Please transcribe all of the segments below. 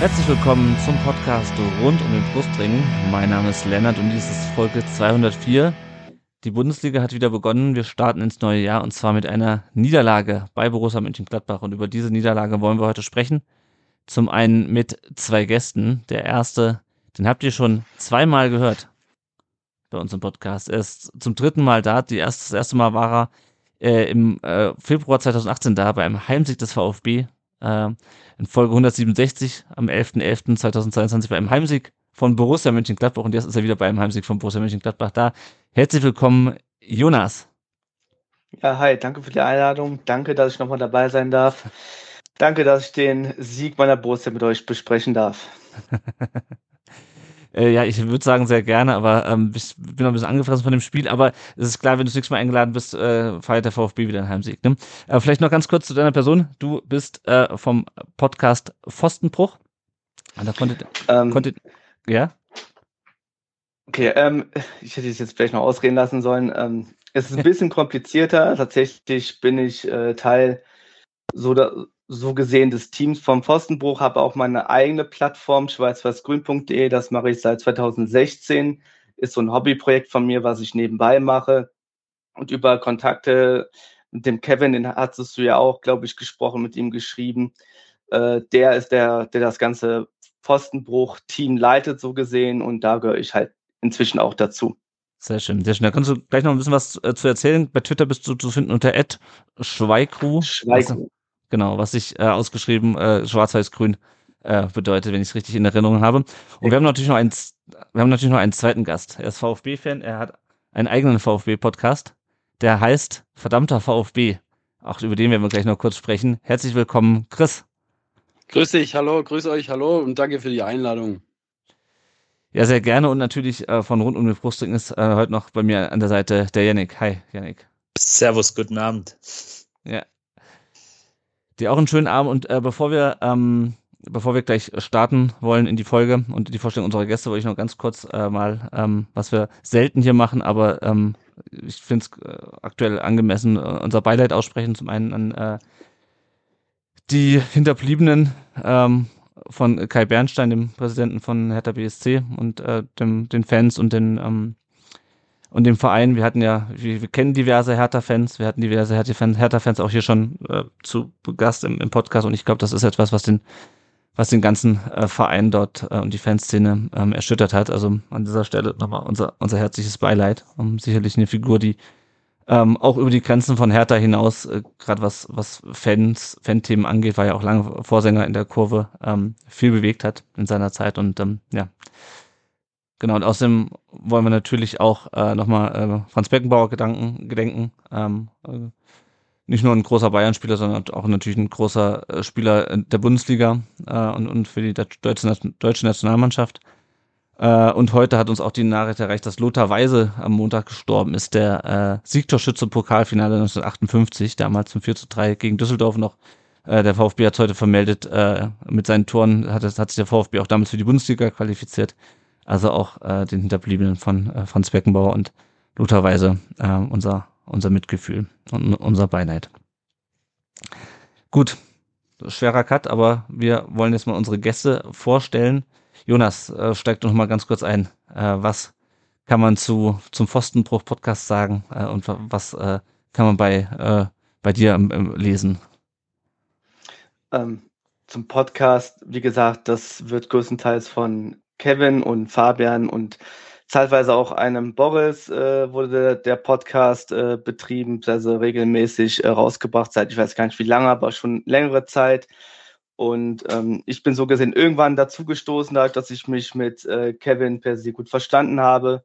Herzlich willkommen zum Podcast rund um den Brustring. Mein Name ist Lennart und dies ist Folge 204. Die Bundesliga hat wieder begonnen. Wir starten ins neue Jahr und zwar mit einer Niederlage bei Borussia Mönchengladbach. Und über diese Niederlage wollen wir heute sprechen. Zum einen mit zwei Gästen. Der erste, den habt ihr schon zweimal gehört bei uns im Podcast. Er ist zum dritten Mal da. Die erste, das erste Mal war er äh, im äh, Februar 2018 da bei einem Heimsieg des VfB in Folge 167 am 11.11.2022 bei einem Heimsieg von Borussia Mönchengladbach und jetzt ist er wieder bei einem Heimsieg von Borussia Mönchengladbach da. Herzlich willkommen, Jonas. Ja, hi, danke für die Einladung. Danke, dass ich nochmal dabei sein darf. Danke, dass ich den Sieg meiner Borussia mit euch besprechen darf. Äh, ja, ich würde sagen, sehr gerne, aber ähm, ich bin noch ein bisschen angefressen von dem Spiel. Aber es ist klar, wenn du das nächste Mal eingeladen bist, äh, feiert der VfB wieder einen Heimsieg. Ne? Äh, vielleicht noch ganz kurz zu deiner Person. Du bist äh, vom Podcast Pfostenbruch. Und da konntet, ähm, konntet, ja? Okay, ähm, ich hätte es jetzt vielleicht noch ausreden lassen sollen. Ähm, es ist ein bisschen komplizierter. Tatsächlich bin ich äh, Teil so, da, so gesehen des Teams vom Pfostenbruch, habe auch meine eigene Plattform, schwarzweißgrün.de, das mache ich seit 2016, ist so ein Hobbyprojekt von mir, was ich nebenbei mache. Und über Kontakte mit dem Kevin, den hattest du ja auch, glaube ich, gesprochen, mit ihm geschrieben. Äh, der ist der, der das ganze Pfostenbruch-Team leitet, so gesehen, und da gehöre ich halt inzwischen auch dazu. Sehr schön, sehr schön. Da kannst du gleich noch ein bisschen was äh, zu erzählen. Bei Twitter bist du zu finden unter Schweikru. Schweikru. Genau, was sich äh, ausgeschrieben äh, schwarz-weiß-grün äh, bedeutet, wenn ich es richtig in Erinnerung habe. Und wir haben natürlich noch einen, wir haben natürlich noch einen zweiten Gast. Er ist VfB-Fan, er hat einen eigenen VfB-Podcast, der heißt Verdammter VfB. Auch über den werden wir gleich noch kurz sprechen. Herzlich willkommen, Chris. Grüß dich, hallo, grüß euch, hallo und danke für die Einladung. Ja, sehr gerne und natürlich äh, von rund um den Brustring ist äh, heute noch bei mir an der Seite der Yannick. Hi, Yannick. Servus, guten Abend. Ja, Dir auch einen schönen Abend und äh, bevor wir ähm, bevor wir gleich starten wollen in die Folge und die Vorstellung unserer Gäste, wollte ich noch ganz kurz äh, mal, ähm, was wir selten hier machen, aber ähm, ich finde es äh, aktuell angemessen, äh, unser Beileid aussprechen. Zum einen an äh, die Hinterbliebenen ähm, von Kai Bernstein, dem Präsidenten von Hertha BSC und äh, dem, den Fans und den ähm, und dem Verein. Wir hatten ja, wir, wir kennen diverse Hertha-Fans, wir hatten diverse Hertha-Fans auch hier schon äh, zu Gast im, im Podcast und ich glaube, das ist etwas, was den, was den ganzen äh, Verein dort äh, und die Fanszene ähm, erschüttert hat. Also an dieser Stelle nochmal unser, unser herzliches Beileid. Um, sicherlich eine Figur, die ähm, auch über die Grenzen von Hertha hinaus, äh, gerade was, was Fans, Fan-Themen angeht, war ja auch lange Vorsänger in der Kurve, ähm, viel bewegt hat in seiner Zeit und ähm, ja, Genau, und außerdem wollen wir natürlich auch äh, nochmal äh, Franz Beckenbauer gedanken, gedenken. Ähm, äh, nicht nur ein großer Bayern-Spieler, sondern auch natürlich ein großer äh, Spieler der Bundesliga äh, und, und für die deutsche, deutsche Nationalmannschaft. Äh, und heute hat uns auch die Nachricht erreicht, dass Lothar Weise am Montag gestorben ist, der äh, Siegtorschütze Pokalfinale 1958, damals zum 4 zu 3 gegen Düsseldorf noch. Äh, der VfB hat heute vermeldet, äh, mit seinen Toren hat, hat sich der VfB auch damals für die Bundesliga qualifiziert. Also auch äh, den Hinterbliebenen von äh, Franz Beckenbauer und Lothar Weise äh, unser, unser Mitgefühl und unser Beileid. Gut, schwerer Cut, aber wir wollen jetzt mal unsere Gäste vorstellen. Jonas, äh, steigt noch mal ganz kurz ein. Äh, was kann man zu zum Pfostenbruch Podcast sagen äh, und was äh, kann man bei äh, bei dir ähm, lesen? Ähm, zum Podcast, wie gesagt, das wird größtenteils von Kevin und Fabian und zeitweise auch einem Boris äh, wurde der Podcast äh, betrieben, also regelmäßig äh, rausgebracht, seit ich weiß gar nicht wie lange, aber schon längere Zeit. Und ähm, ich bin so gesehen irgendwann dazu gestoßen, dadurch, dass ich mich mit äh, Kevin per se gut verstanden habe.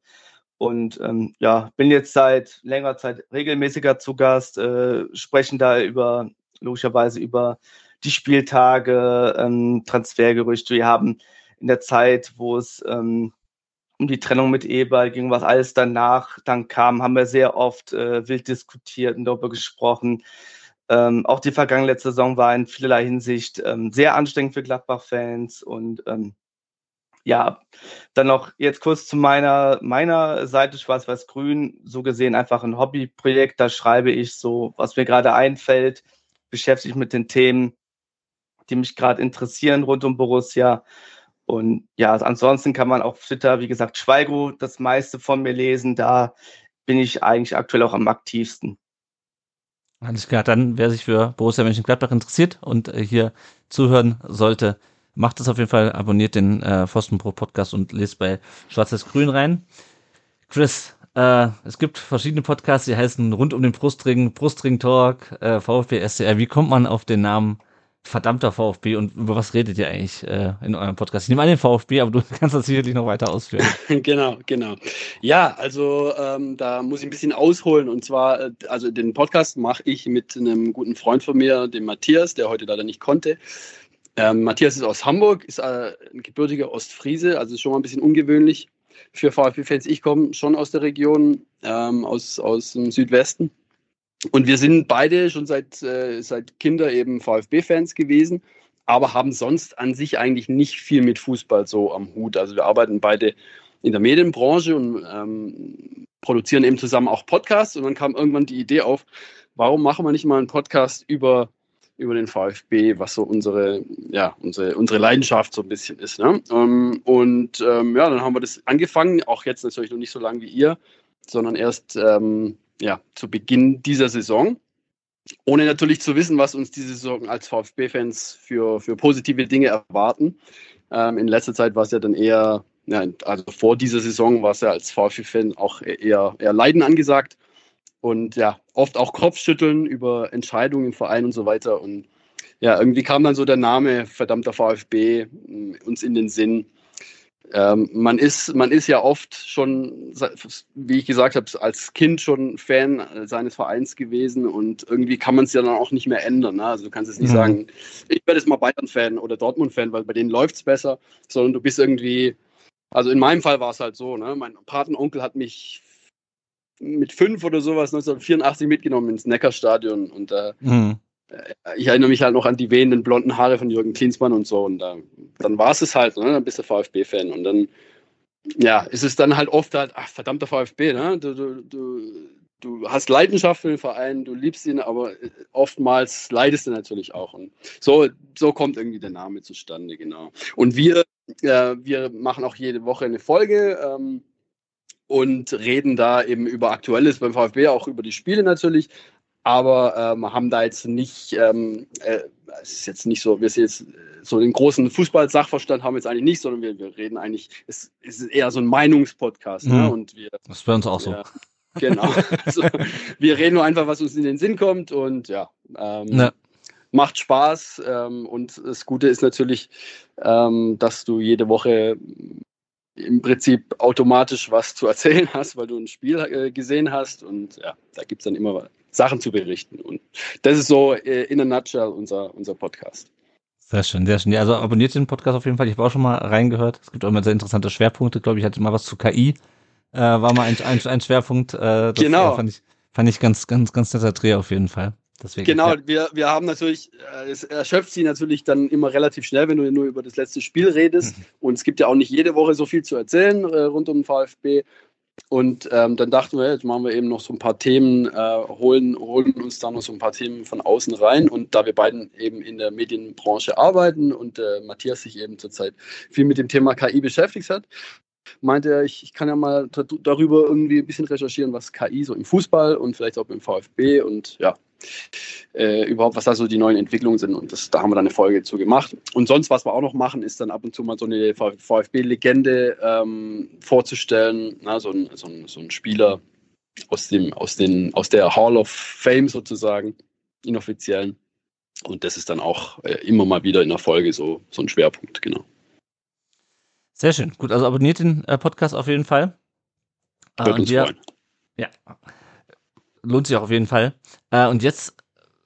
Und ähm, ja, bin jetzt seit längerer Zeit regelmäßiger zu Gast, äh, sprechen da über, logischerweise über die Spieltage, ähm, Transfergerüchte. Wir haben in der Zeit, wo es ähm, um die Trennung mit Eber ging, was alles danach dann kam, haben wir sehr oft äh, wild diskutiert und darüber gesprochen. Ähm, auch die vergangene Saison war in vielerlei Hinsicht ähm, sehr anstrengend für Gladbach-Fans und ähm, ja, dann noch jetzt kurz zu meiner, meiner Seite Schwarz-Weiß-Grün, so gesehen einfach ein Hobbyprojekt. Da schreibe ich so, was mir gerade einfällt, beschäftige mich mit den Themen, die mich gerade interessieren rund um Borussia. Und ja, ansonsten kann man auf Twitter, wie gesagt, Schweigo das meiste von mir lesen. Da bin ich eigentlich aktuell auch am aktivsten. Alles klar, dann wer sich für Borussia Mönchengladbach interessiert und äh, hier zuhören sollte, macht es auf jeden Fall, abonniert den äh, Pfosten Pro Podcast und lest bei Schwarzes Grün rein. Chris, äh, es gibt verschiedene Podcasts, die heißen rund um den Brustring, Brustring Talk, äh, VfB SCR. Wie kommt man auf den Namen verdammter VfB und über was redet ihr eigentlich äh, in eurem Podcast? Ich nehme an den VfB, aber du kannst das sicherlich noch weiter ausführen. genau, genau. Ja, also ähm, da muss ich ein bisschen ausholen und zwar, äh, also den Podcast mache ich mit einem guten Freund von mir, dem Matthias, der heute leider nicht konnte. Ähm, Matthias ist aus Hamburg, ist äh, ein gebürtiger Ostfriese, also schon mal ein bisschen ungewöhnlich für VfB-Fans. Ich komme schon aus der Region, ähm, aus, aus dem Südwesten. Und wir sind beide schon seit, äh, seit Kinder eben VfB-Fans gewesen, aber haben sonst an sich eigentlich nicht viel mit Fußball so am Hut. Also wir arbeiten beide in der Medienbranche und ähm, produzieren eben zusammen auch Podcasts. Und dann kam irgendwann die Idee auf, warum machen wir nicht mal einen Podcast über über den VfB, was so unsere, ja, unsere, unsere Leidenschaft so ein bisschen ist. Ne? Ähm, und ähm, ja, dann haben wir das angefangen, auch jetzt natürlich noch nicht so lange wie ihr, sondern erst ähm, ja, zu Beginn dieser Saison. Ohne natürlich zu wissen, was uns diese Saison als VfB-Fans für, für positive Dinge erwarten. Ähm, in letzter Zeit war es ja dann eher, ja, also vor dieser Saison war es ja als VfB-Fan auch eher, eher Leiden angesagt und ja, oft auch Kopfschütteln über Entscheidungen im Verein und so weiter. Und ja, irgendwie kam dann so der Name verdammter VfB uns in den Sinn. Ähm, man, ist, man ist ja oft schon, wie ich gesagt habe, als Kind schon Fan seines Vereins gewesen und irgendwie kann man es ja dann auch nicht mehr ändern. Ne? Also du kannst jetzt nicht mhm. sagen, ich werde jetzt mal Bayern-Fan oder Dortmund-Fan, weil bei denen läuft es besser, sondern du bist irgendwie, also in meinem Fall war es halt so, ne? mein Patenonkel hat mich mit fünf oder sowas 1984 mitgenommen ins Neckarstadion und äh, mhm. Ich erinnere mich halt noch an die wehenden blonden Haare von Jürgen Klinsmann und so und äh, dann war es es halt, ne? dann bist du VfB-Fan und dann ja, ist es dann halt oft halt, ach verdammter VfB, ne? du, du, du, du hast Leidenschaft für den Verein, du liebst ihn, aber äh, oftmals leidest du natürlich auch und so, so kommt irgendwie der Name zustande, genau. Und wir, äh, wir machen auch jede Woche eine Folge, ähm, und reden da eben über Aktuelles beim VfB, auch über die Spiele natürlich. Aber ähm, haben da jetzt nicht, ähm, äh, es ist jetzt nicht so, wir sind jetzt so den großen Fußball-Sachverstand haben wir jetzt eigentlich nicht, sondern wir, wir reden eigentlich, es, es ist eher so ein Meinungspodcast. Ne? Mhm. Ne? Und wir, das ist bei uns auch so. genau. also, wir reden nur einfach, was uns in den Sinn kommt und ja. Ähm, ja. Macht Spaß ähm, und das Gute ist natürlich, ähm, dass du jede Woche im Prinzip automatisch was zu erzählen hast, weil du ein Spiel äh, gesehen hast. Und ja, da gibt es dann immer Sachen zu berichten. Und das ist so äh, in a nutshell unser, unser Podcast. Sehr schön, sehr schön. Ja, also abonniert den Podcast auf jeden Fall. Ich habe auch schon mal reingehört. Es gibt auch immer sehr interessante Schwerpunkte. Glaube ich, hatte mal was zu KI. Äh, war mal ein, ein, ein Schwerpunkt. Äh, das genau. fand ich, fand ich ganz, ganz, ganz netter Dreh auf jeden Fall. Deswegen, genau, ja. wir, wir haben natürlich, äh, es erschöpft sie natürlich dann immer relativ schnell, wenn du nur über das letzte Spiel redest. Mhm. Und es gibt ja auch nicht jede Woche so viel zu erzählen äh, rund um den VfB. Und ähm, dann dachten wir, jetzt machen wir eben noch so ein paar Themen, äh, holen, holen uns da noch so ein paar Themen von außen rein. Und da wir beiden eben in der Medienbranche arbeiten und äh, Matthias sich eben zurzeit viel mit dem Thema KI beschäftigt hat, meinte er, ich, ich kann ja mal darüber irgendwie ein bisschen recherchieren, was KI so im Fußball und vielleicht auch im VfB und ja, äh, überhaupt, was da so die neuen Entwicklungen sind. Und das, da haben wir dann eine Folge zu gemacht. Und sonst, was wir auch noch machen, ist dann ab und zu mal so eine VfB-Legende ähm, vorzustellen. Na, so, ein, so, ein, so ein Spieler aus, dem, aus, den, aus der Hall of Fame sozusagen, inoffiziellen. Und das ist dann auch äh, immer mal wieder in der Folge so, so ein Schwerpunkt, genau. Sehr schön. Gut, also abonniert den äh, Podcast auf jeden Fall. Äh, uns wir, freuen. Ja, lohnt sich auch auf jeden Fall. Äh, und jetzt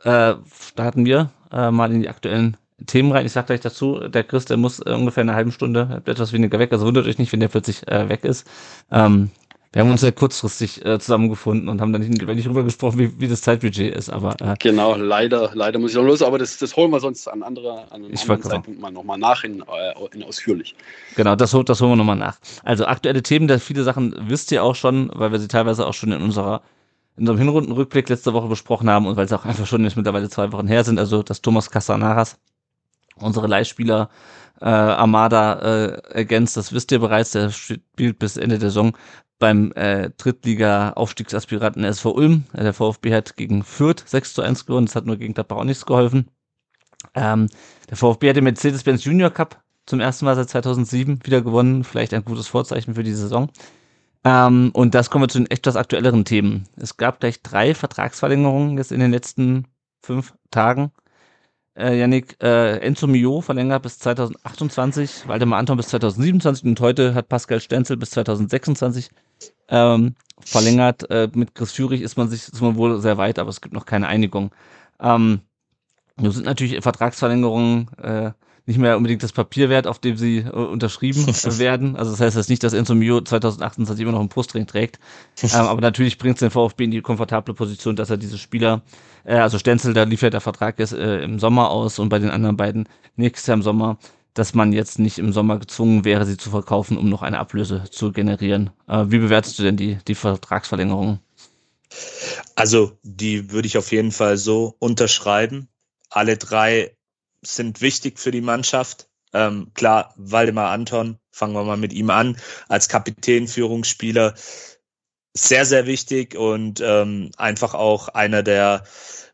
äh, starten wir äh, mal in die aktuellen Themen rein. Ich sag gleich dazu, der Chris, der muss äh, ungefähr eine halbe Stunde etwas weniger weg. Also wundert euch nicht, wenn der plötzlich äh, weg ist. Ähm, wir haben uns sehr kurzfristig äh, zusammengefunden und haben dann nicht, nicht drüber gesprochen, wie, wie das Zeitbudget ist. Aber äh, genau, leider, leider muss ich noch los. Aber das, das holen wir sonst an anderer, an einem ich anderen Zeitpunkt mal nochmal nach in, äh, in ausführlich. Genau, das, das holen wir nochmal nach. Also aktuelle Themen, da viele Sachen wisst ihr auch schon, weil wir sie teilweise auch schon in unserer in unserem Hinrundenrückblick letzte Woche besprochen haben und weil es auch einfach schon jetzt mittlerweile zwei Wochen her sind. Also dass Thomas Casanaras, unsere Leihspieler äh, Armada äh, ergänzt, das wisst ihr bereits, der spielt bis Ende der Saison beim äh, Drittliga-Aufstiegsaspiranten SV Ulm. Der VfB hat gegen Fürth 6 zu 1 gewonnen, das hat nur gegen Gladbach auch nichts geholfen. Ähm, der VfB hat den Mercedes-Benz Junior Cup zum ersten Mal seit 2007 wieder gewonnen, vielleicht ein gutes Vorzeichen für die Saison. Ähm, und das kommen wir zu den etwas aktuelleren Themen. Es gab gleich drei Vertragsverlängerungen jetzt in den letzten fünf Tagen. Äh, Yannick, äh, Enzo Mio verlängert bis 2028, Waldemar Anton bis 2027 und heute hat Pascal Stenzel bis 2026 ähm, verlängert. Äh, mit Chris Führig ist man sich ist man wohl sehr weit, aber es gibt noch keine Einigung. Ähm, nun sind natürlich Vertragsverlängerungen äh, nicht mehr unbedingt das Papier wert, auf dem sie äh, unterschrieben werden. Also das heißt jetzt nicht, dass Enzo Mio 2028 immer noch einen Brustring trägt. ähm, aber natürlich bringt es den VfB in die komfortable Position, dass er diese Spieler, äh, also Stenzel, da lief ja der Vertrag jetzt äh, im Sommer aus und bei den anderen beiden nächstes Jahr im Sommer, dass man jetzt nicht im Sommer gezwungen wäre, sie zu verkaufen, um noch eine Ablöse zu generieren. Äh, wie bewertest du denn die, die Vertragsverlängerung? Also, die würde ich auf jeden Fall so unterschreiben. Alle drei sind wichtig für die Mannschaft. Ähm, klar, Waldemar Anton, fangen wir mal mit ihm an, als Kapitän, Führungsspieler, sehr, sehr wichtig und ähm, einfach auch einer der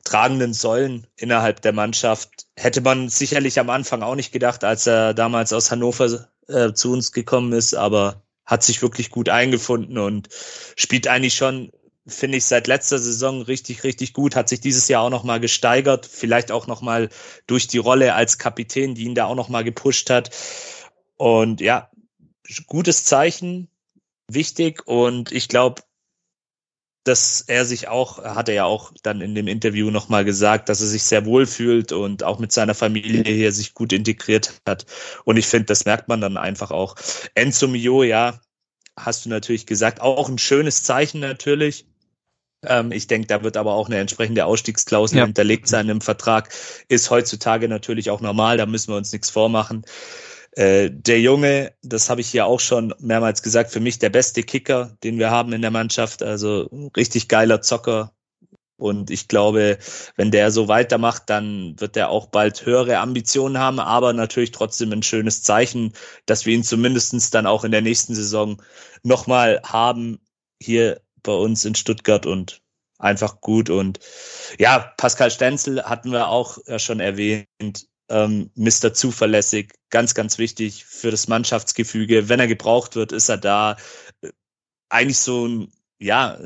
tragenden Säulen innerhalb der Mannschaft. Hätte man sicherlich am Anfang auch nicht gedacht, als er damals aus Hannover äh, zu uns gekommen ist, aber hat sich wirklich gut eingefunden und spielt eigentlich schon finde ich seit letzter Saison richtig, richtig gut, hat sich dieses Jahr auch nochmal gesteigert, vielleicht auch nochmal durch die Rolle als Kapitän, die ihn da auch nochmal gepusht hat. Und ja, gutes Zeichen, wichtig und ich glaube, dass er sich auch, hat er ja auch dann in dem Interview nochmal gesagt, dass er sich sehr wohl fühlt und auch mit seiner Familie hier sich gut integriert hat. Und ich finde, das merkt man dann einfach auch. Enzo Mio, ja, hast du natürlich gesagt, auch ein schönes Zeichen natürlich. Ähm, ich denke, da wird aber auch eine entsprechende Ausstiegsklausel ja. hinterlegt sein im Vertrag. Ist heutzutage natürlich auch normal, da müssen wir uns nichts vormachen. Äh, der Junge, das habe ich ja auch schon mehrmals gesagt, für mich der beste Kicker, den wir haben in der Mannschaft. Also richtig geiler Zocker. Und ich glaube, wenn der so weitermacht, dann wird er auch bald höhere Ambitionen haben, aber natürlich trotzdem ein schönes Zeichen, dass wir ihn zumindestens dann auch in der nächsten Saison nochmal haben, hier bei uns in Stuttgart und einfach gut. Und ja, Pascal Stenzel hatten wir auch ja schon erwähnt. Ähm, Mr. Zuverlässig, ganz, ganz wichtig für das Mannschaftsgefüge. Wenn er gebraucht wird, ist er da. Eigentlich so ein, ja,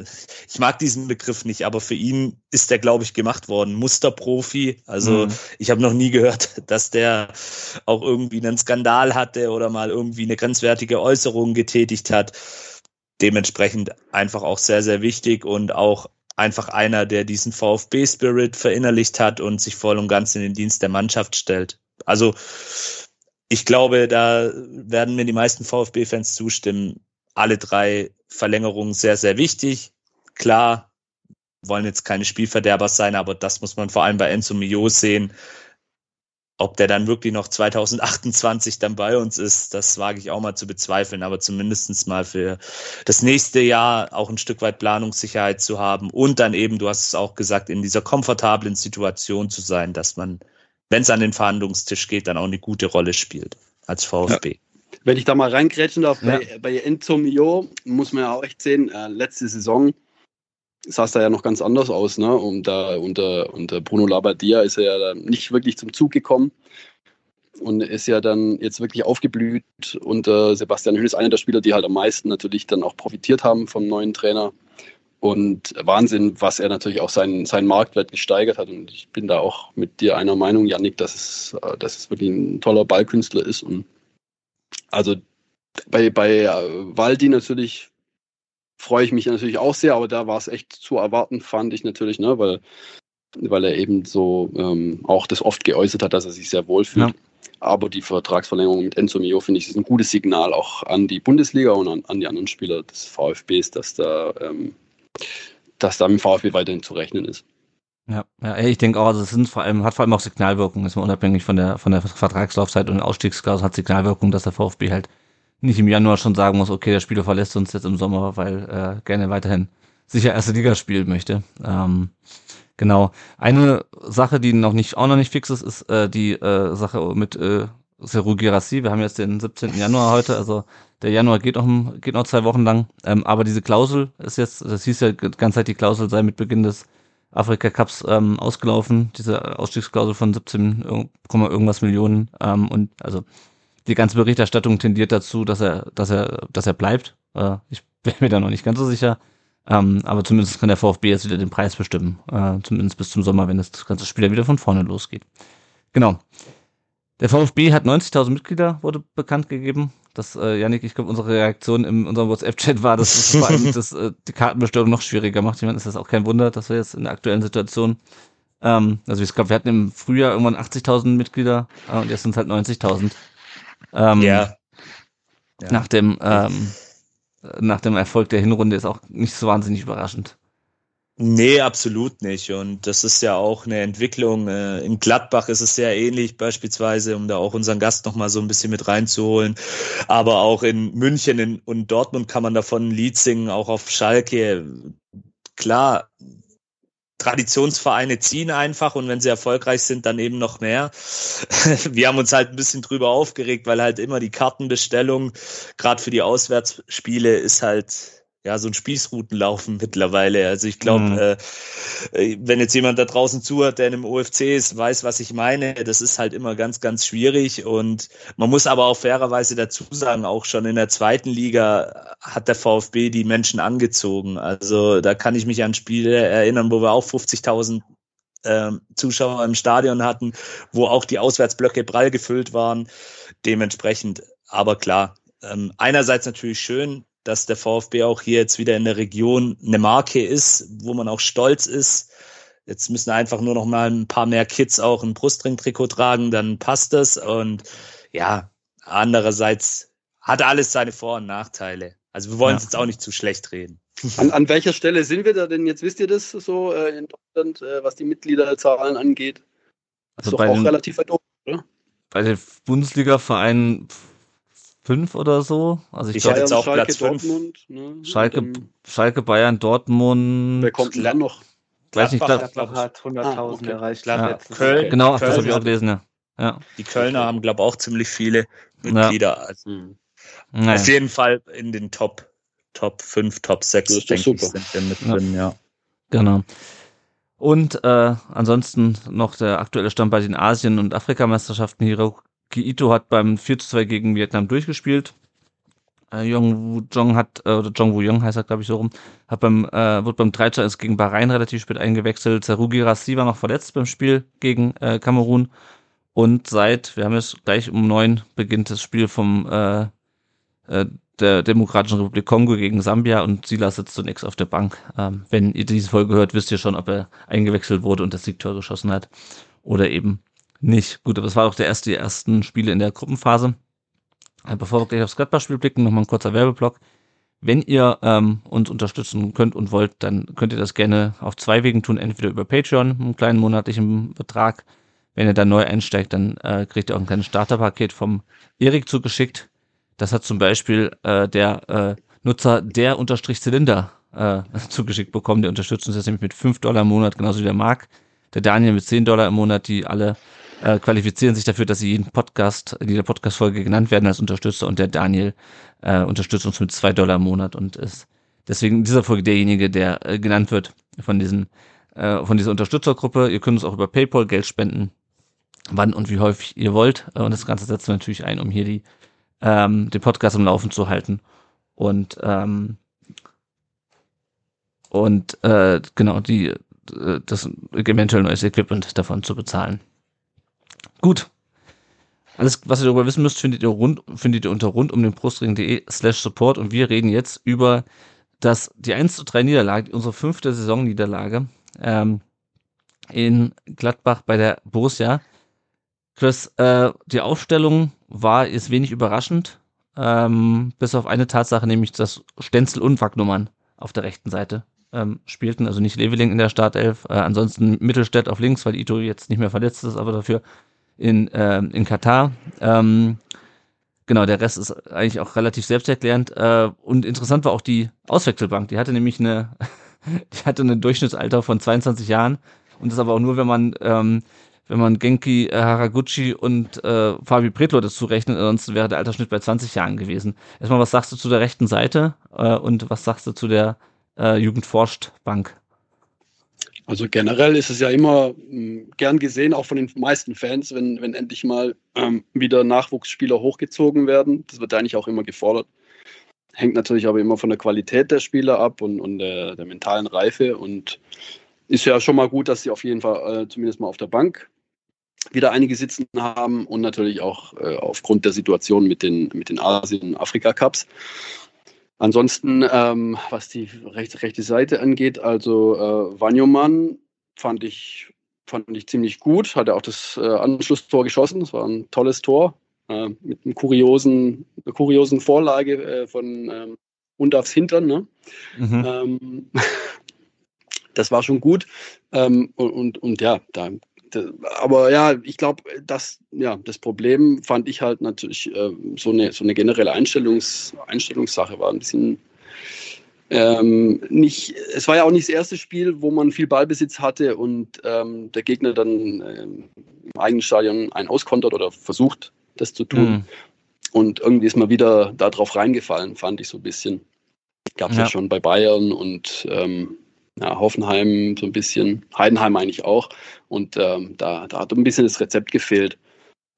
ich mag diesen Begriff nicht, aber für ihn ist der, glaube ich, gemacht worden. Musterprofi. Also mhm. ich habe noch nie gehört, dass der auch irgendwie einen Skandal hatte oder mal irgendwie eine grenzwertige Äußerung getätigt hat dementsprechend einfach auch sehr, sehr wichtig und auch einfach einer, der diesen VfB-Spirit verinnerlicht hat und sich voll und ganz in den Dienst der Mannschaft stellt. Also ich glaube, da werden mir die meisten VfB-Fans zustimmen. Alle drei Verlängerungen sehr, sehr wichtig. Klar, wollen jetzt keine Spielverderber sein, aber das muss man vor allem bei Enzo Mio sehen. Ob der dann wirklich noch 2028 dann bei uns ist, das wage ich auch mal zu bezweifeln, aber zumindestens mal für das nächste Jahr auch ein Stück weit Planungssicherheit zu haben und dann eben, du hast es auch gesagt, in dieser komfortablen Situation zu sein, dass man, wenn es an den Verhandlungstisch geht, dann auch eine gute Rolle spielt als VfB. Ja. Wenn ich da mal reingrätschen darf, ja. bei, bei Enzo Mio muss man ja auch echt sehen, äh, letzte Saison sah es da ja noch ganz anders aus. Ne? Und da unter, unter Bruno Labbadia ist er ja nicht wirklich zum Zug gekommen und ist ja dann jetzt wirklich aufgeblüht. Und äh, Sebastian Höhn ist einer der Spieler, die halt am meisten natürlich dann auch profitiert haben vom neuen Trainer. Und Wahnsinn, was er natürlich auch seinen, seinen Marktwert gesteigert hat. Und ich bin da auch mit dir einer Meinung, Yannick, dass es, äh, dass es wirklich ein toller Ballkünstler ist. Und also bei, bei äh, Waldi natürlich freue ich mich natürlich auch sehr, aber da war es echt zu erwarten, fand ich natürlich, ne, weil weil er eben so ähm, auch das oft geäußert hat, dass er sich sehr wohl fühlt. Ja. Aber die Vertragsverlängerung mit Enzo Mio finde ich ist ein gutes Signal auch an die Bundesliga und an, an die anderen Spieler des VfBs, dass da, ähm, dass da im VfB weiterhin zu rechnen ist. Ja, ja ich denke auch, also es sind vor allem, hat vor allem auch Signalwirkung, ist mal unabhängig von der, von der Vertragslaufzeit und Ausstiegsklausel hat Signalwirkung, dass der VfB halt nicht im Januar schon sagen muss, okay, der Spieler verlässt uns jetzt im Sommer, weil er äh, gerne weiterhin sicher erste Liga spielen möchte. Ähm, genau. Eine Sache, die noch nicht, auch noch nicht fix ist, ist äh, die äh, Sache mit äh, Seru Girassi. Wir haben jetzt den 17. Januar heute, also der Januar geht noch, geht noch zwei Wochen lang. Ähm, aber diese Klausel ist jetzt, das hieß ja die ganze Zeit, die Klausel sei mit Beginn des Afrika Cups ähm, ausgelaufen, diese Ausstiegsklausel von 17, irgendwas Millionen. Ähm, und also die ganze Berichterstattung tendiert dazu, dass er, dass er, dass er bleibt. Äh, ich bin mir da noch nicht ganz so sicher. Ähm, aber zumindest kann der VfB jetzt wieder den Preis bestimmen. Äh, zumindest bis zum Sommer, wenn das ganze Spiel wieder von vorne losgeht. Genau. Der VfB hat 90.000 Mitglieder, wurde bekannt gegeben. Das, äh, Janik, ich glaube, unsere Reaktion in unserem WhatsApp-Chat war, dass es vor allem das, äh, die Kartenbestellung noch schwieriger macht. Ich meine, ist das auch kein Wunder, dass wir jetzt in der aktuellen Situation, ähm, also ich glaube, wir hatten im Frühjahr irgendwann 80.000 Mitglieder äh, und jetzt sind es halt 90.000. Ähm, ja. ja. Nach dem, ähm, nach dem Erfolg der Hinrunde ist auch nicht so wahnsinnig überraschend. Nee, absolut nicht. Und das ist ja auch eine Entwicklung. Äh, in Gladbach ist es sehr ähnlich, beispielsweise, um da auch unseren Gast nochmal so ein bisschen mit reinzuholen. Aber auch in München und Dortmund kann man davon ein Lied singen, auch auf Schalke. Klar, Traditionsvereine ziehen einfach und wenn sie erfolgreich sind, dann eben noch mehr. Wir haben uns halt ein bisschen drüber aufgeregt, weil halt immer die Kartenbestellung, gerade für die Auswärtsspiele, ist halt ja, so ein Spießrutenlaufen mittlerweile. Also ich glaube, mhm. äh, äh, wenn jetzt jemand da draußen zuhört, der in einem OFC ist, weiß, was ich meine. Das ist halt immer ganz, ganz schwierig. Und man muss aber auch fairerweise dazu sagen, auch schon in der zweiten Liga hat der VfB die Menschen angezogen. Also da kann ich mich an Spiele erinnern, wo wir auch 50.000 ähm, Zuschauer im Stadion hatten, wo auch die Auswärtsblöcke prall gefüllt waren. Dementsprechend, aber klar, ähm, einerseits natürlich schön, dass der VfB auch hier jetzt wieder in der Region eine Marke ist, wo man auch stolz ist. Jetzt müssen einfach nur noch mal ein paar mehr Kids auch ein Brustring-Trikot tragen, dann passt das. Und ja, andererseits hat alles seine Vor- und Nachteile. Also wir wollen es ja. jetzt auch nicht zu schlecht reden. An, an welcher Stelle sind wir da denn jetzt? Wisst ihr das so äh, in Deutschland, äh, was die Mitgliederzahlen angeht? Also ist doch auch den, relativ weit oben, oder? Bei den Bundesliga-Vereinen fünf oder so. Also ich, ich glaube jetzt auch Schalke, Platz Dortmund, ne? Schalke, Schalke, Bayern, Dortmund. Wer kommt denn dann noch? Weiß nicht, Gladbach, Gladbach hat 100.000 ah, okay. erreicht. Ja. Köln, genau, Köln das habe ich auch gelesen, ja. ja. Die Kölner haben, glaube ich, auch ziemlich viele Mitglieder. Ja. Also, hm. naja. Auf jeden Fall in den Top, Top 5, Top 6, denke ich, sind wir mit drin, ja. Genau. Und äh, ansonsten noch der aktuelle Stand bei den Asien- und Afrikameisterschaften. Hiro Ito hat beim 4 zu 2 gegen Vietnam durchgespielt. Äh, Jong Jong hat, äh, oder Jong Woo Young heißt er, glaube ich, so rum, hat beim, äh, wird beim 3 zu 1 gegen Bahrain relativ spät eingewechselt. Sarugi Rassi war noch verletzt beim Spiel gegen äh, Kamerun. Und seit, wir haben jetzt gleich um neun beginnt das Spiel vom äh, äh, der Demokratischen Republik Kongo gegen Sambia und Silas sitzt zunächst auf der Bank. Ähm, wenn ihr diese Folge hört, wisst ihr schon, ob er eingewechselt wurde und das Siegtor geschossen hat oder eben nicht. Gut, aber es war doch der erste, die ersten Spiele in der Gruppenphase. Äh, bevor wir gleich aufs Gladbach-Spiel blicken, nochmal ein kurzer Werbeblock. Wenn ihr ähm, uns unterstützen könnt und wollt, dann könnt ihr das gerne auf zwei Wegen tun. Entweder über Patreon, einen kleinen monatlichen Betrag. Wenn ihr da neu einsteigt, dann äh, kriegt ihr auch ein kleines Starterpaket vom Erik zugeschickt. Das hat zum Beispiel äh, der äh, Nutzer der Unterstrich Zylinder äh, zugeschickt bekommen. Der unterstützt uns jetzt nämlich mit 5 Dollar im Monat, genauso wie der Marc. Der Daniel mit 10 Dollar im Monat, die alle äh, qualifizieren sich dafür, dass sie jeden Podcast, in jeder Podcast-Folge genannt werden als Unterstützer und der Daniel äh, unterstützt uns mit zwei Dollar im Monat und ist deswegen in dieser Folge derjenige, der äh, genannt wird von diesen, äh, von dieser Unterstützergruppe. Ihr könnt uns auch über PayPal Geld spenden, wann und wie häufig ihr wollt. Äh, und das Ganze setzen wir natürlich ein, um hier die, ähm, den Podcast am Laufen zu halten. Und ähm, und äh, genau die äh, das eventuell neues Equipment davon zu bezahlen. Gut. Alles, was ihr darüber wissen müsst, findet ihr, rund, findet ihr unter rundumdenbrustring.de slash support und wir reden jetzt über das, die 1 zu 3 Niederlage, unsere fünfte Saisonniederlage ähm, in Gladbach bei der Borussia. Chris, äh, die Aufstellung war ist wenig überraschend, ähm, bis auf eine Tatsache, nämlich dass Stenzel und Wagnummern auf der rechten Seite ähm, spielten, also nicht Leveling in der Startelf, äh, ansonsten Mittelstädt auf links, weil Ito jetzt nicht mehr verletzt ist, aber dafür in, äh, in Katar. Ähm, genau, der Rest ist eigentlich auch relativ selbsterklärend. Äh, und interessant war auch die Auswechselbank. Die hatte nämlich eine, die hatte ein Durchschnittsalter von 22 Jahren. Und das aber auch nur, wenn man, ähm, wenn man Genki äh, Haraguchi und äh, Fabi Pretlo dazu rechnet, ansonsten wäre der Altersschnitt bei 20 Jahren gewesen. Erstmal, was sagst du zu der rechten Seite äh, und was sagst du zu der äh, Jugendforscht-Bank? Also generell ist es ja immer mh, gern gesehen, auch von den meisten Fans, wenn, wenn endlich mal ähm, wieder Nachwuchsspieler hochgezogen werden. Das wird eigentlich auch immer gefordert. Hängt natürlich aber immer von der Qualität der Spieler ab und, und der, der mentalen Reife. Und ist ja schon mal gut, dass sie auf jeden Fall äh, zumindest mal auf der Bank wieder einige sitzen haben und natürlich auch äh, aufgrund der Situation mit den, mit den Asien-Afrika-Cups. Ansonsten, ähm, was die rechte, rechte Seite angeht, also äh, Wanyoman fand ich, fand ich ziemlich gut, hatte auch das äh, Anschlusstor geschossen, das war ein tolles Tor äh, mit einem kuriosen, einer kuriosen Vorlage äh, von ähm, Undafs Hintern. Ne? Mhm. Ähm, das war schon gut. Ähm, und, und, und, ja, da aber ja, ich glaube, das, ja, das Problem fand ich halt natürlich äh, so, eine, so eine generelle Einstellungs, Einstellungssache war ein bisschen ähm, nicht, es war ja auch nicht das erste Spiel, wo man viel Ballbesitz hatte und ähm, der Gegner dann ähm, im eigenen Stadion einen auskontert oder versucht, das zu tun. Mhm. Und irgendwie ist man wieder darauf reingefallen, fand ich so ein bisschen. Gab es ja. ja. schon bei Bayern und ähm, ja, Hoffenheim so ein bisschen, Heidenheim eigentlich auch. Und ähm, da, da hat ein bisschen das Rezept gefehlt.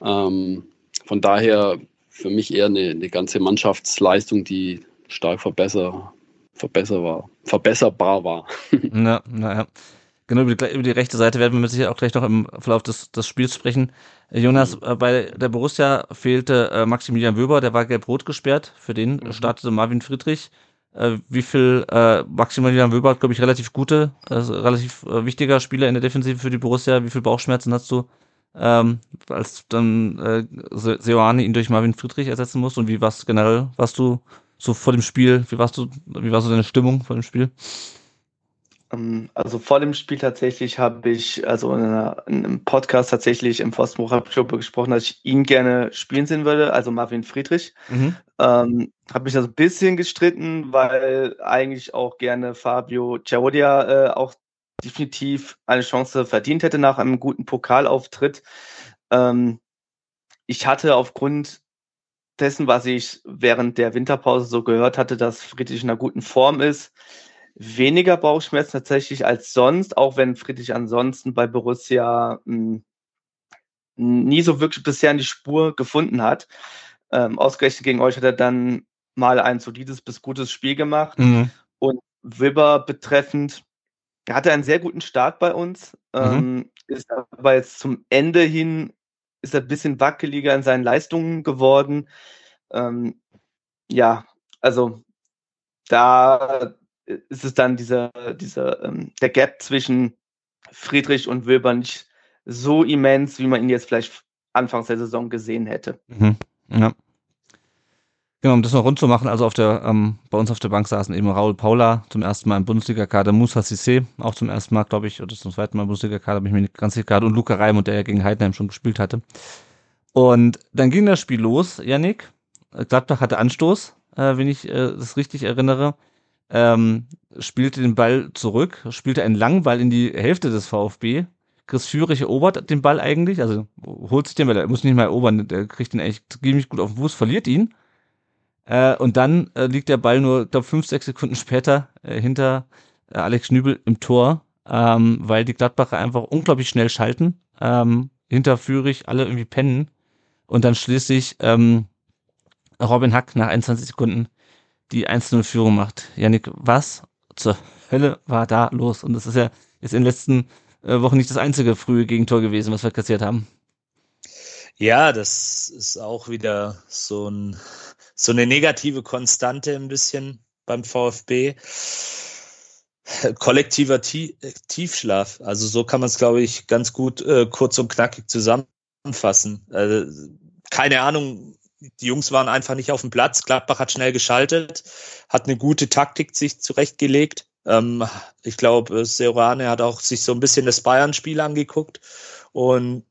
Ähm, von daher für mich eher eine, eine ganze Mannschaftsleistung, die stark verbesser, verbesser war, verbesserbar war. Na, naja. Genau, über die, über die, rechte Seite werden wir mit Sicherheit auch gleich noch im Verlauf des, des Spiels sprechen. Jonas, mhm. bei der Borussia fehlte äh, Maximilian Wöber, der war gelb-rot gesperrt. Für den mhm. startete Marvin Friedrich äh, wie viel äh, Maximilian Wöber, glaube ich, relativ gute, also relativ äh, wichtiger Spieler in der Defensive für die Borussia. Wie viel Bauchschmerzen hast du, ähm, als dann äh, Seoane ihn durch Marvin Friedrich ersetzen muss? Und wie warst generell, warst du so vor dem Spiel, wie warst du, wie war so deine Stimmung vor dem Spiel? Ähm, also vor dem Spiel tatsächlich habe ich, also in, einer, in, einem Podcast tatsächlich im Pfostenbrucher Club gesprochen, dass ich ihn gerne spielen sehen würde, also Marvin Friedrich. Mhm. Ähm, habe mich da so ein bisschen gestritten, weil eigentlich auch gerne Fabio Ciaodia äh, auch definitiv eine Chance verdient hätte nach einem guten Pokalauftritt. Ähm, ich hatte aufgrund dessen, was ich während der Winterpause so gehört hatte, dass Friedrich in einer guten Form ist, weniger Bauchschmerzen tatsächlich als sonst, auch wenn Friedrich ansonsten bei Borussia mh, hm, nie so wirklich bisher in die Spur gefunden hat. Ähm, ausgerechnet gegen euch hat er dann mal ein solides bis gutes Spiel gemacht. Mhm. Und Wibber betreffend, er hatte einen sehr guten Start bei uns, mhm. ähm, ist aber jetzt zum Ende hin ist er ein bisschen wackeliger in seinen Leistungen geworden. Ähm, ja, also da ist es dann dieser, dieser, ähm, der Gap zwischen Friedrich und Wilber nicht so immens, wie man ihn jetzt vielleicht anfangs der Saison gesehen hätte. Mhm. Ja. Genau, um das noch rund zu machen, also auf der, ähm, bei uns auf der Bank saßen eben Raul Paula zum ersten Mal im Bundesliga-Kader, Musa Sissé auch zum ersten Mal, glaube ich, oder zum zweiten Mal im Bundesliga-Kader, bin ich mir nicht ganz sicher, und Luca Reimund, der ja gegen Heidenheim schon gespielt hatte. Und dann ging das Spiel los, Yannick. Gladbach hatte Anstoß, äh, wenn ich äh, das richtig erinnere ähm, spielte den Ball zurück, spielte einen langen Ball in die Hälfte des VfB. Chris Führig erobert den Ball eigentlich, also holt sich den, weil er muss nicht mal erobern, der kriegt ihn eigentlich ziemlich gut auf den Fuß, verliert ihn. Äh, und dann äh, liegt der Ball nur, glaube fünf, sechs Sekunden später äh, hinter äh, Alex Schnübel im Tor, ähm, weil die Gladbacher einfach unglaublich schnell schalten, ähm, hinter Führig alle irgendwie pennen und dann schließlich ähm, Robin Hack nach 21 Sekunden die 1-0-Führung macht. Janik, was zur Hölle war da los? Und das ist ja jetzt in den letzten äh, Wochen nicht das einzige frühe Gegentor gewesen, was wir kassiert haben. Ja, das ist auch wieder so, ein, so eine negative Konstante ein bisschen beim VfB. kollektiver Tiefschlaf. Also so kann man es, glaube ich, ganz gut äh, kurz und knackig zusammenfassen. Äh, keine Ahnung, die Jungs waren einfach nicht auf dem Platz. Gladbach hat schnell geschaltet, hat eine gute Taktik sich zurechtgelegt. Ähm, ich glaube, Serane hat auch sich so ein bisschen das Bayern-Spiel angeguckt und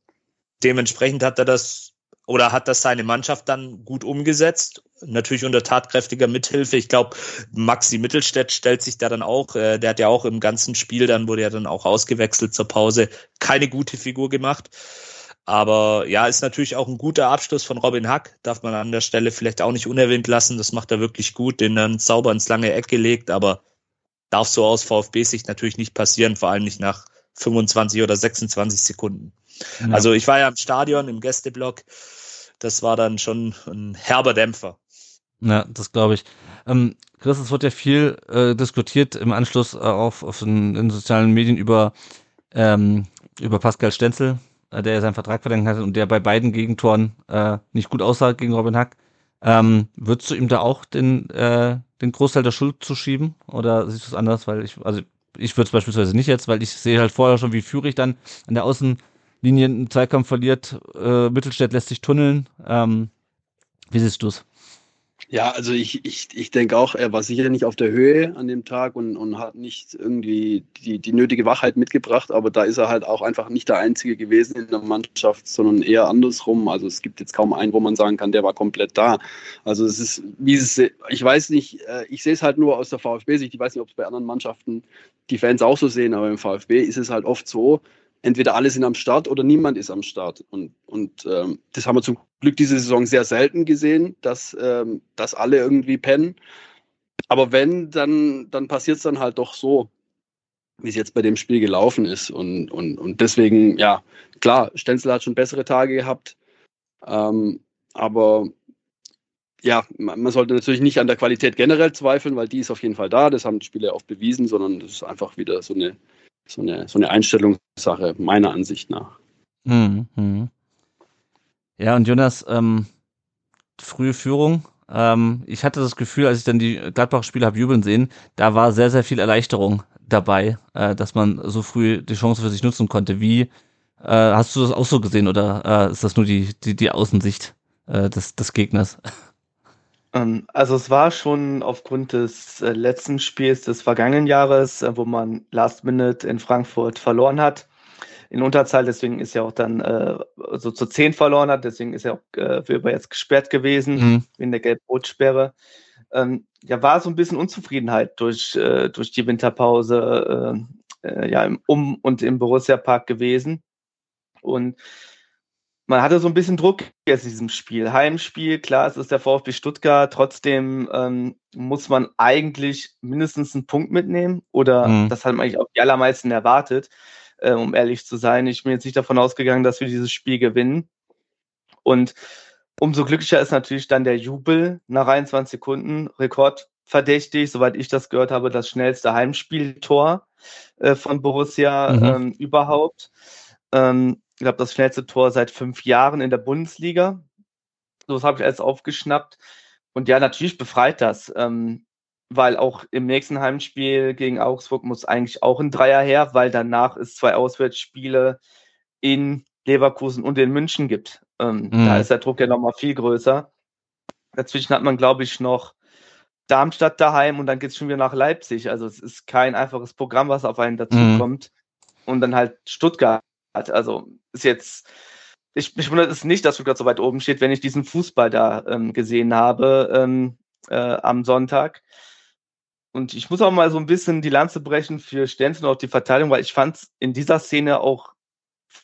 dementsprechend hat er das oder hat das seine Mannschaft dann gut umgesetzt. Natürlich unter tatkräftiger Mithilfe. Ich glaube, Maxi Mittelstädt stellt sich da dann auch, äh, der hat ja auch im ganzen Spiel, dann wurde er dann auch ausgewechselt zur Pause, keine gute Figur gemacht. Aber ja, ist natürlich auch ein guter Abschluss von Robin Hack, darf man an der Stelle vielleicht auch nicht unerwähnt lassen. Das macht er wirklich gut, den dann sauber ins lange Eck gelegt, aber darf so aus VfB-Sicht natürlich nicht passieren, vor allem nicht nach 25 oder 26 Sekunden. Ja. Also ich war ja im Stadion, im Gästeblock. Das war dann schon ein herber Dämpfer. Ja, das glaube ich. Ähm, Chris, es wird ja viel äh, diskutiert im Anschluss auf, auf den, in sozialen Medien über, ähm, über Pascal Stenzel, äh, der seinen Vertrag verlängert hat und der bei beiden Gegentoren äh, nicht gut aussah gegen Robin Hack. Ähm, würdest du ihm da auch den, äh, den Großteil der Schuld zuschieben? Oder siehst du es anders? Weil ich, also ich würde es beispielsweise nicht jetzt, weil ich sehe halt vorher schon, wie Führig dann an der Außenlinie einen Zweikampf verliert. Äh, Mittelstädt lässt sich tunneln. Ähm, wie siehst du es? Ja, also ich, ich, ich denke auch, er war sicher nicht auf der Höhe an dem Tag und, und hat nicht irgendwie die, die nötige Wachheit mitgebracht, aber da ist er halt auch einfach nicht der Einzige gewesen in der Mannschaft, sondern eher andersrum. Also es gibt jetzt kaum einen, wo man sagen kann, der war komplett da. Also es ist, wie es, ich weiß nicht, äh, ich sehe es halt nur aus der VfB-Sicht, ich weiß nicht, ob es bei anderen Mannschaften die Fans auch so sehen, aber im VfB ist es halt oft so, entweder alle sind am Start oder niemand ist am Start. Und, und ähm, das haben wir zum Glück diese Saison sehr selten gesehen, dass, ähm, dass alle irgendwie pennen. Aber wenn, dann, dann passiert es dann halt doch so, wie es jetzt bei dem Spiel gelaufen ist. Und, und, und deswegen, ja, klar, Stenzel hat schon bessere Tage gehabt. Ähm, aber ja, man sollte natürlich nicht an der Qualität generell zweifeln, weil die ist auf jeden Fall da. Das haben die Spieler auch bewiesen, sondern das ist einfach wieder so eine, so eine, so eine Einstellungssache, meiner Ansicht nach. Mhm. Ja, und Jonas, ähm, frühe Führung. Ähm, ich hatte das Gefühl, als ich dann die Gladbach-Spiele habe jubeln sehen, da war sehr, sehr viel Erleichterung dabei, äh, dass man so früh die Chance für sich nutzen konnte. Wie äh, hast du das auch so gesehen oder äh, ist das nur die, die, die Außensicht äh, des, des Gegners? Ähm, also es war schon aufgrund des äh, letzten Spiels des vergangenen Jahres, äh, wo man Last Minute in Frankfurt verloren hat, in Unterzahl, deswegen ist ja auch dann äh, so zu 10 verloren hat, deswegen ist ja auch äh, Wilber jetzt gesperrt gewesen, mhm. in der Gelb-Rot-Sperre. Ähm, ja, war so ein bisschen Unzufriedenheit durch, äh, durch die Winterpause äh, äh, ja, im Um- und im Borussia-Park gewesen. Und man hatte so ein bisschen Druck jetzt in diesem Spiel. Heimspiel, klar, es ist der VfB Stuttgart, trotzdem ähm, muss man eigentlich mindestens einen Punkt mitnehmen oder mhm. das hat man eigentlich auch die allermeisten erwartet, äh, um ehrlich zu sein. Ich bin jetzt nicht davon ausgegangen, dass wir dieses Spiel gewinnen. Und umso glücklicher ist natürlich dann der Jubel nach 21 Sekunden, rekordverdächtig, soweit ich das gehört habe, das schnellste Heimspieltor äh, von Borussia mhm. ähm, überhaupt. Ähm, ich glaube, das schnellste Tor seit fünf Jahren in der Bundesliga. So, habe ich alles aufgeschnappt. Und ja, natürlich befreit das, ähm, weil auch im nächsten Heimspiel gegen Augsburg muss eigentlich auch ein Dreier her, weil danach es zwei Auswärtsspiele in Leverkusen und in München gibt. Ähm, mhm. Da ist der Druck ja nochmal viel größer. Dazwischen hat man, glaube ich, noch Darmstadt daheim und dann geht es schon wieder nach Leipzig. Also es ist kein einfaches Programm, was auf einen dazukommt. Mhm. Und dann halt Stuttgart. Also ist jetzt, ich, mich wundert es nicht, dass Stuttgart so weit oben steht, wenn ich diesen Fußball da ähm, gesehen habe ähm, äh, am Sonntag. Und ich muss auch mal so ein bisschen die Lanze brechen für Stenzel und auch die Verteilung, weil ich fand in dieser Szene auch,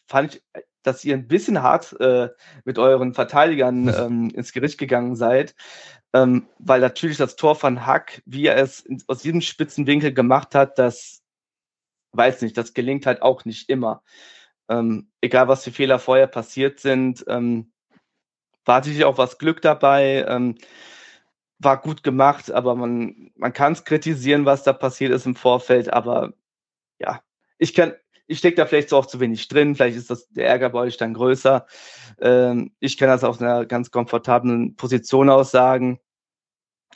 fand ich, dass ihr ein bisschen hart äh, mit euren Verteidigern ähm, ins Gericht gegangen seid. Ähm, weil natürlich das Tor von Hack, wie er es aus diesem spitzen Winkel gemacht hat, das weiß nicht, das gelingt halt auch nicht immer. Ähm, egal, was für Fehler vorher passiert sind, ähm, war sicherlich auch was Glück dabei. Ähm, war gut gemacht, aber man, man kann es kritisieren, was da passiert ist im Vorfeld. Aber ja, ich kann, ich stecke da vielleicht so auch zu wenig drin. Vielleicht ist das der Ärger bei euch dann größer. Ähm, ich kann das aus einer ganz komfortablen Position aus sagen.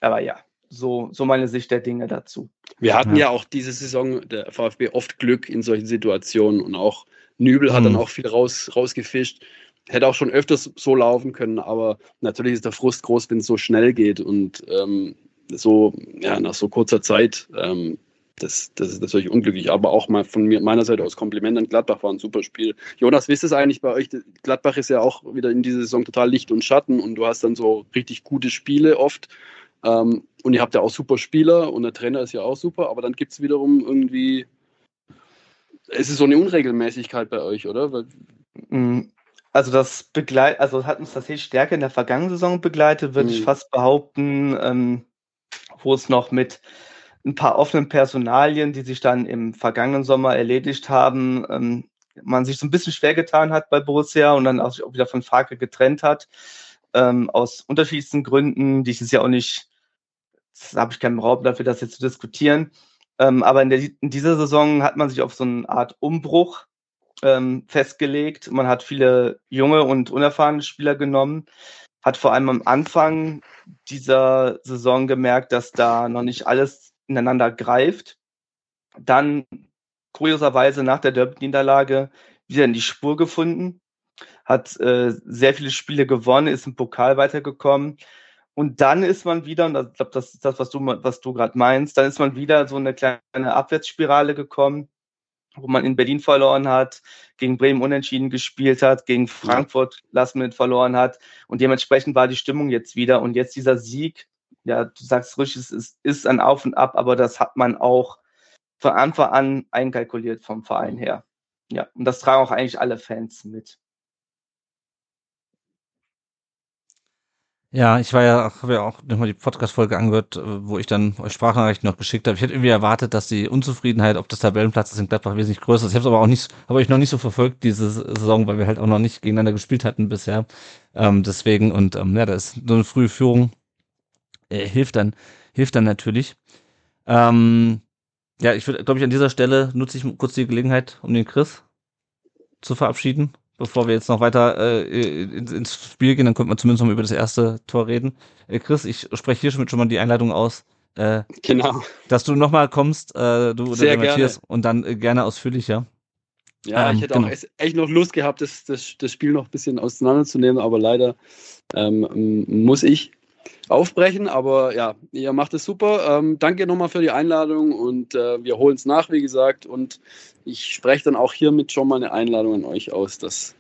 Aber ja, so, so meine Sicht der Dinge dazu. Wir hatten ja. ja auch diese Saison der VfB oft Glück in solchen Situationen und auch Nübel hat dann mhm. auch viel raus, rausgefischt. Hätte auch schon öfters so laufen können, aber natürlich ist der Frust groß, wenn es so schnell geht und ähm, so, ja, nach so kurzer Zeit. Ähm, das, das ist natürlich unglücklich, aber auch mal von mir, meiner Seite aus Kompliment an Gladbach war ein super Spiel. Jonas, wisst es eigentlich bei euch? Gladbach ist ja auch wieder in dieser Saison total Licht und Schatten und du hast dann so richtig gute Spiele oft. Ähm, und ihr habt ja auch super Spieler und der Trainer ist ja auch super, aber dann gibt es wiederum irgendwie, es ist so eine Unregelmäßigkeit bei euch, oder? Mm, also das begleit, also hat uns tatsächlich stärker in der vergangenen Saison begleitet, würde mhm. ich fast behaupten, ähm, wo es noch mit ein paar offenen Personalien, die sich dann im vergangenen Sommer erledigt haben, ähm, man sich so ein bisschen schwer getan hat bei Borussia und dann auch sich auch wieder von Farke getrennt hat, ähm, aus unterschiedlichsten Gründen, die ich jetzt ja auch nicht, da habe ich keinen Raum dafür, das jetzt zu diskutieren. Ähm, aber in, der, in dieser Saison hat man sich auf so eine Art Umbruch ähm, festgelegt. Man hat viele junge und unerfahrene Spieler genommen, hat vor allem am Anfang dieser Saison gemerkt, dass da noch nicht alles ineinander greift. Dann kurioserweise nach der Derby-Niederlage wieder in die Spur gefunden, hat äh, sehr viele Spiele gewonnen, ist im Pokal weitergekommen. Und dann ist man wieder, und ich glaube, das ist das, was du, was du gerade meinst, dann ist man wieder so eine kleine Abwärtsspirale gekommen wo man in Berlin verloren hat, gegen Bremen unentschieden gespielt hat, gegen Frankfurt Last Minute verloren hat. Und dementsprechend war die Stimmung jetzt wieder. Und jetzt dieser Sieg, ja, du sagst richtig, es ist, ist ein Auf und Ab, aber das hat man auch von Anfang an einkalkuliert vom Verein her. Ja, und das tragen auch eigentlich alle Fans mit. Ja, ich war ja, habe ja auch nochmal die Podcast-Folge angehört, äh, wo ich dann euch Sprachnachrichten noch geschickt habe. Ich hätte irgendwie erwartet, dass die Unzufriedenheit ob das Tabellenplatz in Gladbach wesentlich größer ist. Ich habe aber auch nicht, habe ich noch nicht so verfolgt diese Saison, weil wir halt auch noch nicht gegeneinander gespielt hatten bisher. Ähm, deswegen und ähm, ja, da ist so eine frühe Führung äh, hilft dann, hilft dann natürlich. Ähm, ja, ich würde, glaube ich, an dieser Stelle nutze ich kurz die Gelegenheit, um den Chris zu verabschieden bevor wir jetzt noch weiter äh, ins, Spiel gehen, dann könnte man zumindest noch mal über das erste Tor reden. Äh, Chris, ich spreche hier schon, schon mal die Einleitung aus. Äh, genau. Dass du nochmal kommst, äh, du oder Matthias, und dann äh, gerne ausführlicher. Ja, ähm, ich hätte genau. auch echt noch Lust gehabt, das, das, das Spiel noch ein bisschen auseinanderzunehmen, aber leider ähm, muss ich aufbrechen. Aber ja, ihr macht es super. Ähm, danke nochmal für die Einladung und äh, wir holen es nach, wie gesagt. Und ich spreche dann auch hiermit schon mal eine Einladung an euch aus, dass,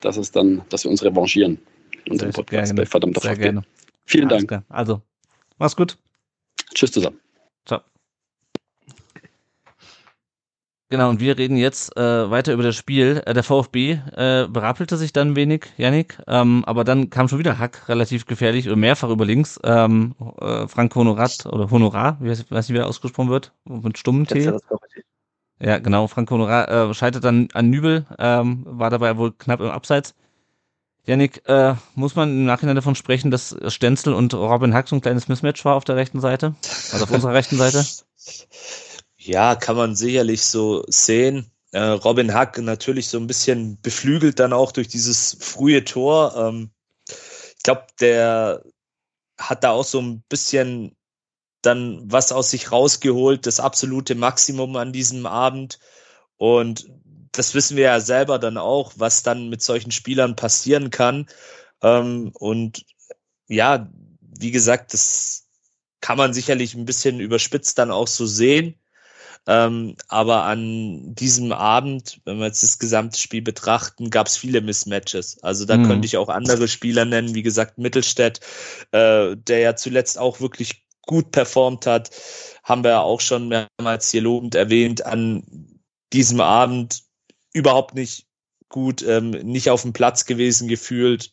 dass es dann, dass wir uns revanchieren. Unseren Podcast gerne. bei verdammter Sehr gerne. Vielen Alles Dank. Klar. Also, mach's gut. Tschüss zusammen. Genau, und wir reden jetzt äh, weiter über das Spiel. Äh, der VfB äh, berappelte sich dann wenig, Yannick, ähm, aber dann kam schon wieder Hack relativ gefährlich und mehrfach über links. Ähm, äh, Frank Honorat oder Honorar, wie weiß, weiß nicht, wie er ausgesprochen wird, mit stummem T. Ja, genau, Frank Honorar äh, scheitert dann an Nübel, ähm, war dabei wohl knapp im Abseits. Yannick, äh, muss man im Nachhinein davon sprechen, dass Stenzel und Robin Hack so ein kleines Mismatch war auf der rechten Seite? Also auf unserer rechten Seite? Ja, kann man sicherlich so sehen. Äh, Robin Hack natürlich so ein bisschen beflügelt dann auch durch dieses frühe Tor. Ähm, ich glaube, der hat da auch so ein bisschen dann was aus sich rausgeholt, das absolute Maximum an diesem Abend. Und das wissen wir ja selber dann auch, was dann mit solchen Spielern passieren kann. Ähm, und ja, wie gesagt, das kann man sicherlich ein bisschen überspitzt dann auch so sehen. Ähm, aber an diesem Abend, wenn wir jetzt das gesamte Spiel betrachten, gab es viele Mismatches. Also da mhm. könnte ich auch andere Spieler nennen, wie gesagt Mittelstädt, äh, der ja zuletzt auch wirklich gut performt hat, haben wir ja auch schon mehrmals hier lobend erwähnt, an diesem Abend überhaupt nicht gut, ähm, nicht auf dem Platz gewesen gefühlt.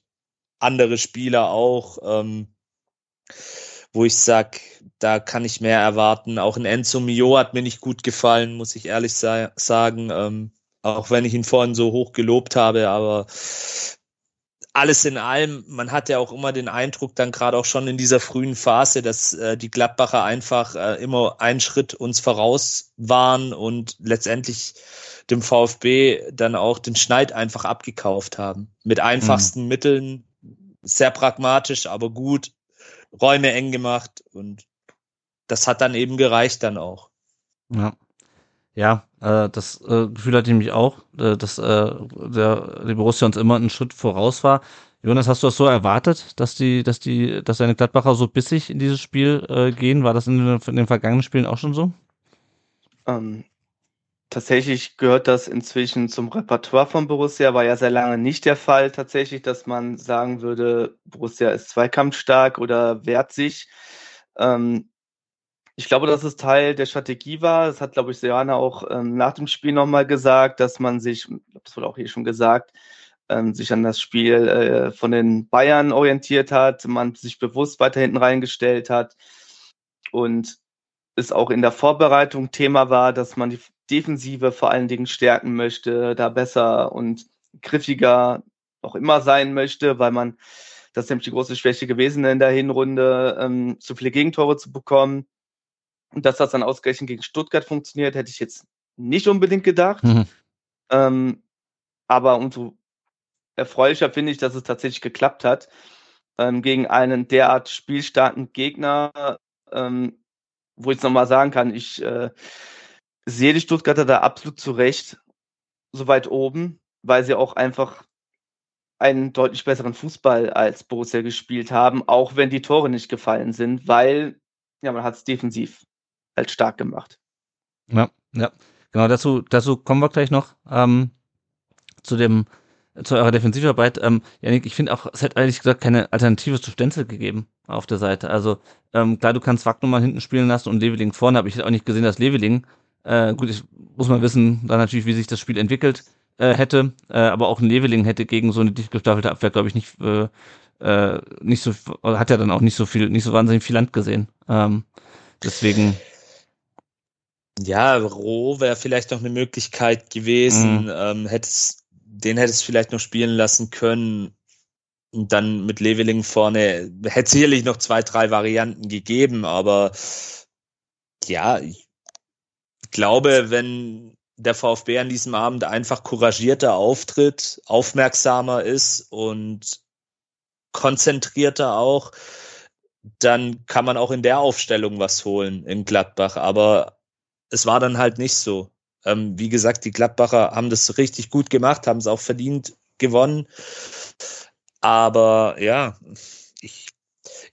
Andere Spieler auch. Ähm, wo ich sag, da kann ich mehr erwarten. Auch ein Enzo Mio hat mir nicht gut gefallen, muss ich ehrlich sagen. Ähm, auch wenn ich ihn vorhin so hoch gelobt habe, aber alles in allem, man hat ja auch immer den Eindruck, dann gerade auch schon in dieser frühen Phase, dass äh, die Gladbacher einfach äh, immer einen Schritt uns voraus waren und letztendlich dem VfB dann auch den Schneid einfach abgekauft haben. Mit einfachsten mhm. Mitteln, sehr pragmatisch, aber gut. Räume eng gemacht und das hat dann eben gereicht dann auch. Ja. Ja, äh, das äh, Gefühl hatte ich mich auch, äh, dass äh, der, die Borussia uns immer einen Schritt voraus war. Jonas, hast du das so erwartet, dass die, dass die, dass deine Gladbacher so bissig in dieses Spiel äh, gehen? War das in den, in den vergangenen Spielen auch schon so? Ähm, tatsächlich gehört das inzwischen zum Repertoire von Borussia, war ja sehr lange nicht der Fall tatsächlich, dass man sagen würde, Borussia ist zweikampfstark oder wehrt sich. Ähm, ich glaube, dass es Teil der Strategie war. Das hat, glaube ich, Seana auch ähm, nach dem Spiel nochmal gesagt, dass man sich, das wurde auch hier schon gesagt, ähm, sich an das Spiel äh, von den Bayern orientiert hat, man sich bewusst weiter hinten reingestellt hat und es auch in der Vorbereitung Thema war, dass man die Defensive vor allen Dingen stärken möchte, da besser und griffiger auch immer sein möchte, weil man das ist nämlich die große Schwäche gewesen in der Hinrunde, ähm, zu viele Gegentore zu bekommen. Und dass das dann ausgerechnet gegen Stuttgart funktioniert, hätte ich jetzt nicht unbedingt gedacht. Mhm. Ähm, aber umso erfreulicher finde ich, dass es tatsächlich geklappt hat. Ähm, gegen einen derart spielstarken Gegner, ähm, wo ich es nochmal sagen kann, ich äh, sehe die Stuttgarter da absolut zurecht so weit oben, weil sie auch einfach einen deutlich besseren Fußball als Borussia gespielt haben, auch wenn die Tore nicht gefallen sind, weil ja, man hat es defensiv halt stark gemacht. Ja, ja. Genau, dazu, dazu kommen wir gleich noch ähm, zu dem zu eurer Defensivarbeit. Ähm, Janik, ich finde auch, es hätte ehrlich gesagt keine Alternative zu Stenzel gegeben auf der Seite. Also ähm, klar, du kannst Wagner hinten spielen lassen und Leveling vorne, aber ich hätte auch nicht gesehen, dass Leveling, äh, gut, ich muss mal wissen, dann natürlich, wie sich das Spiel entwickelt äh, hätte, äh, aber auch ein Leveling hätte gegen so eine dicht gestaffelte Abwehr, glaube ich, nicht äh, äh, nicht so, hat ja dann auch nicht so viel, nicht so wahnsinnig viel Land gesehen. Ähm, deswegen ja, Roh wäre vielleicht noch eine Möglichkeit gewesen. Mhm. Ähm, hättest, den hättest vielleicht noch spielen lassen können. Und dann mit Leveling vorne hätte sicherlich noch zwei, drei Varianten gegeben, aber ja, ich glaube, wenn der VfB an diesem Abend einfach couragierter auftritt, aufmerksamer ist und konzentrierter auch, dann kann man auch in der Aufstellung was holen in Gladbach. Aber es war dann halt nicht so. Ähm, wie gesagt, die Gladbacher haben das richtig gut gemacht, haben es auch verdient gewonnen. Aber ja, ich,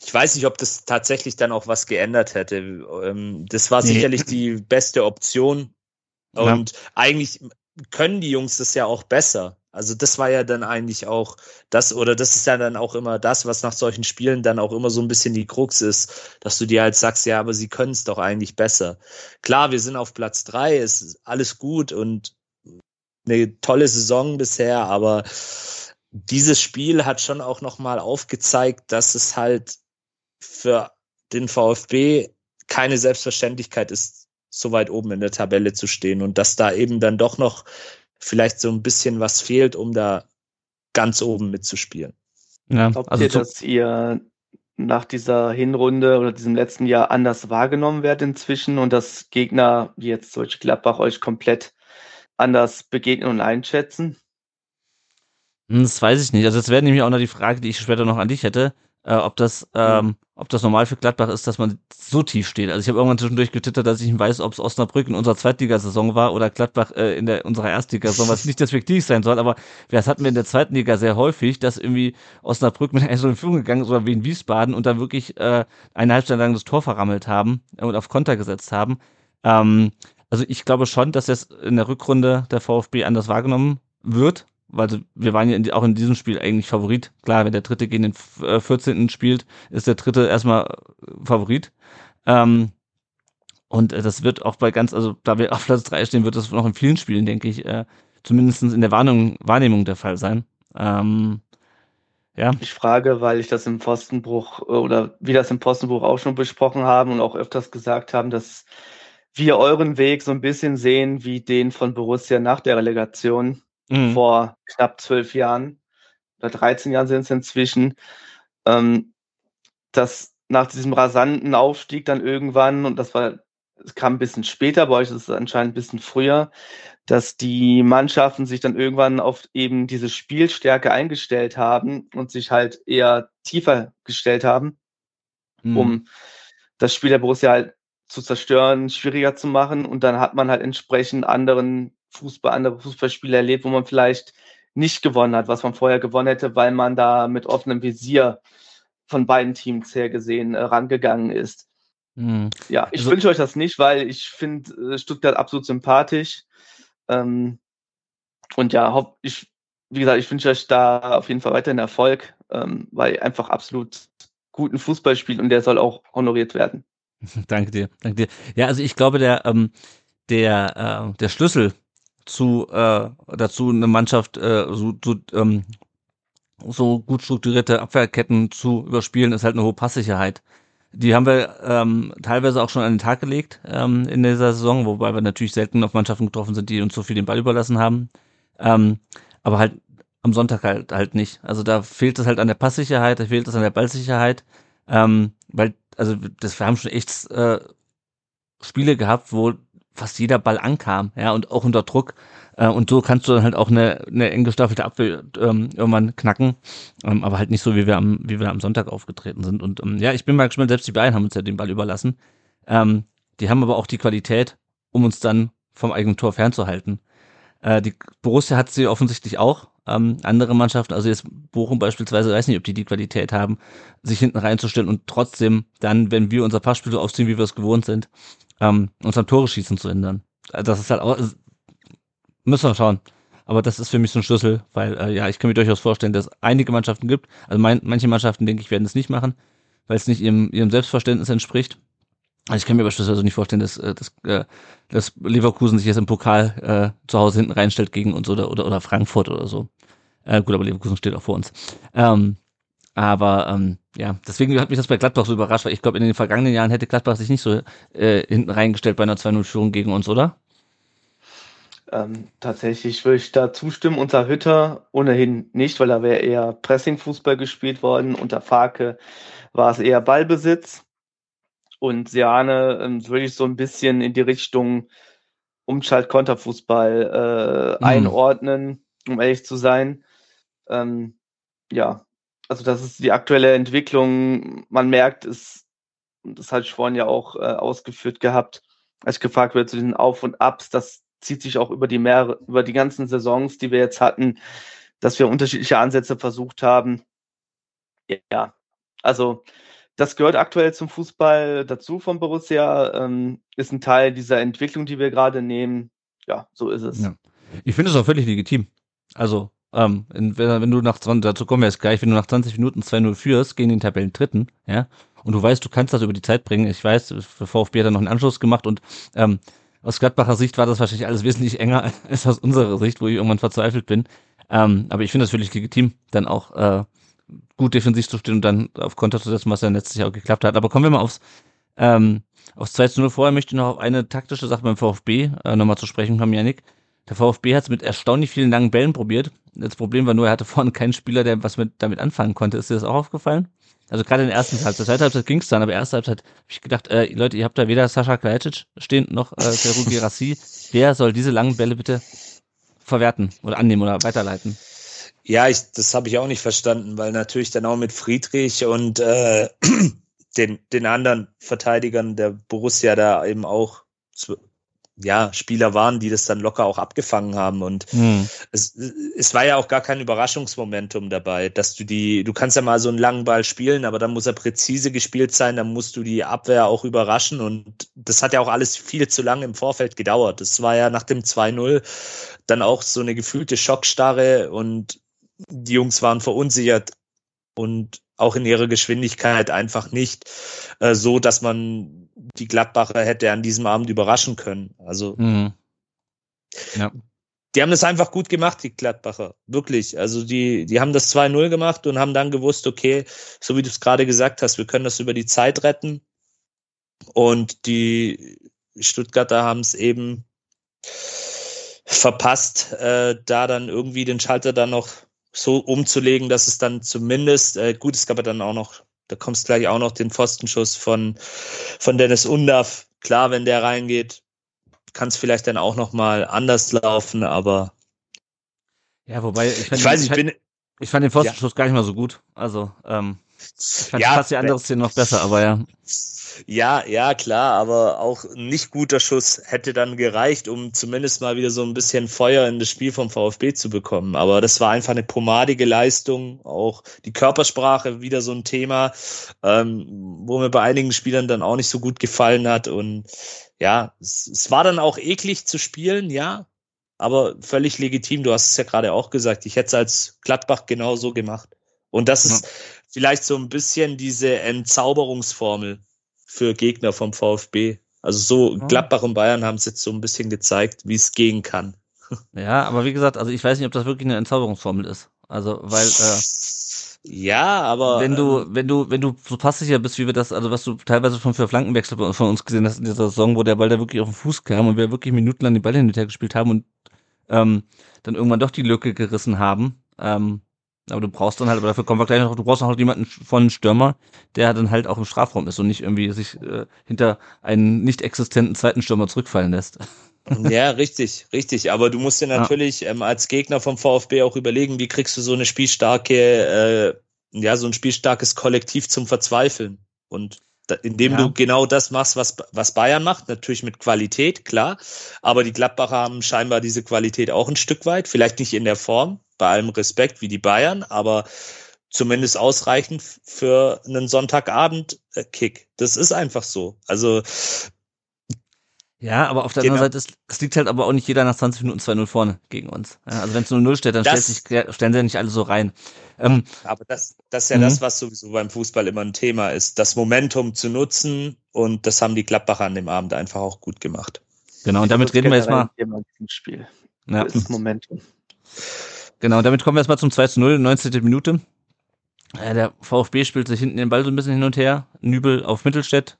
ich weiß nicht, ob das tatsächlich dann auch was geändert hätte. Ähm, das war sicherlich die beste Option. Und ja. eigentlich können die Jungs das ja auch besser. Also das war ja dann eigentlich auch das, oder das ist ja dann auch immer das, was nach solchen Spielen dann auch immer so ein bisschen die Krux ist, dass du dir halt sagst, ja, aber sie können es doch eigentlich besser. Klar, wir sind auf Platz drei, es ist alles gut und eine tolle Saison bisher, aber dieses Spiel hat schon auch nochmal aufgezeigt, dass es halt für den VfB keine Selbstverständlichkeit ist, so weit oben in der Tabelle zu stehen und dass da eben dann doch noch vielleicht so ein bisschen was fehlt, um da ganz oben mitzuspielen. Ja, Glaubt also ihr, dass ihr nach dieser Hinrunde oder diesem letzten Jahr anders wahrgenommen werdet inzwischen und dass Gegner wie jetzt solche Gladbach euch komplett anders begegnen und einschätzen? Hm, das weiß ich nicht. Also das wäre nämlich auch noch die Frage, die ich später noch an dich hätte äh, ob das ähm, ob das normal für Gladbach ist, dass man so tief steht. Also ich habe irgendwann zwischendurch getwittert, dass ich nicht weiß, ob es Osnabrück in unserer Zweitligasaison war oder Gladbach äh, in der unserer Erstligasaison, was nicht despektiv sein soll, aber das hatten wir in der zweiten Liga sehr häufig, dass irgendwie Osnabrück mit einer in Führung gegangen ist oder wie in Wiesbaden und dann wirklich äh, eine Halbzeit lang das Tor verrammelt haben und auf Konter gesetzt haben. Ähm, also ich glaube schon, dass das in der Rückrunde der VfB anders wahrgenommen wird, weil wir waren ja in, auch in diesem Spiel eigentlich Favorit. Klar, wenn der dritte gegen den 14. Äh, spielt, ist der dritte erstmal äh, Favorit. Ähm, und äh, das wird auch bei ganz, also da wir auf Platz drei stehen, wird das noch in vielen Spielen, denke ich, äh, zumindest in der Warnung, Wahrnehmung der Fall sein. Ähm, ja. Ich frage, weil ich das im Postenbruch oder wie das im Postenbruch auch schon besprochen haben und auch öfters gesagt haben, dass wir euren Weg so ein bisschen sehen wie den von Borussia nach der Relegation mhm. vor knapp zwölf Jahren oder 13 Jahren sind es inzwischen, ähm, dass nach diesem rasanten Aufstieg dann irgendwann, und das war, es kam ein bisschen später, bei euch ist es anscheinend ein bisschen früher, dass die Mannschaften sich dann irgendwann auf eben diese Spielstärke eingestellt haben und sich halt eher tiefer gestellt haben, mhm. um das Spiel der Borussia halt zu zerstören, schwieriger zu machen. Und dann hat man halt entsprechend anderen Fußball, andere Fußballspiele erlebt, wo man vielleicht nicht gewonnen hat, was man vorher gewonnen hätte, weil man da mit offenem Visier von beiden Teams her gesehen äh, rangegangen ist. Mhm. Ja, ich also, wünsche euch das nicht, weil ich finde äh, Stuttgart absolut sympathisch. Ähm, und ja, ich, wie gesagt, ich wünsche euch da auf jeden Fall weiterhin Erfolg, ähm, weil einfach absolut guten Fußball spielt und der soll auch honoriert werden. danke dir, danke dir. Ja, also ich glaube, der, ähm, der, äh, der Schlüssel zu äh, dazu eine Mannschaft äh, so, so, ähm, so gut strukturierte Abwehrketten zu überspielen, ist halt eine hohe Passsicherheit. Die haben wir ähm, teilweise auch schon an den Tag gelegt ähm, in dieser Saison, wobei wir natürlich selten auf Mannschaften getroffen sind, die uns so viel den Ball überlassen haben. Ähm, aber halt am Sonntag halt halt nicht. Also da fehlt es halt an der Passsicherheit, da fehlt es an der Ballsicherheit, ähm, weil also das wir haben schon echt äh, Spiele gehabt, wo fast jeder Ball ankam, ja, und auch unter Druck. Äh, und so kannst du dann halt auch eine, eine eng gestaffelte Abwehr ähm, irgendwann knacken, ähm, aber halt nicht so, wie wir am, wie wir am Sonntag aufgetreten sind. Und ähm, ja, ich bin mal gespannt, selbst die Bayern haben uns ja den Ball überlassen. Ähm, die haben aber auch die Qualität, um uns dann vom eigenen Tor fernzuhalten. Äh, die Borussia hat sie offensichtlich auch. Ähm, andere Mannschaften, also jetzt Bochum beispielsweise, weiß nicht, ob die die Qualität haben, sich hinten reinzustellen und trotzdem dann, wenn wir unser Passspiel so aufziehen, wie wir es gewohnt sind, ähm, uns am Tore schießen zu ändern. Also das ist halt auch, müssen wir schauen. Aber das ist für mich so ein Schlüssel, weil äh, ja, ich kann mir durchaus vorstellen, dass es einige Mannschaften gibt, also mein, manche Mannschaften, denke ich, werden es nicht machen, weil es nicht ihrem, ihrem Selbstverständnis entspricht. Also ich kann mir beispielsweise nicht vorstellen, dass, äh, dass, äh, dass Leverkusen sich jetzt im Pokal äh, zu Hause hinten reinstellt gegen uns oder, oder, oder Frankfurt oder so. Äh, gut, aber Leverkusen steht auch vor uns. Ähm, aber ähm, ja, deswegen hat mich das bei Gladbach so überrascht, weil ich glaube, in den vergangenen Jahren hätte Gladbach sich nicht so äh, hinten reingestellt bei einer 2-0-Führung gegen uns, oder? Ähm, tatsächlich würde ich da zustimmen. Unter Hütter ohnehin nicht, weil da wäre eher Pressing-Fußball gespielt worden. Unter Farke war es eher Ballbesitz. Und Seane ähm, würde ich so ein bisschen in die Richtung Umschalt-Konterfußball äh, mhm. einordnen, um ehrlich zu sein. Ähm, ja, also das ist die aktuelle Entwicklung. Man merkt es, das hatte ich vorhin ja auch äh, ausgeführt gehabt, als ich gefragt werde zu den Auf und Abs, das zieht sich auch über die mehrere, über die ganzen Saisons, die wir jetzt hatten, dass wir unterschiedliche Ansätze versucht haben. Ja, also das gehört aktuell zum Fußball dazu von Borussia, ähm, ist ein Teil dieser Entwicklung, die wir gerade nehmen. Ja, so ist es. Ja. Ich finde es auch völlig legitim. Also, ähm, wenn, wenn du nach 20, dazu kommen wir jetzt gleich, wenn du nach 20 Minuten 2-0 führst gegen den Tabellen Dritten, ja, und du weißt, du kannst das über die Zeit bringen. Ich weiß, VfB hat er noch einen Anschluss gemacht und ähm, aus Gladbacher Sicht war das wahrscheinlich alles wesentlich enger als aus unserer Sicht, wo ich irgendwann verzweifelt bin. Ähm, aber ich finde das völlig legitim, dann auch äh, gut defensiv zu stehen und dann auf Konter zu setzen, was letztes Jahr auch geklappt hat. Aber kommen wir mal aufs, ähm, aufs 2 zu 0. Vorher möchte ich noch auf eine taktische Sache beim VfB äh, nochmal zu sprechen kommen, Janik. Der VfB hat es mit erstaunlich vielen langen Bällen probiert. Das Problem war nur, er hatte vorne keinen Spieler, der was mit, damit anfangen konnte. Ist dir das auch aufgefallen? Also gerade in der ersten Halbzeit, zweite Halbzeit ging es dann, aber erste Halbzeit habe ich gedacht, äh, Leute, ihr habt da weder Sascha Kalajdzic stehen noch äh, Seru Girassi. Wer soll diese langen Bälle bitte verwerten oder annehmen oder weiterleiten? Ja, ich, das habe ich auch nicht verstanden, weil natürlich dann auch mit Friedrich und äh, den, den anderen Verteidigern der Borussia da eben auch ja, Spieler waren, die das dann locker auch abgefangen haben. Und hm. es, es war ja auch gar kein Überraschungsmomentum dabei, dass du die, du kannst ja mal so einen langen Ball spielen, aber dann muss er präzise gespielt sein, dann musst du die Abwehr auch überraschen. Und das hat ja auch alles viel zu lange im Vorfeld gedauert. Das war ja nach dem 2-0 dann auch so eine gefühlte Schockstarre und die Jungs waren verunsichert und auch in ihrer Geschwindigkeit einfach nicht äh, so, dass man die Gladbacher hätte an diesem Abend überraschen können. Also mhm. ja. die haben das einfach gut gemacht, die Gladbacher. Wirklich. Also die, die haben das 2-0 gemacht und haben dann gewusst, okay, so wie du es gerade gesagt hast, wir können das über die Zeit retten. Und die Stuttgarter haben es eben verpasst, äh, da dann irgendwie den Schalter dann noch so umzulegen, dass es dann zumindest, äh, gut, es gab ja dann auch noch, da kommst gleich auch noch den Pfostenschuss von, von Dennis Undaff. Klar, wenn der reingeht, kann es vielleicht dann auch noch mal anders laufen, aber ja, wobei ich, fand, ich weiß, ich, bin, ich fand den Pfostenschuss ja. gar nicht mal so gut. Also ähm, Ich fand ja, fast die andere Szene noch besser, aber ja. Ja, ja, klar, aber auch ein nicht guter Schuss hätte dann gereicht, um zumindest mal wieder so ein bisschen Feuer in das Spiel vom VfB zu bekommen. Aber das war einfach eine pomadige Leistung, auch die Körpersprache wieder so ein Thema, ähm, wo mir bei einigen Spielern dann auch nicht so gut gefallen hat. Und ja, es, es war dann auch eklig zu spielen, ja, aber völlig legitim. Du hast es ja gerade auch gesagt. Ich hätte es als Gladbach genauso gemacht. Und das ist vielleicht so ein bisschen diese Entzauberungsformel für Gegner vom VfB. Also so. Gladbach und Bayern haben es jetzt so ein bisschen gezeigt, wie es gehen kann. Ja, aber wie gesagt, also ich weiß nicht, ob das wirklich eine Entzauberungsformel ist. Also weil äh, ja, aber wenn du ähm, wenn du wenn du so passsicher bist, wie wir das, also was du teilweise schon für Flankenwechsel von uns gesehen hast in dieser Saison, wo der Ball da wirklich auf den Fuß kam und wir wirklich minutenlang den Ball hin und her gespielt haben und ähm, dann irgendwann doch die Lücke gerissen haben. Ähm, aber du brauchst dann halt, aber dafür kommen wir gleich noch, du brauchst noch halt jemanden von Stürmer, der dann halt auch im Strafraum ist und nicht irgendwie sich äh, hinter einen nicht existenten zweiten Stürmer zurückfallen lässt. Ja, richtig, richtig. Aber du musst dir natürlich ja. ähm, als Gegner vom VfB auch überlegen, wie kriegst du so eine spielstarke, äh, ja, so ein spielstarkes Kollektiv zum Verzweifeln. Und da, indem ja. du genau das machst, was, was Bayern macht, natürlich mit Qualität, klar. Aber die Gladbacher haben scheinbar diese Qualität auch ein Stück weit, vielleicht nicht in der Form, bei allem Respekt wie die Bayern, aber zumindest ausreichend für einen Sonntagabend-Kick. Das ist einfach so. Also ja, aber auf der genau. anderen Seite, ist, es liegt halt aber auch nicht jeder nach 20 Minuten 2-0 vorne gegen uns. Ja, also wenn es 0-0 steht, dann das, sich, stellen sie ja nicht alle so rein. Ähm, aber das, das ist ja das, mhm. was sowieso beim Fußball immer ein Thema ist, das Momentum zu nutzen und das haben die Gladbacher an dem Abend einfach auch gut gemacht. Genau, und damit reden wir jetzt mal. Spiel. Ja. Das Momentum. Genau, damit kommen wir erstmal zum 2 zu 0, 19. Minute. Ja, der VfB spielt sich hinten den Ball so ein bisschen hin und her. Nübel auf Mittelstädt.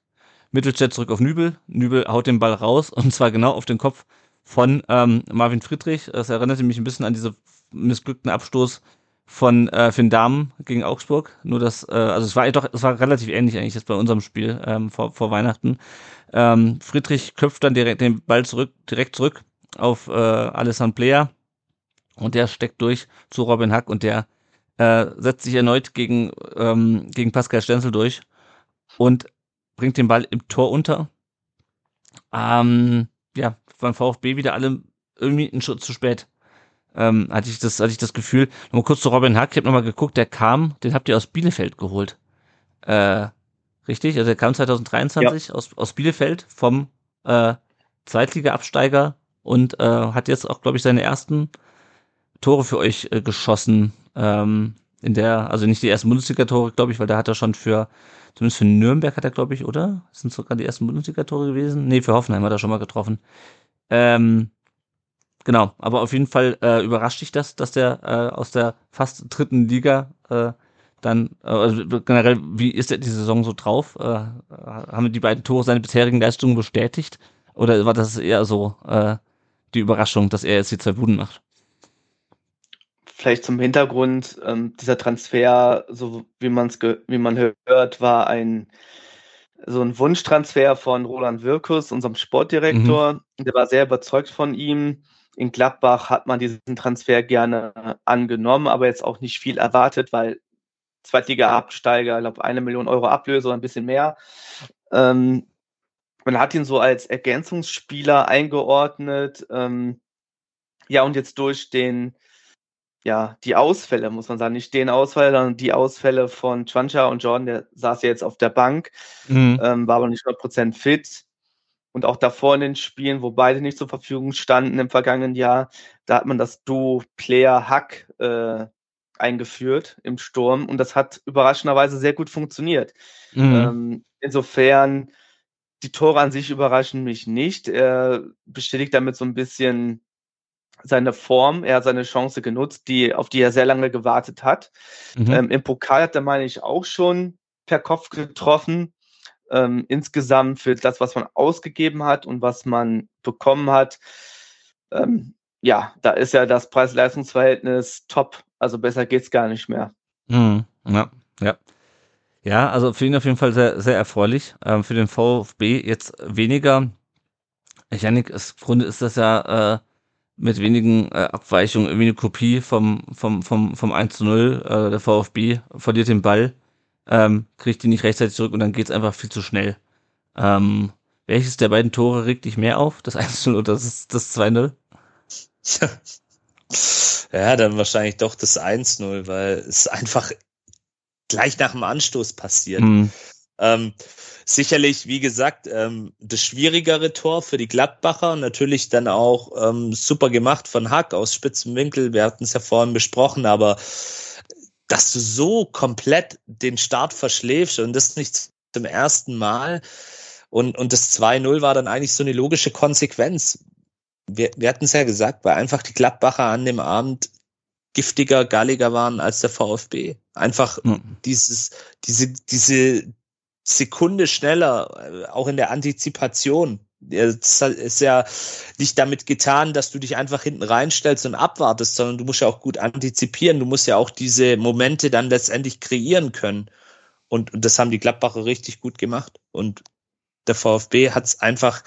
Mittelstädt zurück auf Nübel. Nübel haut den Ball raus und zwar genau auf den Kopf von ähm, Marvin Friedrich. Das erinnerte mich ein bisschen an diese missglückten Abstoß von äh, Finn Dahmen gegen Augsburg. Nur das, äh, also es war doch, es war relativ ähnlich eigentlich jetzt bei unserem Spiel ähm, vor, vor Weihnachten. Ähm, Friedrich köpft dann direkt den Ball zurück, direkt zurück auf äh, Alessandro Plea und der steckt durch zu Robin Hack und der äh, setzt sich erneut gegen, ähm, gegen Pascal Stenzel durch und bringt den Ball im Tor unter. Ähm, ja, beim VfB wieder alle irgendwie einen Schritt zu spät. Ähm, hatte ich das, hatte ich das Gefühl. Nochmal kurz zu Robin Hack, ich habe nochmal geguckt, der kam, den habt ihr aus Bielefeld geholt. Äh, richtig? Also der kam 2023 ja. aus, aus Bielefeld vom äh, Zweitliga-Absteiger und äh, hat jetzt auch, glaube ich, seine ersten Tore für euch äh, geschossen. Ähm, in der, also nicht die ersten Bundesliga-Tore, glaube ich, weil da hat er schon für, zumindest für Nürnberg hat er, glaube ich, oder? Sind sogar die ersten Bundesliga-Tore gewesen? Nee, für Hoffenheim hat er schon mal getroffen. Ähm, genau, aber auf jeden Fall äh, überrascht dich das, dass der äh, aus der fast dritten Liga äh, dann, äh, also generell, wie ist er die Saison so drauf? Äh, haben die beiden Tore seine bisherigen Leistungen bestätigt? Oder war das eher so äh, die Überraschung, dass er jetzt die zwei Buden macht? Vielleicht zum Hintergrund, ähm, dieser Transfer, so wie man es wie man hört, war ein so ein Wunschtransfer von Roland Wirkus, unserem Sportdirektor. Mhm. Der war sehr überzeugt von ihm. In Gladbach hat man diesen Transfer gerne angenommen, aber jetzt auch nicht viel erwartet, weil Zweitliga-Absteiger, ich glaube, eine Million Euro Ablöse oder ein bisschen mehr. Ähm, man hat ihn so als Ergänzungsspieler eingeordnet. Ähm, ja, und jetzt durch den ja, die Ausfälle, muss man sagen, nicht den Ausfall, sondern die Ausfälle von Chwancha und Jordan, der saß ja jetzt auf der Bank, mhm. ähm, war aber nicht 100% fit. Und auch davor in den Spielen, wo beide nicht zur Verfügung standen im vergangenen Jahr, da hat man das Duo Player-Hack äh, eingeführt im Sturm und das hat überraschenderweise sehr gut funktioniert. Mhm. Ähm, insofern, die Tore an sich überraschen mich nicht. Er bestätigt damit so ein bisschen seine Form, er hat seine Chance genutzt, die, auf die er sehr lange gewartet hat. Mhm. Ähm, Im Pokal hat er, meine ich, auch schon per Kopf getroffen. Ähm, insgesamt für das, was man ausgegeben hat und was man bekommen hat, ähm, ja, da ist ja das Preis-Leistungs-Verhältnis top. Also besser geht's gar nicht mehr. Mhm. Ja, ja. Ja, also für ihn auf jeden Fall sehr, sehr erfreulich. Ähm, für den VfB jetzt weniger. Janik, im Grunde ist das ja äh, mit wenigen äh, Abweichungen irgendwie eine Kopie vom, vom, vom, vom 1 zu 0. Äh, der VfB verliert den Ball ähm, kriegt die nicht rechtzeitig zurück und dann geht's einfach viel zu schnell. Ähm, welches der beiden Tore regt dich mehr auf? Das 1-0 oder das, das 2-0? ja, dann wahrscheinlich doch das 1-0, weil es einfach gleich nach dem Anstoß passiert. Mhm. Ähm, sicherlich, wie gesagt, ähm, das schwierigere Tor für die Gladbacher. Natürlich dann auch ähm, super gemacht von Hack aus spitzem Winkel. Wir hatten es ja vorhin besprochen, aber dass du so komplett den Start verschläfst und das nicht zum ersten Mal. Und, und das 2-0 war dann eigentlich so eine logische Konsequenz. Wir, wir hatten es ja gesagt, weil einfach die Gladbacher an dem Abend giftiger, galliger waren als der VfB. Einfach mhm. dieses, diese, diese Sekunde schneller, äh, auch in der Antizipation. Es ist ja nicht damit getan, dass du dich einfach hinten reinstellst und abwartest, sondern du musst ja auch gut antizipieren. Du musst ja auch diese Momente dann letztendlich kreieren können. Und, und das haben die Gladbacher richtig gut gemacht. Und der VfB hat es einfach,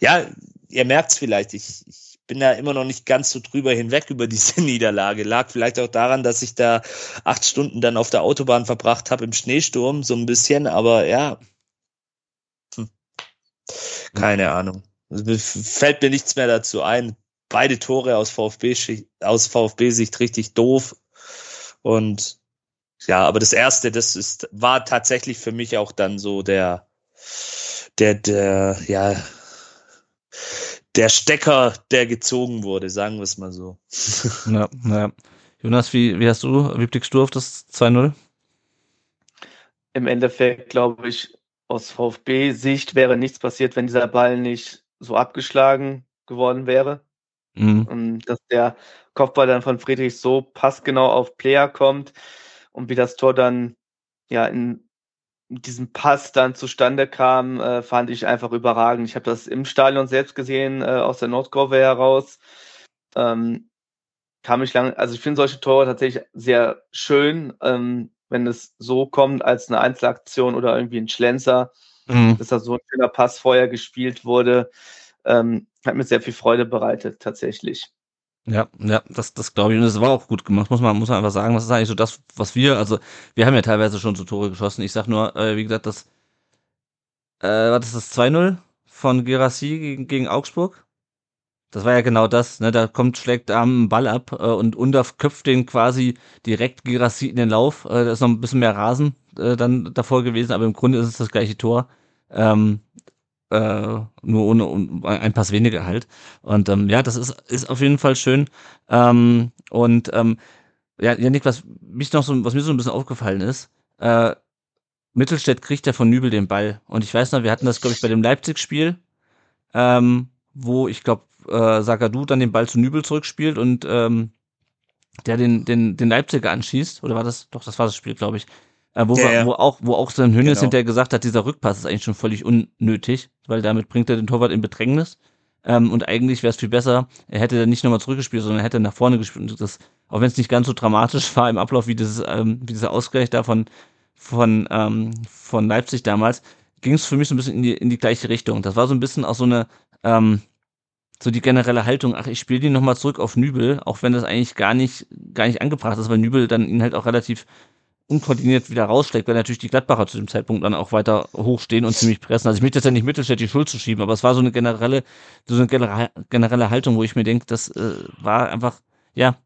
ja, ihr merkt es vielleicht, ich, ich bin da immer noch nicht ganz so drüber hinweg über diese Niederlage. Lag vielleicht auch daran, dass ich da acht Stunden dann auf der Autobahn verbracht habe im Schneesturm, so ein bisschen, aber ja. Hm. Keine. Ahnung. Fällt mir nichts mehr dazu ein. Beide Tore aus VfB, aus VfB-Sicht richtig doof. Und ja, aber das erste, das ist, war tatsächlich für mich auch dann so der, der, der, ja, der Stecker, der gezogen wurde, sagen wir es mal so. Ja, ja. Jonas, wie, wie hast du, wie blickst du auf das 2-0? Im Endeffekt glaube ich, aus VfB-Sicht wäre nichts passiert, wenn dieser Ball nicht so abgeschlagen geworden wäre. Mhm. Und dass der Kopfball dann von Friedrich so passgenau auf Player kommt und wie das Tor dann ja in diesem Pass dann zustande kam, äh, fand ich einfach überragend. Ich habe das im Stadion selbst gesehen, äh, aus der Nordkurve heraus. Ähm, kam ich lang, also ich finde solche Tore tatsächlich sehr schön, ähm, wenn es so kommt als eine Einzelaktion oder irgendwie ein Schlenzer, mhm. dass da so ein schöner Pass vorher gespielt wurde, ähm, hat mir sehr viel Freude bereitet, tatsächlich. Ja, ja, das, das glaube ich. Und es war auch gut gemacht, muss man, muss man einfach sagen. Das ist eigentlich so das, was wir, also wir haben ja teilweise schon so Tore geschossen. Ich sag nur, äh, wie gesagt, das, äh, war das das 2-0 von Gerassi gegen, gegen Augsburg? Das war ja genau das, ne? Da kommt, schlägt Arm einen Ball ab äh, und Undaf köpft den quasi direkt Gerassi in den Lauf. Äh, da ist noch ein bisschen mehr Rasen äh, dann davor gewesen, aber im Grunde ist es das gleiche Tor. Ähm, äh, nur ohne um, ein Pass weniger halt. Und ähm, ja, das ist, ist auf jeden Fall schön. Ähm, und ähm, ja, Janik, was mich noch so, was mir so ein bisschen aufgefallen ist, äh, Mittelstädt kriegt ja von Nübel den Ball. Und ich weiß noch, wir hatten das, glaube ich, bei dem Leipzig-Spiel, ähm, wo ich glaube, äh, Sagadu dann den Ball zu Nübel zurückspielt und ähm, der den, den, den Leipziger anschießt. Oder war das? Doch, das war das Spiel, glaube ich. Äh, wo, ja, wir, wo auch, wo auch sein Hönes genau. hinterher gesagt hat, dieser Rückpass ist eigentlich schon völlig unnötig, weil damit bringt er den Torwart in Bedrängnis. Ähm, und eigentlich wäre es viel besser, er hätte dann nicht nochmal zurückgespielt, sondern er hätte nach vorne gespielt. Und das, auch wenn es nicht ganz so dramatisch war im Ablauf wie dieses, ähm, wie dieser Ausgleich da von, von, ähm, von Leipzig damals, ging es für mich so ein bisschen in die, in die gleiche Richtung. Das war so ein bisschen auch so eine, ähm, so die generelle Haltung, ach, ich spiele die nochmal zurück auf Nübel, auch wenn das eigentlich gar nicht, gar nicht angebracht ist, weil Nübel dann ihn halt auch relativ unkoordiniert wieder rausschlägt, weil natürlich die Gladbacher zu dem Zeitpunkt dann auch weiter hochstehen und ziemlich pressen. Also ich möchte jetzt ja nicht Mittelstädt die Schuld zu schieben, aber es war so eine generelle, so eine generelle Haltung, wo ich mir denke, das äh, war einfach, ja,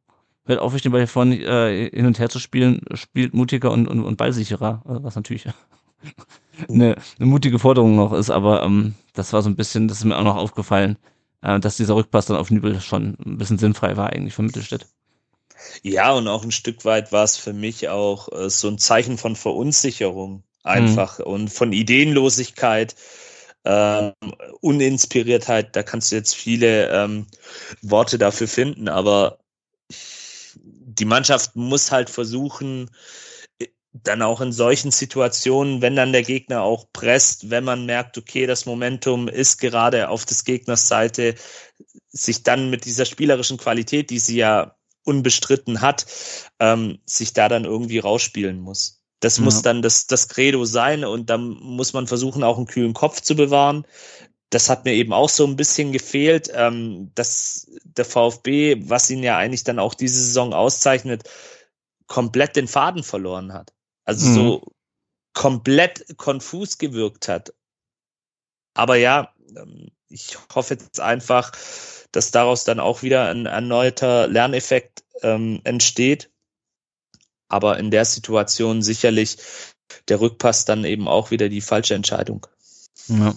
hört auf, ich den Ball vorne äh, hin und her zu spielen, spielt mutiger und, und, und ballsicherer, äh, was natürlich eine, eine mutige Forderung noch ist, aber ähm, das war so ein bisschen, das ist mir auch noch aufgefallen, äh, dass dieser Rückpass dann auf Nübel schon ein bisschen sinnfrei war eigentlich für Mittelstädt. Ja, und auch ein Stück weit war es für mich auch äh, so ein Zeichen von Verunsicherung einfach mhm. und von Ideenlosigkeit, ähm, Uninspiriertheit. Da kannst du jetzt viele ähm, Worte dafür finden, aber die Mannschaft muss halt versuchen, dann auch in solchen Situationen, wenn dann der Gegner auch presst, wenn man merkt, okay, das Momentum ist gerade auf des Gegners Seite, sich dann mit dieser spielerischen Qualität, die sie ja unbestritten hat, ähm, sich da dann irgendwie rausspielen muss. Das ja. muss dann das, das Credo sein und dann muss man versuchen, auch einen kühlen Kopf zu bewahren. Das hat mir eben auch so ein bisschen gefehlt, ähm, dass der VfB, was ihn ja eigentlich dann auch diese Saison auszeichnet, komplett den Faden verloren hat. Also mhm. so komplett konfus gewirkt hat. Aber ja, ähm, ich hoffe jetzt einfach, dass daraus dann auch wieder ein erneuter Lerneffekt ähm, entsteht. Aber in der Situation sicherlich der Rückpass dann eben auch wieder die falsche Entscheidung. Ja.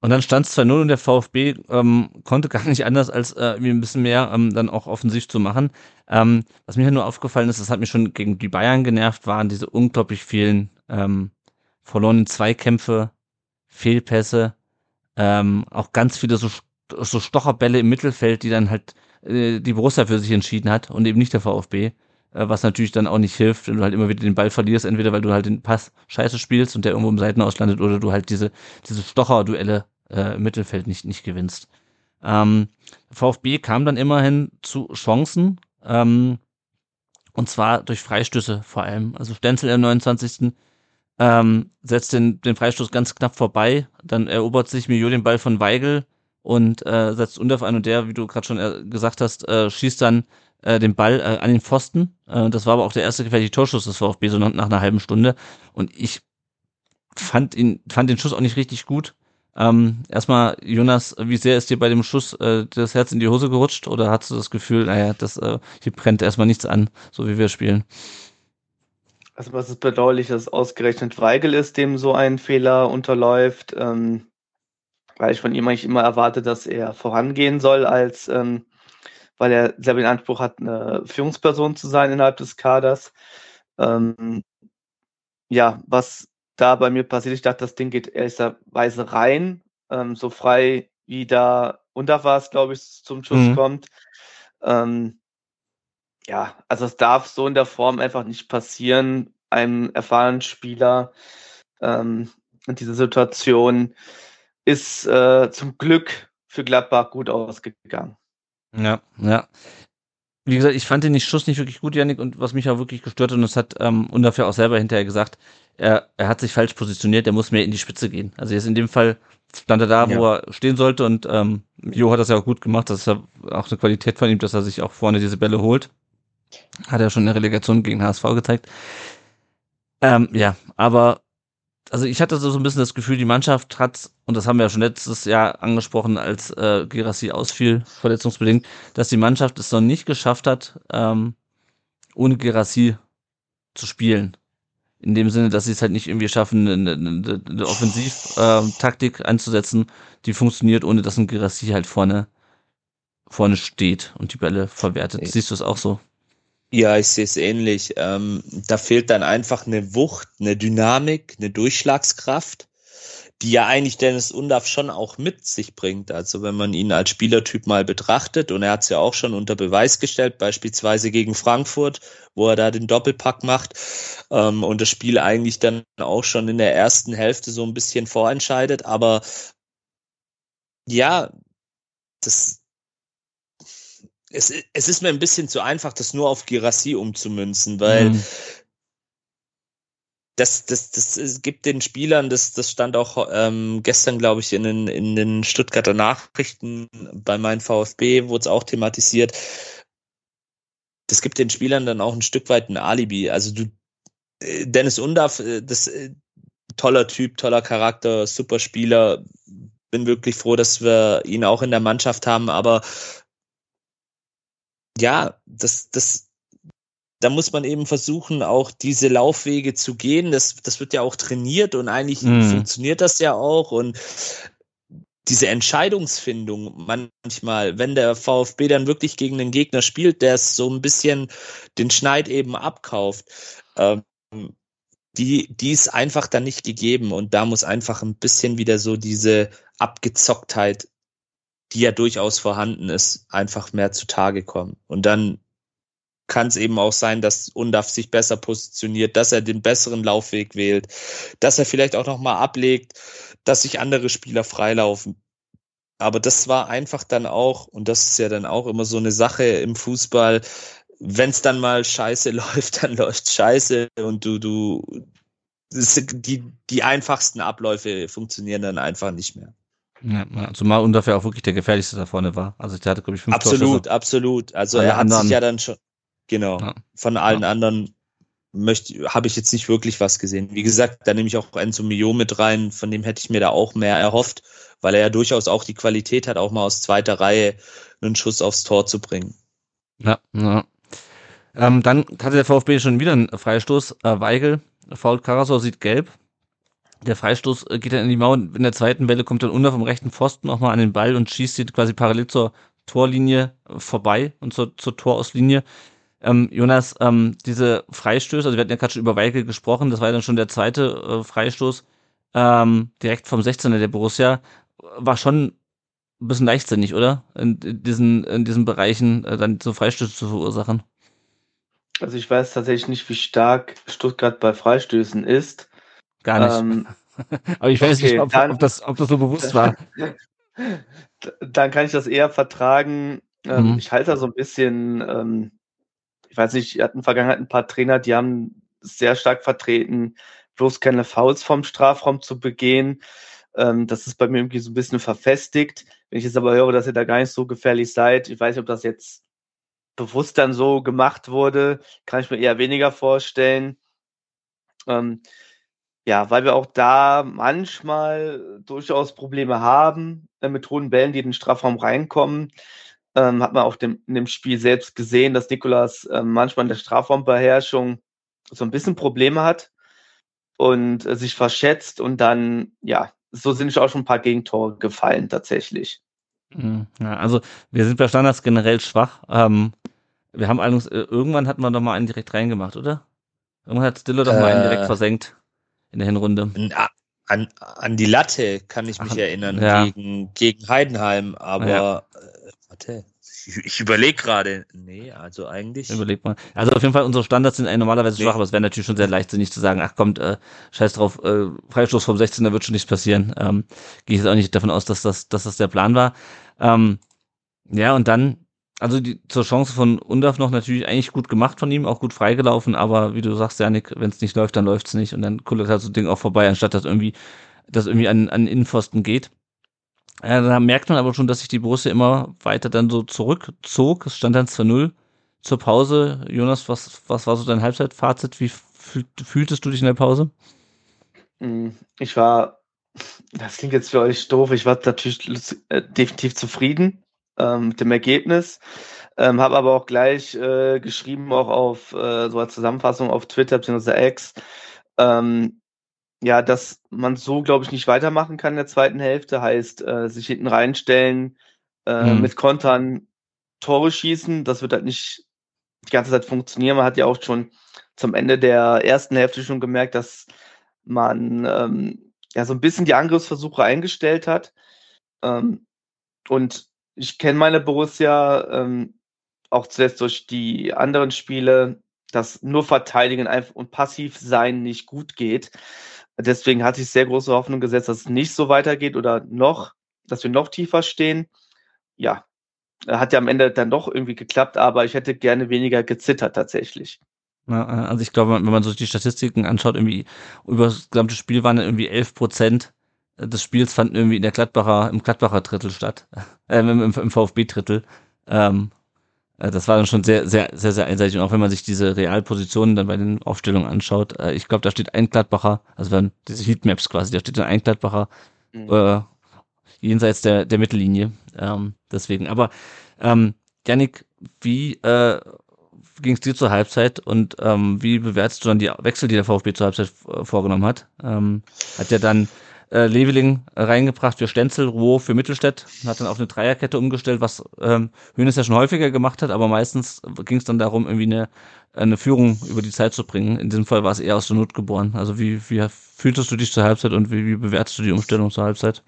Und dann stand es 2-0 und der VfB ähm, konnte gar nicht anders, als äh, ein bisschen mehr ähm, dann auch offensiv zu machen. Ähm, was mir nur aufgefallen ist, das hat mich schon gegen die Bayern genervt, waren diese unglaublich vielen ähm, verlorenen Zweikämpfe, Fehlpässe, ähm, auch ganz viele so, so Stocherbälle im Mittelfeld, die dann halt äh, die Borussia für sich entschieden hat und eben nicht der VfB. Äh, was natürlich dann auch nicht hilft, wenn du halt immer wieder den Ball verlierst, entweder weil du halt den Pass scheiße spielst und der irgendwo im Seitenaus landet oder du halt diese, diese Stocher-Duelle äh, im Mittelfeld nicht, nicht gewinnst. Ähm, VfB kam dann immerhin zu Chancen, ähm, und zwar durch Freistöße vor allem. Also Stenzel im 29. Ähm, setzt den, den Freistoß ganz knapp vorbei, dann erobert sich Mio den Ball von Weigel und äh, setzt Undorf ein und der, wie du gerade schon äh, gesagt hast, äh, schießt dann äh, den Ball äh, an den Pfosten. Äh, das war aber auch der erste gefährliche Torschuss des VfB, so nach, nach einer halben Stunde. Und ich fand ihn, fand den Schuss auch nicht richtig gut. Ähm, erstmal, Jonas, wie sehr ist dir bei dem Schuss äh, das Herz in die Hose gerutscht oder hast du das Gefühl, naja, das äh, hier brennt erstmal nichts an, so wie wir spielen? Also was ist bedauerlich, dass ausgerechnet Weigel ist, dem so ein Fehler unterläuft, ähm, weil ich von ihm eigentlich immer erwarte, dass er vorangehen soll, als ähm, weil er selber den Anspruch hat, eine Führungsperson zu sein innerhalb des Kaders. Ähm, ja, was da bei mir passiert. Ich dachte, das Ding geht ehrlicherweise rein, ähm, so frei wie da unter war es, glaube ich, zum Schuss mhm. kommt. Ähm, ja, also es darf so in der Form einfach nicht passieren, einem erfahrenen Spieler. Ähm, diese Situation ist äh, zum Glück für Gladbach gut ausgegangen. Ja, ja wie gesagt, ich fand den Schuss nicht wirklich gut, Janik, und was mich auch wirklich gestört hat, und das hat ähm, Undafür auch selber hinterher gesagt, er, er hat sich falsch positioniert, er muss mehr in die Spitze gehen. Also jetzt in dem Fall stand er da, ja. wo er stehen sollte, und ähm, Jo hat das ja auch gut gemacht, das ist ja auch eine Qualität von ihm, dass er sich auch vorne diese Bälle holt. Hat er schon in der Relegation gegen HSV gezeigt. Ähm, ja, aber also ich hatte so ein bisschen das Gefühl, die Mannschaft hat, und das haben wir ja schon letztes Jahr angesprochen, als äh, Gerassi ausfiel, verletzungsbedingt, dass die Mannschaft es noch nicht geschafft hat, ähm, ohne Gerassi zu spielen. In dem Sinne, dass sie es halt nicht irgendwie schaffen, eine, eine, eine Offensivtaktik äh, einzusetzen, die funktioniert, ohne dass ein Gerassi halt vorne, vorne steht und die Bälle verwertet. Siehst du es auch so? Ja, ich sehe es ähnlich. Ähm, da fehlt dann einfach eine Wucht, eine Dynamik, eine Durchschlagskraft, die ja eigentlich Dennis Undaff schon auch mit sich bringt. Also wenn man ihn als Spielertyp mal betrachtet, und er hat es ja auch schon unter Beweis gestellt, beispielsweise gegen Frankfurt, wo er da den Doppelpack macht ähm, und das Spiel eigentlich dann auch schon in der ersten Hälfte so ein bisschen vorentscheidet. Aber ja, das, es, es ist mir ein bisschen zu einfach, das nur auf Girassi umzumünzen, weil mhm. das, das, das, gibt den Spielern, das, das stand auch ähm, gestern, glaube ich, in den, in den Stuttgarter Nachrichten bei meinem VfB, wurde es auch thematisiert. Das gibt den Spielern dann auch ein Stück weit ein Alibi. Also du, Dennis Undaff, äh, das äh, toller Typ, toller Charakter, super Spieler. Bin wirklich froh, dass wir ihn auch in der Mannschaft haben, aber ja, das, das, da muss man eben versuchen, auch diese Laufwege zu gehen. Das, das wird ja auch trainiert und eigentlich mhm. funktioniert das ja auch. Und diese Entscheidungsfindung manchmal, wenn der VfB dann wirklich gegen den Gegner spielt, der es so ein bisschen den Schneid eben abkauft, ähm, die, die ist einfach dann nicht gegeben. Und da muss einfach ein bisschen wieder so diese Abgezocktheit die ja durchaus vorhanden ist, einfach mehr zutage kommen. Und dann kann es eben auch sein, dass Undaf sich besser positioniert, dass er den besseren Laufweg wählt, dass er vielleicht auch nochmal ablegt, dass sich andere Spieler freilaufen. Aber das war einfach dann auch, und das ist ja dann auch immer so eine Sache im Fußball, wenn es dann mal scheiße läuft, dann läuft scheiße und du, du, die, die einfachsten Abläufe funktionieren dann einfach nicht mehr. Ja, zumal dafür auch wirklich der gefährlichste da vorne war. Also der hatte, glaube ich, fünf Absolut, Torschüsse. absolut. Also er hat anderen. sich ja dann schon, genau, ja. von allen ja. anderen möchte, habe ich jetzt nicht wirklich was gesehen. Wie gesagt, da nehme ich auch Enzo Mio mit rein, von dem hätte ich mir da auch mehr erhofft, weil er ja durchaus auch die Qualität hat, auch mal aus zweiter Reihe einen Schuss aufs Tor zu bringen. Ja, ja. Ähm, dann hatte der VfB schon wieder einen Freistoß. Äh, Weigel, fault Karasor sieht gelb. Der Freistoß äh, geht dann in die Mauer. In der zweiten Welle kommt dann unter vom rechten Pfosten nochmal an den Ball und schießt sie quasi parallel zur Torlinie vorbei und zur, zur Torauslinie. Ähm, Jonas, ähm, diese Freistöße, also wir hatten ja gerade schon über Weigel gesprochen, das war dann schon der zweite äh, Freistoß ähm, direkt vom 16er der Borussia, war schon ein bisschen leichtsinnig, oder? In, in diesen, in diesen Bereichen äh, dann so Freistöße zu verursachen. Also ich weiß tatsächlich nicht, wie stark Stuttgart bei Freistößen ist. Gar nicht. Ähm, Aber ich weiß okay, nicht, ob, dann, ob, das, ob das so bewusst war. dann kann ich das eher vertragen. Ähm, mhm. Ich halte da so ein bisschen, ähm, ich weiß nicht, wir hatten in der Vergangenheit ein paar Trainer, die haben sehr stark vertreten, bloß keine Fouls vom Strafraum zu begehen. Ähm, das ist bei mir irgendwie so ein bisschen verfestigt. Wenn ich jetzt aber höre, dass ihr da gar nicht so gefährlich seid, ich weiß nicht, ob das jetzt bewusst dann so gemacht wurde, kann ich mir eher weniger vorstellen. Ähm, ja, weil wir auch da manchmal durchaus Probleme haben äh, mit hohen Bällen, die in den Strafraum reinkommen. Ähm, hat man auch dem, in dem Spiel selbst gesehen, dass Nikolas äh, manchmal in der Strafraumbeherrschung so ein bisschen Probleme hat und äh, sich verschätzt und dann, ja, so sind auch schon ein paar Gegentore gefallen tatsächlich. Mhm. Ja, also wir sind bei Standards generell schwach. Ähm, wir haben allerdings, äh, irgendwann hatten wir doch mal einen direkt reingemacht, oder? Irgendwann hat Stiller doch äh, mal einen direkt versenkt in der Hinrunde. An, an die Latte kann ich mich Ach, erinnern, ja. gegen, gegen Heidenheim, aber ja. äh, warte, ich, überlege gerade, nee, also eigentlich. Überleg mal. Also auf jeden Fall, unsere Standards sind normalerweise nee. schwach, aber es wäre natürlich schon sehr leichtsinnig zu sagen, ach kommt, äh, scheiß drauf, äh, Freistoß vom 16, da wird schon nichts passieren. Ähm, Gehe ich jetzt auch nicht davon aus, dass das, dass das der Plan war. Ähm, ja, und dann also die, zur Chance von Undaf noch natürlich eigentlich gut gemacht von ihm, auch gut freigelaufen, aber wie du sagst, Janik, wenn es nicht läuft, dann läuft's nicht und dann kullert halt so ein Ding auch vorbei, anstatt dass irgendwie, dass irgendwie an, an Innenpfosten geht. Ja, da merkt man aber schon, dass sich die Borussia immer weiter dann so zurückzog. Es stand dann 2-0 zur Pause. Jonas, was, was war so dein Halbzeitfazit? Wie fühl, fühltest du dich in der Pause? Hm, ich war, das klingt jetzt für euch doof, ich war natürlich äh, definitiv zufrieden ähm, mit dem Ergebnis. Ähm, habe aber auch gleich äh, geschrieben, auch auf äh, so als Zusammenfassung auf Twitter bzw. X, ähm, ja, dass man so, glaube ich, nicht weitermachen kann in der zweiten Hälfte. Heißt, äh, sich hinten reinstellen, äh, mhm. mit Kontern Tore schießen. Das wird halt nicht die ganze Zeit funktionieren. Man hat ja auch schon zum Ende der ersten Hälfte schon gemerkt, dass man ähm, ja so ein bisschen die Angriffsversuche eingestellt hat. Ähm, und ich kenne meine Borussia ähm, auch zuletzt durch die anderen Spiele, dass nur verteidigen und passiv sein nicht gut geht. Deswegen hatte ich sehr große Hoffnung gesetzt, dass es nicht so weitergeht oder noch, dass wir noch tiefer stehen. Ja, hat ja am Ende dann doch irgendwie geklappt, aber ich hätte gerne weniger gezittert tatsächlich. Ja, also ich glaube, wenn man sich die Statistiken anschaut, irgendwie über das gesamte Spiel waren irgendwie 11 Prozent des Spiels fanden irgendwie in der Gladbacher, im Gladbacher Drittel statt, äh, im, im VfB Drittel. Ähm, äh, das war dann schon sehr, sehr, sehr, sehr einseitig. Und auch wenn man sich diese Realpositionen dann bei den Aufstellungen anschaut, äh, ich glaube, da steht ein Gladbacher, also wenn diese Heatmaps quasi, da steht dann ein Gladbacher mhm. äh, jenseits der, der Mittellinie. Ähm, deswegen. Aber ähm, Janik, wie äh, ging es dir zur Halbzeit und ähm, wie bewertest du dann die Wechsel, die der VfB zur Halbzeit vorgenommen hat? Ähm, hat ja dann äh, Leveling reingebracht für Stenzel, Ruo für Mittelstädt, hat dann auf eine Dreierkette umgestellt, was ähm, ja schon häufiger gemacht hat, aber meistens ging es dann darum, irgendwie eine, eine Führung über die Zeit zu bringen. In diesem Fall war es eher aus der Not geboren. Also wie, wie fühltest du dich zur Halbzeit und wie, wie bewertest du die Umstellung zur Halbzeit?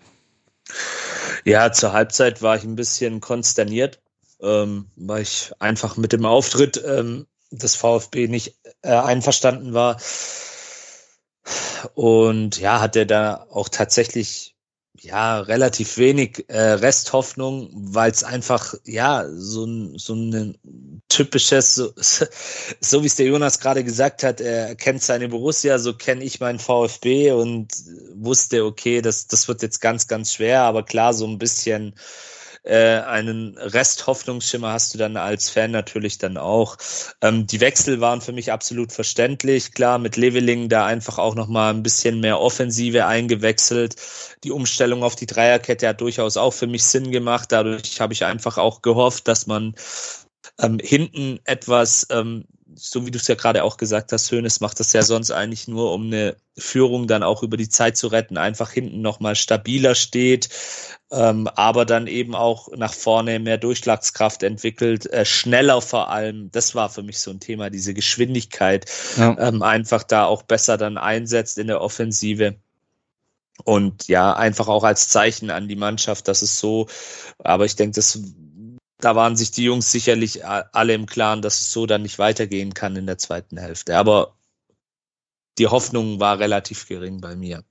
Ja, zur Halbzeit war ich ein bisschen konsterniert, ähm, weil ich einfach mit dem Auftritt ähm, des VfB nicht äh, einverstanden war. Und ja, hat er da auch tatsächlich ja relativ wenig äh, Resthoffnung, weil es einfach ja so ein so ein typisches so, so wie es der Jonas gerade gesagt hat, er kennt seine Borussia, so kenne ich meinen VfB und wusste okay, das das wird jetzt ganz ganz schwer, aber klar so ein bisschen äh, einen Rest-Hoffnungsschimmer hast du dann als Fan natürlich dann auch. Ähm, die Wechsel waren für mich absolut verständlich. Klar, mit Leveling da einfach auch nochmal ein bisschen mehr Offensive eingewechselt. Die Umstellung auf die Dreierkette hat durchaus auch für mich Sinn gemacht. Dadurch habe ich einfach auch gehofft, dass man ähm, hinten etwas ähm, so wie du es ja gerade auch gesagt hast, Hönes macht das ja sonst eigentlich nur, um eine Führung dann auch über die Zeit zu retten, einfach hinten nochmal stabiler steht, ähm, aber dann eben auch nach vorne mehr Durchschlagskraft entwickelt, äh, schneller vor allem. Das war für mich so ein Thema, diese Geschwindigkeit, ja. ähm, einfach da auch besser dann einsetzt in der Offensive. Und ja, einfach auch als Zeichen an die Mannschaft, dass es so, aber ich denke, das da waren sich die Jungs sicherlich alle im Klaren, dass es so dann nicht weitergehen kann in der zweiten Hälfte. Aber die Hoffnung war relativ gering bei mir,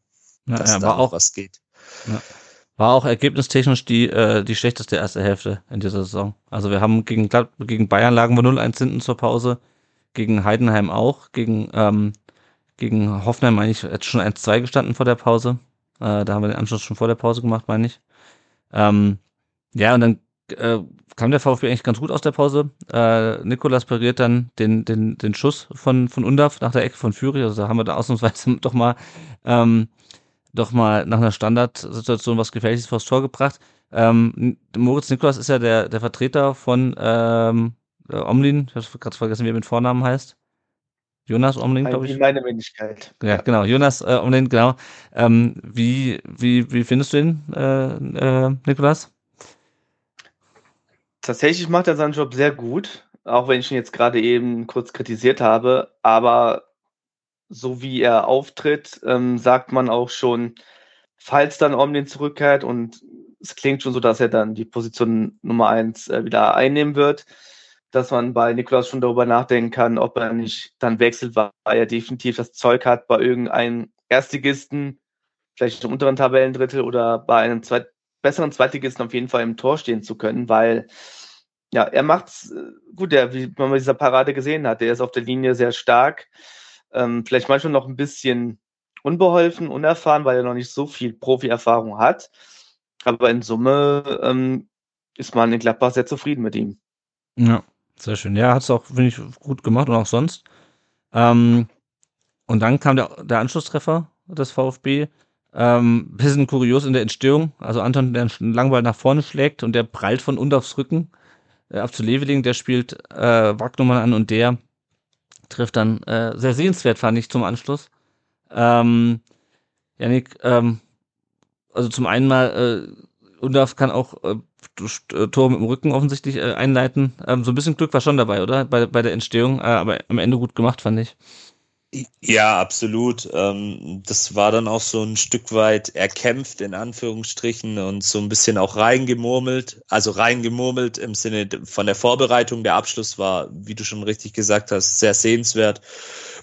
ja, dass ja, da auch was geht. Ja. War auch ergebnistechnisch die, äh, die schlechteste erste Hälfte in dieser Saison. Also wir haben gegen, gegen Bayern lagen wir 0-1 hinten zur Pause, gegen Heidenheim auch, gegen, ähm, gegen Hoffenheim meine ich jetzt schon 1-2 gestanden vor der Pause. Äh, da haben wir den Anschluss schon vor der Pause gemacht, meine ich. Ähm, ja, und dann äh, kam der VfB eigentlich ganz gut aus der Pause. Äh, Nikolas pariert dann den, den, den Schuss von, von Undaf nach der Ecke von Führig. Also da haben wir da ausnahmsweise doch mal, ähm, doch mal nach einer Standardsituation was Gefährliches vors Tor gebracht. Ähm, Moritz Nikolas ist ja der, der Vertreter von ähm, Omlin. Ich habe gerade vergessen, wie er mit Vornamen heißt. Jonas Omlin, glaube ich. Meine Wenigkeit. Ja, genau. Jonas äh, Omlin, genau. Ähm, wie, wie, wie findest du ihn, äh, äh, Nikolas? Tatsächlich macht er seinen Job sehr gut, auch wenn ich ihn jetzt gerade eben kurz kritisiert habe. Aber so wie er auftritt, ähm, sagt man auch schon, falls dann Omlin zurückkehrt und es klingt schon so, dass er dann die Position Nummer eins äh, wieder einnehmen wird, dass man bei Nikolaus schon darüber nachdenken kann, ob er nicht dann wechselt, weil er definitiv das Zeug hat, bei irgendeinem Erstligisten, vielleicht im unteren Tabellendrittel oder bei einem Zweit besseren Zweitligisten auf jeden Fall im Tor stehen zu können, weil ja, er macht's äh, gut, der, wie man bei dieser Parade gesehen hat, der ist auf der Linie sehr stark. Ähm, vielleicht manchmal noch ein bisschen unbeholfen, unerfahren, weil er noch nicht so viel Profi-Erfahrung hat. Aber in Summe ähm, ist man in Gladbach sehr zufrieden mit ihm. Ja, sehr schön. Ja, hat es auch, finde ich, gut gemacht und auch sonst. Ähm, und dann kam der, der Anschlusstreffer des VfB. Ähm, bisschen kurios in der Entstehung. Also Anton, der einen Langball nach vorne schlägt und der prallt von unten aufs Rücken äh, ab zu Leveling, der spielt äh, Wagnummern an und der trifft dann äh, sehr sehenswert, fand ich, zum Anschluss. Ähm, Janik, ähm, also zum einen mal, äh, Undaf kann auch äh, äh, Tor mit dem Rücken offensichtlich äh, einleiten. Ähm, so ein bisschen Glück war schon dabei, oder? Bei, bei der Entstehung, äh, aber am Ende gut gemacht, fand ich. Ja, absolut. Ähm, das war dann auch so ein Stück weit erkämpft, in Anführungsstrichen, und so ein bisschen auch reingemurmelt. Also reingemurmelt im Sinne von der Vorbereitung. Der Abschluss war, wie du schon richtig gesagt hast, sehr sehenswert.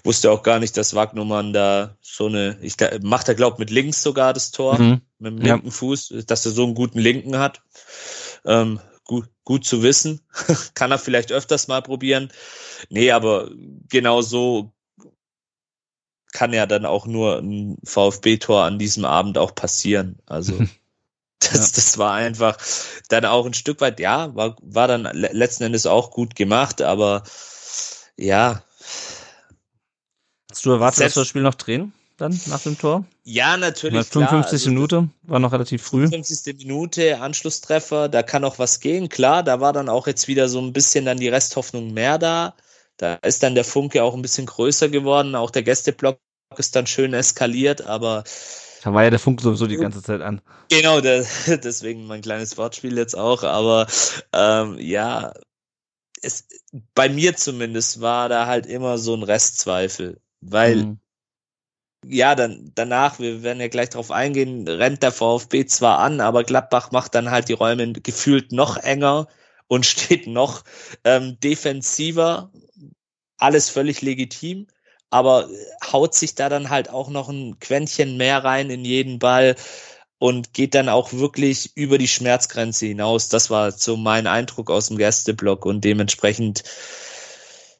Wusste auch gar nicht, dass Wagnumann da so eine, ich macht er glaubt mit links sogar das Tor, mhm. mit dem linken ja. Fuß, dass er so einen guten linken hat. Ähm, gut, gut zu wissen. Kann er vielleicht öfters mal probieren. Nee, aber genau so kann ja dann auch nur ein VfB-Tor an diesem Abend auch passieren. Also das, ja. das war einfach dann auch ein Stück weit, ja, war, war dann letzten Endes auch gut gemacht, aber ja. Hast du erwartet, Selbst, dass wir das Spiel noch drehen? Dann nach dem Tor? Ja, natürlich. 55. Also, Minute, war noch relativ früh. 55. Minute, Anschlusstreffer, da kann auch was gehen, klar. Da war dann auch jetzt wieder so ein bisschen dann die Resthoffnung mehr da. Da ist dann der Funke auch ein bisschen größer geworden. Auch der Gästeblock ist dann schön eskaliert, aber. Da war ja der Funke sowieso die ganze Zeit an. Genau, der, deswegen mein kleines Wortspiel jetzt auch. Aber ähm, ja, es, bei mir zumindest war da halt immer so ein Restzweifel. Weil mhm. ja, dann danach, wir werden ja gleich drauf eingehen, rennt der VfB zwar an, aber Gladbach macht dann halt die Räume gefühlt noch enger und steht noch ähm, defensiver, alles völlig legitim, aber haut sich da dann halt auch noch ein Quäntchen mehr rein in jeden Ball und geht dann auch wirklich über die Schmerzgrenze hinaus. Das war so mein Eindruck aus dem Gästeblock und dementsprechend,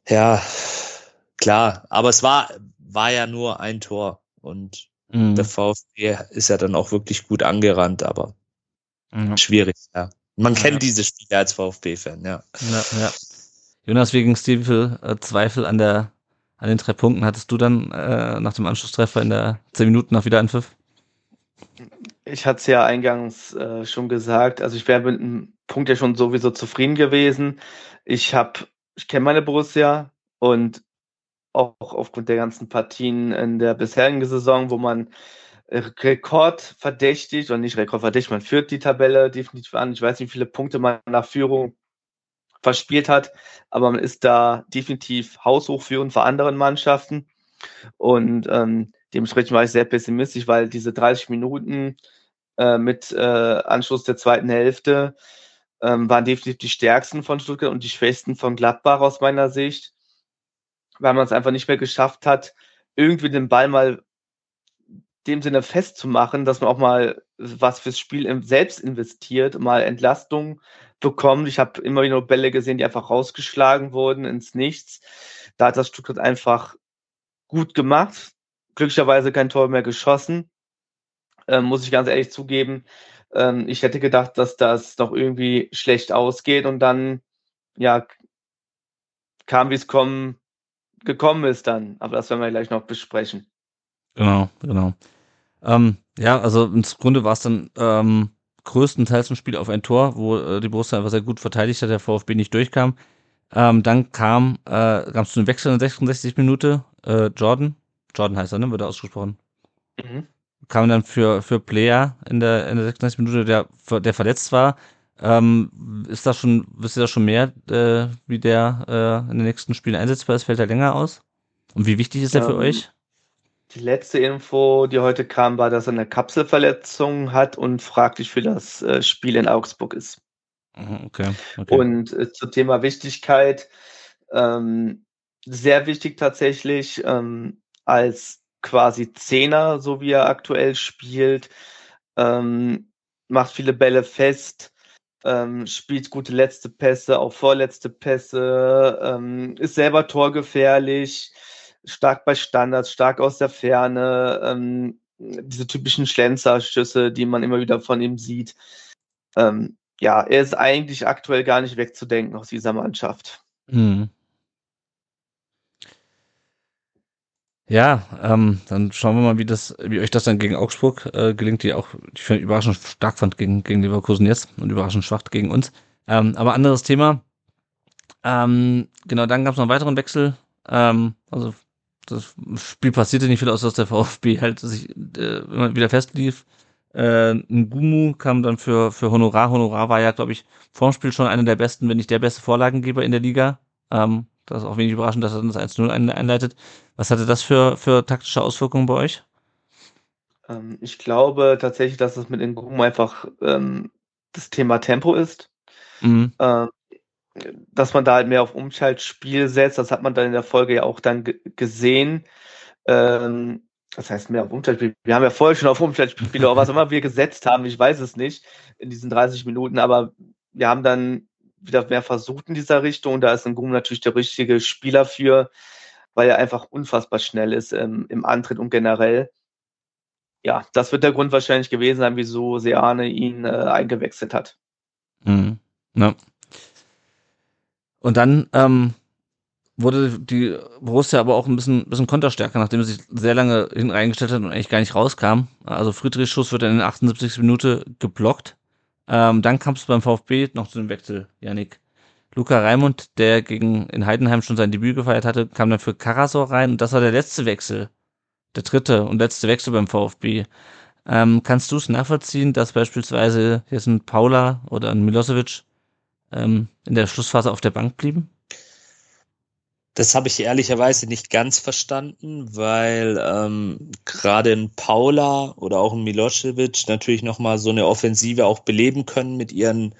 ja, klar, aber es war, war ja nur ein Tor und mhm. der VfB ist ja dann auch wirklich gut angerannt, aber mhm. schwierig, ja. Man kennt diese Spiele als VfB-Fan, ja. ja, ja. Jonas, wegen Stiefel äh, Zweifel an der an den drei Punkten hattest du dann äh, nach dem Anschlusstreffer in der zehn Minuten noch wieder einen Pfiff? Ich hatte es ja eingangs äh, schon gesagt, also ich wäre mit einem Punkt ja schon sowieso zufrieden gewesen. Ich habe, ich kenne meine Borussia und auch aufgrund der ganzen Partien in der bisherigen Saison, wo man rekordverdächtig, oder nicht rekordverdächtig, man führt die Tabelle definitiv an. Ich weiß nicht, wie viele Punkte man nach Führung verspielt hat, aber man ist da definitiv haushochführend vor anderen Mannschaften. Und ähm, dementsprechend war ich sehr pessimistisch, weil diese 30 Minuten äh, mit äh, Anschluss der zweiten Hälfte ähm, waren definitiv die stärksten von Stuttgart und die schwächsten von Gladbach aus meiner Sicht, weil man es einfach nicht mehr geschafft hat, irgendwie den Ball mal dem Sinne festzumachen, dass man auch mal was fürs Spiel selbst investiert, mal Entlastung bekommt. Ich habe immer wieder Bälle gesehen, die einfach rausgeschlagen wurden ins Nichts. Da hat das Stuttgart einfach gut gemacht. Glücklicherweise kein Tor mehr geschossen. Ähm, muss ich ganz ehrlich zugeben. Ähm, ich hätte gedacht, dass das noch irgendwie schlecht ausgeht und dann, ja, kam, wie es kommen, gekommen ist dann. Aber das werden wir gleich noch besprechen. Genau, genau. Ähm, ja, also im Grunde war es dann ähm, größtenteils ein Spiel auf ein Tor, wo äh, die Borussia einfach sehr gut verteidigt hat, der VfB nicht durchkam. Ähm, dann kam, äh, gab es einen Wechsel in 66 Minute, äh, Jordan, Jordan heißt er, ne, wird er ausgesprochen. Mhm. Kam dann für, für Player in der, in der 66 Minute, der, der verletzt war. Ähm, ist das schon, wisst ihr da schon mehr, äh, wie der äh, in den nächsten Spielen einsetzbar ist? Fällt er länger aus? Und wie wichtig ist er für euch? Die letzte Info, die heute kam, war, dass er eine Kapselverletzung hat und fraglich für das äh, Spiel in Augsburg ist. Mhm, okay. okay. Und äh, zum Thema Wichtigkeit, ähm, sehr wichtig tatsächlich ähm, als quasi Zehner, so wie er aktuell spielt, ähm, macht viele Bälle fest, ähm, spielt gute letzte Pässe, auch vorletzte Pässe, ähm, ist selber torgefährlich, stark bei Standards, stark aus der Ferne, ähm, diese typischen Schlenzer-Schüsse, die man immer wieder von ihm sieht. Ähm, ja, er ist eigentlich aktuell gar nicht wegzudenken aus dieser Mannschaft. Mhm. Ja, ähm, dann schauen wir mal, wie das, wie euch das dann gegen Augsburg äh, gelingt, die auch, ich finde überraschend stark fand gegen, gegen Leverkusen jetzt und überraschend schwach gegen uns. Ähm, aber anderes Thema. Ähm, genau, dann gab es noch einen weiteren Wechsel. Ähm, also das Spiel passierte nicht viel aus, dass der VfB halt sich äh, immer wieder festlief. Äh, Ngumu kam dann für, für Honorar. Honorar war ja, glaube ich, vorm Spiel schon einer der besten, wenn nicht der beste Vorlagengeber in der Liga. Ähm, das ist auch wenig überraschend, dass er dann das 1-0 einleitet. Was hatte das für, für taktische Auswirkungen bei euch? Ähm, ich glaube tatsächlich, dass es mit Ngumu einfach ähm, das Thema Tempo ist. Mhm. Ähm, dass man da halt mehr auf Umschaltspiel setzt. Das hat man dann in der Folge ja auch dann gesehen. Ähm, das heißt mehr auf Umschaltspiel. Wir haben ja vorher schon auf Umschaltspiele, aber was immer wir gesetzt haben, ich weiß es nicht, in diesen 30 Minuten, aber wir haben dann wieder mehr versucht in dieser Richtung. Da ist ein Gum natürlich der richtige Spieler für, weil er einfach unfassbar schnell ist ähm, im Antritt und generell. Ja, das wird der Grund wahrscheinlich gewesen sein, wieso Seane ihn äh, eingewechselt hat. Mhm. Ja. Und dann ähm, wurde die Borussia aber auch ein bisschen, bisschen konterstärker, nachdem sie sich sehr lange hinten reingestellt hat und eigentlich gar nicht rauskam. Also Friedrichs Schuss wird dann in der 78. Minute geblockt. Ähm, dann kam es beim VfB noch zu dem Wechsel, Janik. Luca Raimund, der gegen in Heidenheim schon sein Debüt gefeiert hatte, kam dann für Karasor rein und das war der letzte Wechsel. Der dritte und letzte Wechsel beim VfB. Ähm, kannst du es nachvollziehen, dass beispielsweise jetzt ein Paula oder ein Milosevic ähm, in der Schlussphase auf der Bank blieben? Das habe ich ehrlicherweise nicht ganz verstanden, weil ähm, gerade ein Paula oder auch ein Milosevic natürlich nochmal so eine Offensive auch beleben können mit ihren,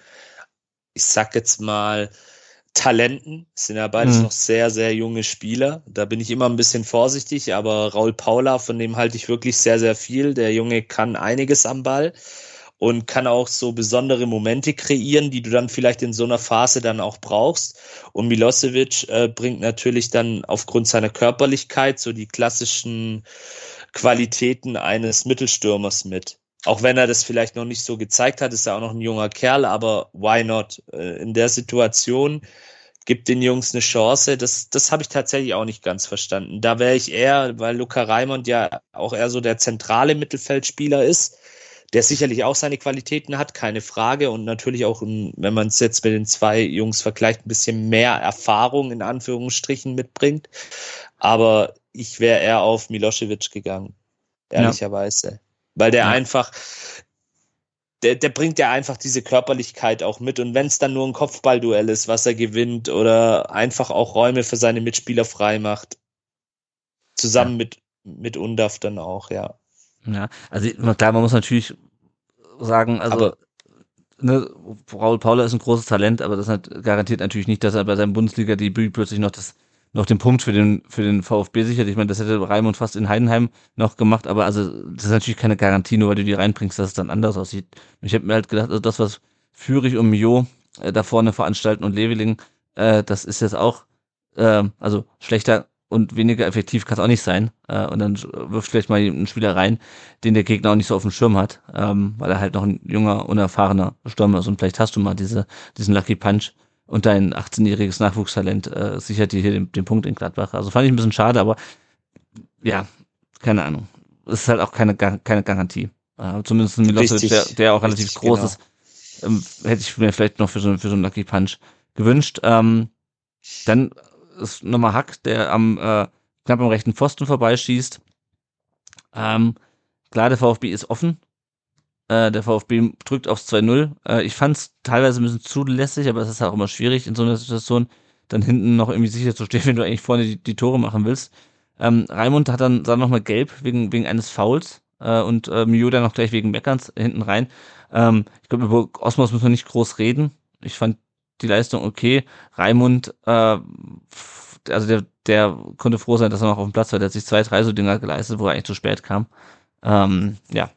ich sag jetzt mal, Talenten. Das sind ja beides mhm. noch sehr, sehr junge Spieler. Da bin ich immer ein bisschen vorsichtig, aber Raul Paula, von dem halte ich wirklich sehr, sehr viel. Der Junge kann einiges am Ball und kann auch so besondere Momente kreieren, die du dann vielleicht in so einer Phase dann auch brauchst. Und Milosevic äh, bringt natürlich dann aufgrund seiner Körperlichkeit so die klassischen Qualitäten eines Mittelstürmers mit. Auch wenn er das vielleicht noch nicht so gezeigt hat, ist er auch noch ein junger Kerl, aber why not? Äh, in der Situation gibt den Jungs eine Chance. Das, das habe ich tatsächlich auch nicht ganz verstanden. Da wäre ich eher, weil Luca Raimond ja auch eher so der zentrale Mittelfeldspieler ist, der sicherlich auch seine Qualitäten hat, keine Frage. Und natürlich auch, wenn man es jetzt mit den zwei Jungs vergleicht, ein bisschen mehr Erfahrung in Anführungsstrichen mitbringt. Aber ich wäre eher auf Milosevic gegangen, ehrlicherweise. Ja. Weil der ja. einfach, der, der bringt ja einfach diese Körperlichkeit auch mit. Und wenn es dann nur ein Kopfballduell ist, was er gewinnt oder einfach auch Räume für seine Mitspieler frei macht, zusammen ja. mit, mit Undaf dann auch, ja. Ja, also klar, man muss natürlich sagen, also aber, ne, Raul Paula ist ein großes Talent, aber das hat, garantiert natürlich nicht, dass er bei seinem Bundesliga-Debüt plötzlich noch das noch den Punkt für den, für den VfB sichert. Ich meine, das hätte Raimund fast in Heidenheim noch gemacht, aber also das ist natürlich keine Garantie, nur weil du die reinbringst, dass es dann anders aussieht. Ich habe mir halt gedacht, also das, was Fürich und Mio äh, da vorne veranstalten und Leveling, äh, das ist jetzt auch, äh, also schlechter und weniger effektiv kann es auch nicht sein. Äh, und dann wirft vielleicht mal einen Spieler rein, den der Gegner auch nicht so auf dem Schirm hat, ähm, weil er halt noch ein junger, unerfahrener Stürmer ist. Und vielleicht hast du mal diese, diesen Lucky Punch und dein 18-jähriges Nachwuchstalent äh, sichert dir hier den, den Punkt in Gladbach. Also fand ich ein bisschen schade, aber ja, keine Ahnung. ist halt auch keine, keine Garantie. Äh, zumindest ein Milosevic, der, der auch relativ groß genau. ist, ähm, hätte ich mir vielleicht noch für so, für so einen Lucky Punch gewünscht. Ähm, dann ist nochmal Hack, der am äh, knapp am rechten Pfosten vorbeischießt. Ähm, klar, der VfB ist offen, äh, der VfB drückt aufs 2-0. Äh, ich fand es teilweise ein bisschen zu lässig, aber es ist auch immer schwierig in so einer Situation, dann hinten noch irgendwie sicher zu stehen, wenn du eigentlich vorne die, die Tore machen willst. Ähm, Raimund hat dann sah noch mal gelb wegen, wegen eines Fouls äh, und äh, Mio dann noch gleich wegen Meckerns hinten rein. Ähm, ich glaube, über Osmos müssen wir nicht groß reden. Ich fand die Leistung okay. Raimund, äh, also der, der konnte froh sein, dass er noch auf dem Platz war. Der hat sich zwei, drei so Dinger geleistet, wo er eigentlich zu spät kam. Ähm, ja,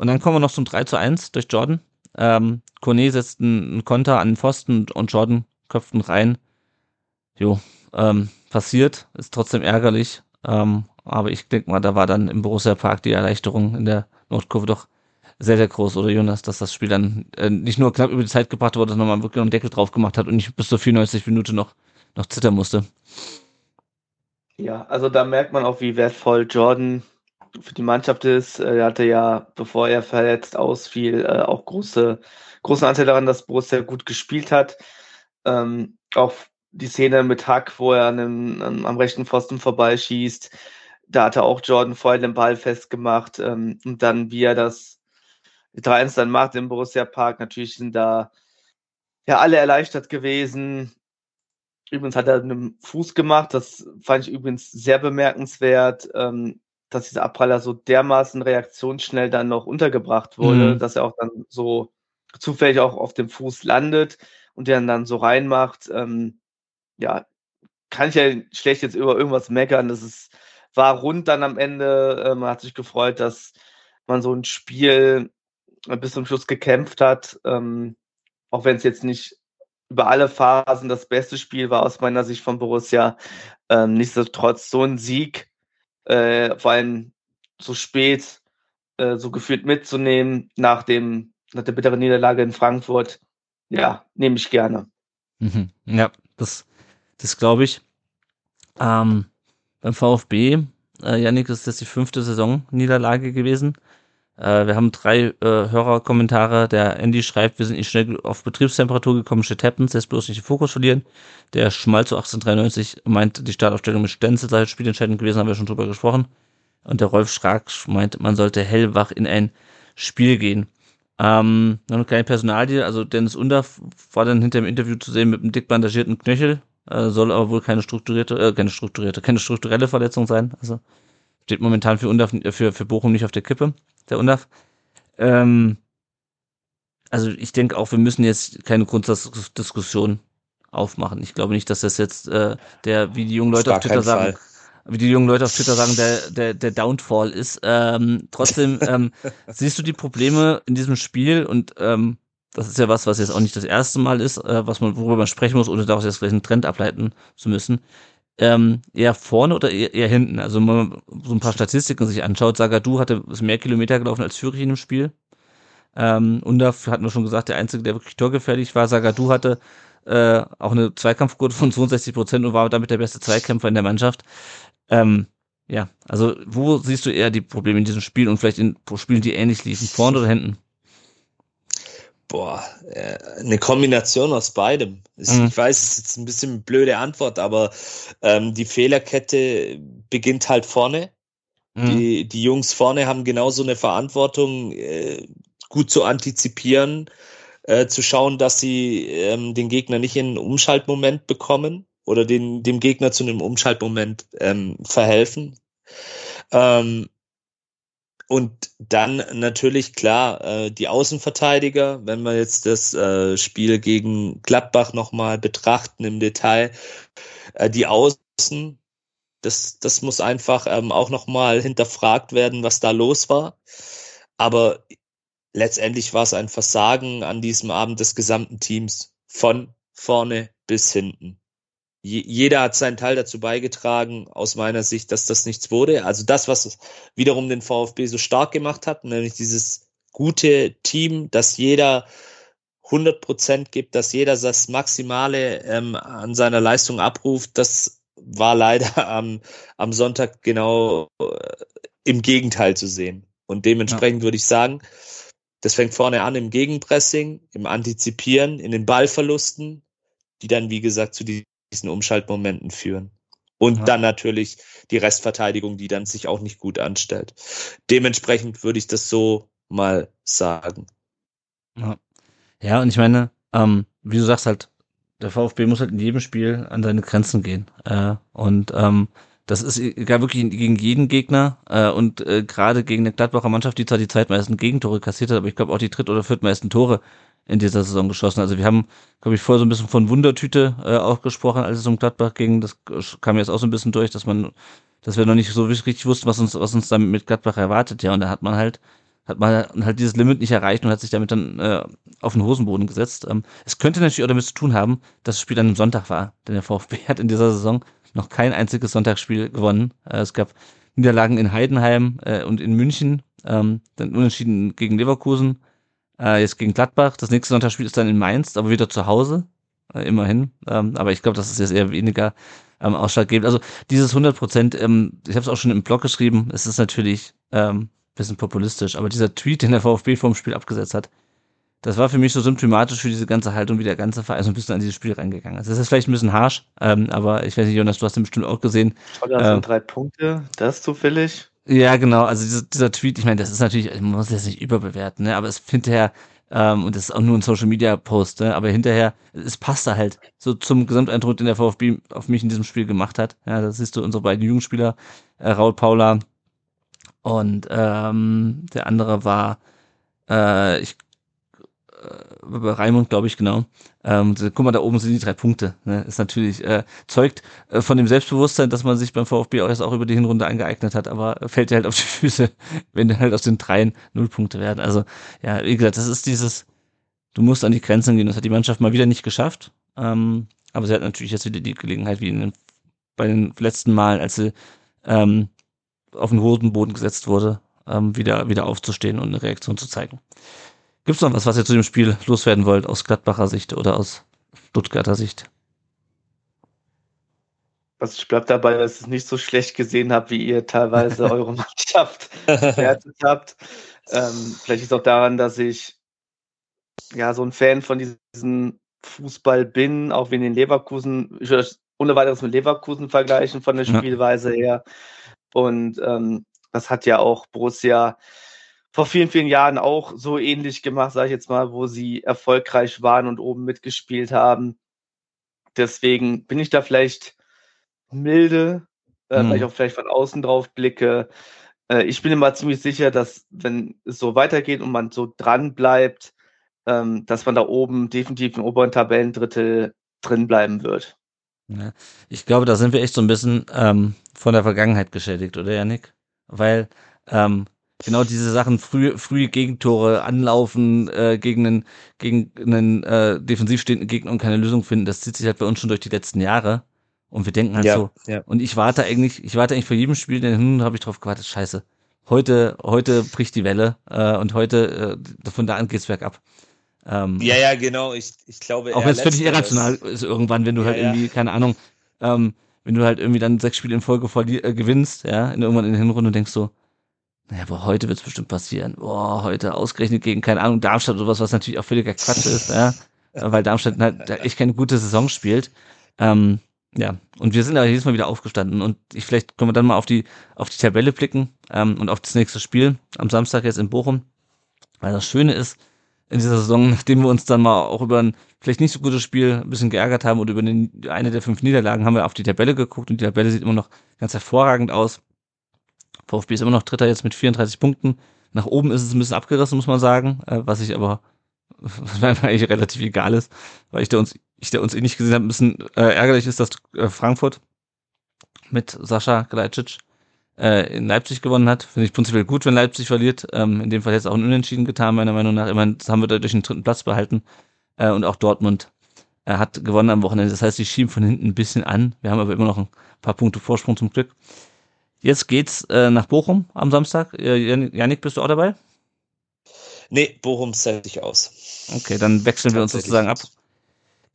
und dann kommen wir noch zum 3 zu 1 durch Jordan. Ähm, Kone setzt einen Konter an den Pfosten und Jordan köpft ihn rein. Jo, ähm, passiert, ist trotzdem ärgerlich. Ähm, aber ich denke mal, da war dann im Borussia Park die Erleichterung in der Nordkurve doch sehr, sehr groß, oder Jonas, dass das Spiel dann äh, nicht nur knapp über die Zeit gebracht wurde, sondern man wirklich einen Deckel drauf gemacht hat und nicht bis zur 94 Minute noch, noch zittern musste. Ja, also da merkt man auch, wie wertvoll Jordan für die Mannschaft ist. Er hatte ja, bevor er verletzt ausfiel, äh, auch große, großen Anteil daran, dass Borussia gut gespielt hat. Ähm, auch die Szene mit Hack, wo er an einem, am rechten Pfosten vorbeischießt, da hatte auch Jordan vorher den Ball festgemacht. Ähm, und dann, wie er das 3-1 dann macht im Borussia Park, natürlich sind da ja alle erleichtert gewesen. Übrigens hat er einen Fuß gemacht, das fand ich übrigens sehr bemerkenswert. Ähm, dass dieser Abpraller so dermaßen reaktionsschnell dann noch untergebracht wurde, mhm. dass er auch dann so zufällig auch auf dem Fuß landet und der dann so reinmacht. Ähm, ja, kann ich ja schlecht jetzt über irgendwas meckern. Das ist, war rund dann am Ende. Äh, man hat sich gefreut, dass man so ein Spiel bis zum Schluss gekämpft hat. Ähm, auch wenn es jetzt nicht über alle Phasen das beste Spiel war aus meiner Sicht von Borussia. Ähm, nichtsdestotrotz so ein Sieg äh, vor allem so spät äh, so gefühlt mitzunehmen nach dem nach der bitteren Niederlage in Frankfurt, ja, nehme ich gerne. Mhm. Ja, das, das glaube ich. Ähm, beim VfB, äh, Janik, ist das die fünfte Saison-Niederlage gewesen. Äh, wir haben drei äh, Hörerkommentare. Der Andy schreibt, wir sind nicht schnell auf Betriebstemperatur gekommen, shit happens, jetzt bloß nicht den Fokus verlieren. Der Schmalzo 1893 meint, die Startaufstellung mit Stenzel sei spielentscheidend gewesen, haben wir schon drüber gesprochen. Und der Rolf Schrag meint, man sollte hellwach in ein Spiel gehen. Ähm, noch eine kleine Personalie, also Dennis Under war dann hinter dem Interview zu sehen mit einem dick bandagierten Knöchel, äh, soll aber wohl keine strukturierte, äh, keine strukturierte, keine strukturelle Verletzung sein. Also steht momentan für, Undaf, für, für Bochum nicht auf der Kippe der UNAF. Ähm, also ich denke auch, wir müssen jetzt keine Grundsatzdiskussion aufmachen. Ich glaube nicht, dass das jetzt äh, der, wie die jungen Leute auf Twitter sagen, wie die jungen Leute auf Twitter sagen, der, der, der Downfall ist. Ähm, trotzdem ähm, siehst du die Probleme in diesem Spiel und ähm, das ist ja was, was jetzt auch nicht das erste Mal ist, äh, was man, worüber man sprechen muss, ohne daraus jetzt gleich einen Trend ableiten zu müssen. Ähm, eher vorne oder eher, eher hinten? Also wenn man so ein paar Statistiken sich anschaut, Sagadu hatte mehr Kilometer gelaufen als Zürich in dem Spiel. Ähm, Undaf hatten wir schon gesagt, der Einzige, der wirklich torgefährlich war. Sagadu hatte äh, auch eine Zweikampfquote von 62 Prozent und war damit der beste Zweikämpfer in der Mannschaft. Ähm, ja, also wo siehst du eher die Probleme in diesem Spiel und vielleicht in Spielen, die ähnlich liefen, vorne oder hinten? Boah, äh, eine Kombination aus beidem. Mhm. Ich weiß, es ist jetzt ein bisschen eine blöde Antwort, aber ähm, die Fehlerkette beginnt halt vorne. Mhm. Die, die Jungs vorne haben genauso eine Verantwortung, äh, gut zu antizipieren, äh, zu schauen, dass sie ähm, den Gegner nicht in einen Umschaltmoment bekommen oder den, dem Gegner zu einem Umschaltmoment ähm, verhelfen. Ähm, und dann natürlich klar äh, die Außenverteidiger, wenn wir jetzt das äh, Spiel gegen Gladbach nochmal betrachten im Detail, äh, die Außen, das, das muss einfach ähm, auch nochmal hinterfragt werden, was da los war. Aber letztendlich war es ein Versagen an diesem Abend des gesamten Teams von vorne bis hinten jeder hat seinen Teil dazu beigetragen, aus meiner Sicht, dass das nichts wurde. Also das, was wiederum den VfB so stark gemacht hat, nämlich dieses gute Team, dass jeder 100 Prozent gibt, dass jeder das Maximale ähm, an seiner Leistung abruft, das war leider am, am Sonntag genau äh, im Gegenteil zu sehen. Und dementsprechend ja. würde ich sagen, das fängt vorne an im Gegenpressing, im Antizipieren, in den Ballverlusten, die dann, wie gesagt, zu diesen Umschaltmomenten führen. Und ja. dann natürlich die Restverteidigung, die dann sich auch nicht gut anstellt. Dementsprechend würde ich das so mal sagen. Ja, ja und ich meine, ähm, wie du sagst halt, der VfB muss halt in jedem Spiel an seine Grenzen gehen. Äh, und ähm, das ist egal wirklich gegen jeden Gegner äh, und äh, gerade gegen eine Gladbacher Mannschaft, die zwar die zweitmeisten Gegentore kassiert hat, aber ich glaube auch die dritt- oder viertmeisten Tore in dieser Saison geschossen. Also wir haben, glaube ich, vorher so ein bisschen von Wundertüte äh, auch gesprochen, als es um Gladbach ging. Das kam jetzt auch so ein bisschen durch, dass man, dass wir noch nicht so richtig wussten, was uns, was uns damit mit Gladbach erwartet. Ja, und da hat man halt, hat man halt dieses Limit nicht erreicht und hat sich damit dann äh, auf den Hosenboden gesetzt. Ähm, es könnte natürlich auch damit zu tun haben, dass das Spiel dann am Sonntag war, denn der VfB hat in dieser Saison noch kein einziges Sonntagsspiel gewonnen. Äh, es gab Niederlagen in Heidenheim äh, und in München, ähm, dann Unentschieden gegen Leverkusen, äh, jetzt gegen Gladbach. Das nächste Sonntagsspiel ist dann in Mainz, aber wieder zu Hause. Äh, immerhin. Ähm, aber ich glaube, das ist jetzt eher weniger ähm, ausschlaggebend. Also dieses 100 Prozent, ähm, ich habe es auch schon im Blog geschrieben, es ist natürlich ähm, bisschen populistisch, aber dieser Tweet, den der VfB vorm Spiel abgesetzt hat, das war für mich so symptomatisch für diese ganze Haltung, wie der ganze Verein so ein bisschen an dieses Spiel reingegangen ist. Das ist vielleicht ein bisschen harsch, ähm, aber ich weiß nicht, Jonas, du hast den bestimmt auch gesehen. Das sind ähm, drei Punkte, das ist zufällig. Ja, genau. Also dieser, dieser Tweet, ich meine, das ist natürlich, man muss das nicht überbewerten, ne? aber es hinterher, ähm, und das ist auch nur ein Social Media Post, ne? aber hinterher, es passt da halt so zum Gesamteindruck, den der VfB auf mich in diesem Spiel gemacht hat. Ja, das siehst du unsere beiden Jugendspieler, äh, Raul Paula und ähm, der andere war, äh, ich äh, Raimund, glaube ich, genau. Ähm, guck mal, da oben sind die drei Punkte. Ne? Ist natürlich, äh, zeugt äh, von dem Selbstbewusstsein, dass man sich beim VfB auch erst auch über die Hinrunde angeeignet hat, aber fällt dir halt auf die Füße, wenn halt aus den dreien Nullpunkte werden. Also, ja, wie gesagt, das ist dieses, du musst an die Grenzen gehen. Das hat die Mannschaft mal wieder nicht geschafft. Ähm, aber sie hat natürlich jetzt wieder die Gelegenheit, wie in den, bei den letzten Malen, als sie ähm, auf den Hosenboden gesetzt wurde, ähm, wieder, wieder aufzustehen und eine Reaktion zu zeigen. Gibt es noch was, was ihr zu dem Spiel loswerden wollt, aus Gladbacher Sicht oder aus Stuttgarter Sicht? Also ich bleibe dabei, dass ich es nicht so schlecht gesehen habe, wie ihr teilweise eure Mannschaft bewertet habt. Ähm, vielleicht ist auch daran, dass ich ja so ein Fan von diesem Fußball bin, auch wenn in Leverkusen, ich würde ohne weiteres mit Leverkusen vergleichen von der Spielweise her. Und ähm, das hat ja auch Borussia vor vielen, vielen Jahren auch so ähnlich gemacht, sage ich jetzt mal, wo sie erfolgreich waren und oben mitgespielt haben. Deswegen bin ich da vielleicht milde, äh, mhm. weil ich auch vielleicht von außen drauf blicke. Äh, ich bin immer ziemlich sicher, dass wenn es so weitergeht und man so dran bleibt, ähm, dass man da oben definitiv im oberen Tabellendrittel drin bleiben wird. Ja, ich glaube, da sind wir echt so ein bisschen ähm, von der Vergangenheit geschädigt, oder Janik? Weil ähm, genau diese Sachen, früh, frühe Gegentore anlaufen äh, gegen einen, gegen einen äh, defensiv stehenden Gegner und keine Lösung finden, das zieht sich halt bei uns schon durch die letzten Jahre. Und wir denken halt Ja, so, ja. und ich warte eigentlich, ich warte eigentlich vor jedem Spiel, denn hm, habe ich drauf gewartet, scheiße. Heute, heute bricht die Welle äh, und heute, äh, von da an geht's bergab. Ähm, Ja, ja, genau. Ich, ich glaube, auch wenn es völlig irrational ist irgendwann, wenn du Ja, halt irgendwie, keine Ahnung, ähm, wenn du halt irgendwie dann sechs Spiele in Folge äh, gewinnst, ja, in irgendwann in der Hinrunde und denkst so, naja, aber heute wird's bestimmt passieren. Boah, heute ausgerechnet gegen, keine Ahnung, Darmstadt oder sowas, was natürlich auch völliger Quatsch ist, ja, weil Darmstadt halt echt keine gute Saison spielt. Ähm, ja, und wir sind aber jedes Mal wieder aufgestanden und ich, vielleicht können wir dann mal auf die, auf die Tabelle blicken ähm, und auf das nächste Spiel am Samstag jetzt in Bochum. Weil das Schöne ist, in dieser Saison, nachdem wir uns dann mal auch über ein vielleicht nicht so gutes Spiel ein bisschen geärgert haben oder über eine der fünf Niederlagen, haben wir auf die Tabelle geguckt und die Tabelle sieht immer noch ganz hervorragend aus. VfB ist immer noch Dritter jetzt mit 34 Punkten. Nach oben ist es ein bisschen abgerissen, muss man sagen, äh, was ich aber was mir eigentlich relativ egal ist, weil ich der uns, ich der uns eh nicht gesehen habe, ein bisschen äh, ärgerlich ist, dass äh, Frankfurt mit Sascha Gleitschitsch äh, in Leipzig gewonnen hat. Finde ich prinzipiell gut, wenn Leipzig verliert. Ähm, in dem Fall jetzt auch ein Unentschieden getan, meiner Meinung nach. Immerhin haben wir dadurch den dritten Platz behalten. Äh, und auch Dortmund äh, hat gewonnen am Wochenende. Das heißt, die schieben von hinten ein bisschen an. Wir haben aber immer noch ein paar Punkte Vorsprung zum Glück. Jetzt geht's äh, nach Bochum am Samstag. Äh, Jan- Janik, bist du auch dabei? Nee, Bochum zählt sich aus. Okay, dann wechseln wir uns sozusagen ab.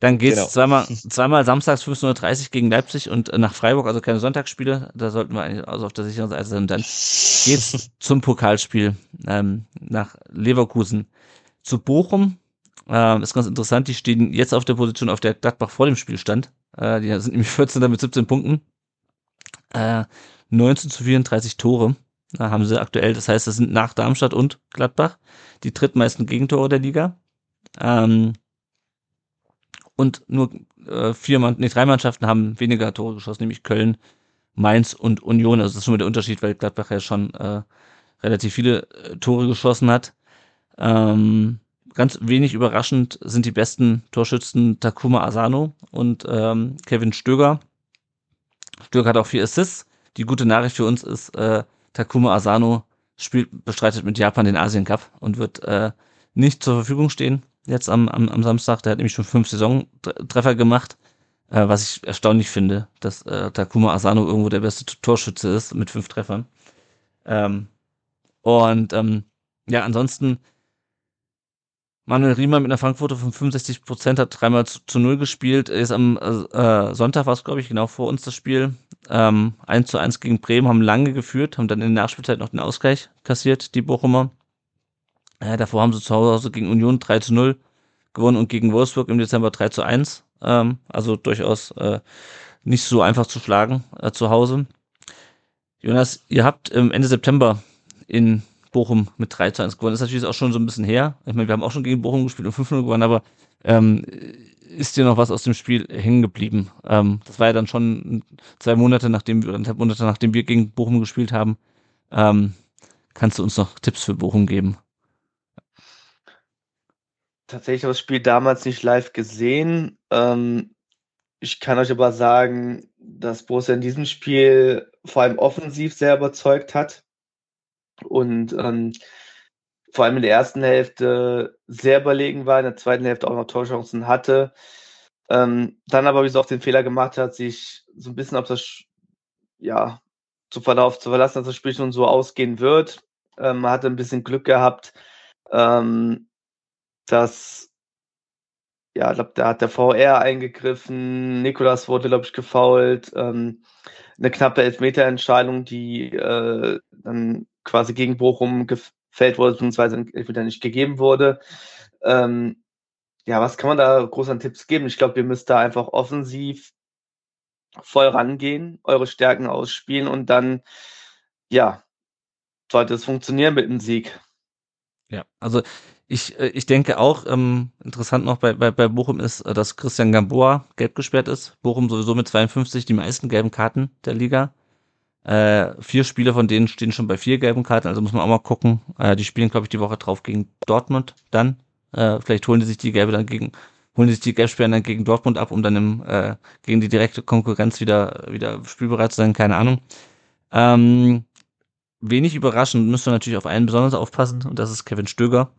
Dann geht's Genau. zweimal, zweimal samstags 15.30 Uhr gegen Leipzig und äh, nach Freiburg, also keine Sonntagsspiele. Da sollten wir eigentlich also auf der sicheren Seite sein. Dann geht's zum Pokalspiel ähm, nach Leverkusen. Zu Bochum ähm, ist ganz interessant, die stehen jetzt auf der Position, auf der Gladbach vor dem Spiel stand. Äh, die sind nämlich 14. mit 17 Punkten. Äh, 19 zu 34 Tore äh, haben sie aktuell. Das heißt, das sind nach Darmstadt und Gladbach die drittmeisten Gegentore der Liga. Ähm, und nur äh, vier nee, drei Mannschaften haben weniger Tore geschossen, nämlich Köln, Mainz und Union. Also das ist schon mal der Unterschied, weil Gladbach ja schon äh, relativ viele äh, Tore geschossen hat. Ähm, ganz wenig überraschend sind die besten Torschützen Takuma Asano und ähm, Kevin Stöger. Stöger hat auch vier Assists. Die gute Nachricht für uns ist, äh, Takuma Asano spielt, bestreitet mit Japan den Asien Cup und wird äh, nicht zur Verfügung stehen jetzt am, am, am Samstag. Der hat nämlich schon fünf Saisontreffer gemacht, äh, was ich erstaunlich finde, dass äh, Takuma Asano irgendwo der beste Torschütze ist mit fünf Treffern. Ähm, und ähm, ja, ansonsten Manuel Riemann mit einer Fangquote von 65 Prozent hat dreimal zu, zu null gespielt. Ist am äh, Sonntag war es, glaube ich, genau vor uns das Spiel. Ähm, 1 zu 1 gegen Bremen, haben lange geführt, haben dann in der Nachspielzeit noch den Ausgleich kassiert, die Bochumer. Äh, davor haben sie zu Hause gegen Union 3 zu 0 gewonnen und gegen Wolfsburg im Dezember 3 zu 1. Ähm, also durchaus äh, nicht so einfach zu schlagen äh, zu Hause. Jonas, ihr habt ähm, Ende September in Bochum mit 3 zu 1 gewonnen. Das ist natürlich auch schon so ein bisschen her. Ich meine, wir haben auch schon gegen Bochum gespielt und 5-0 gewonnen, aber ähm, ist dir noch was aus dem Spiel hängen geblieben? Ähm, das war ja dann schon zwei Monate, nachdem wir, anderthalb Monate, nachdem wir gegen Bochum gespielt haben. Ähm, kannst du uns noch Tipps für Bochum geben? Tatsächlich habe ich das Spiel damals nicht live gesehen. Ähm, ich kann euch aber sagen, dass Borussia in diesem Spiel vor allem offensiv sehr überzeugt hat und ähm, vor allem in der ersten Hälfte sehr überlegen war, in der zweiten Hälfte auch noch Torchancen hatte. Ähm, dann aber, wie es auch den Fehler gemacht hat, sich so ein bisschen auf das ja, zu Verlauf zu verlassen, dass das Spiel schon so ausgehen wird. Ähm, man hatte ein bisschen Glück gehabt, ähm, dass ja, ich glaube, da hat der VR eingegriffen, Nikolas wurde, glaube ich, gefault, ähm, eine knappe Elfmeterentscheidung, die äh, dann quasi gegen Bochum gefällt wurde, beziehungsweise Elfmeter nicht gegeben wurde. Ähm, ja, was kann man da groß an Tipps geben? Ich glaube, ihr müsst da einfach offensiv voll rangehen, eure Stärken ausspielen und dann, ja, sollte es funktionieren mit dem Sieg. Ja, also ich, äh, ich denke auch, ähm, interessant noch bei, bei, bei Bochum ist, äh, dass Christian Gamboa gelb gesperrt ist. Bochum sowieso mit 52 die meisten gelben Karten der Liga. Äh, vier Spieler von denen stehen schon bei vier gelben Karten, also muss man auch mal gucken. Äh, die spielen, glaube ich, die Woche drauf gegen Dortmund dann. Äh, vielleicht holen die sich die gelbe dann gegen, holen die sich die Gelbsperren dann gegen Dortmund ab, um dann im, äh, gegen die direkte Konkurrenz wieder, wieder spielbereit zu sein, keine Ahnung. Ähm, wenig überraschend müssen wir natürlich auf einen besonders aufpassen und das ist Kevin Stöger.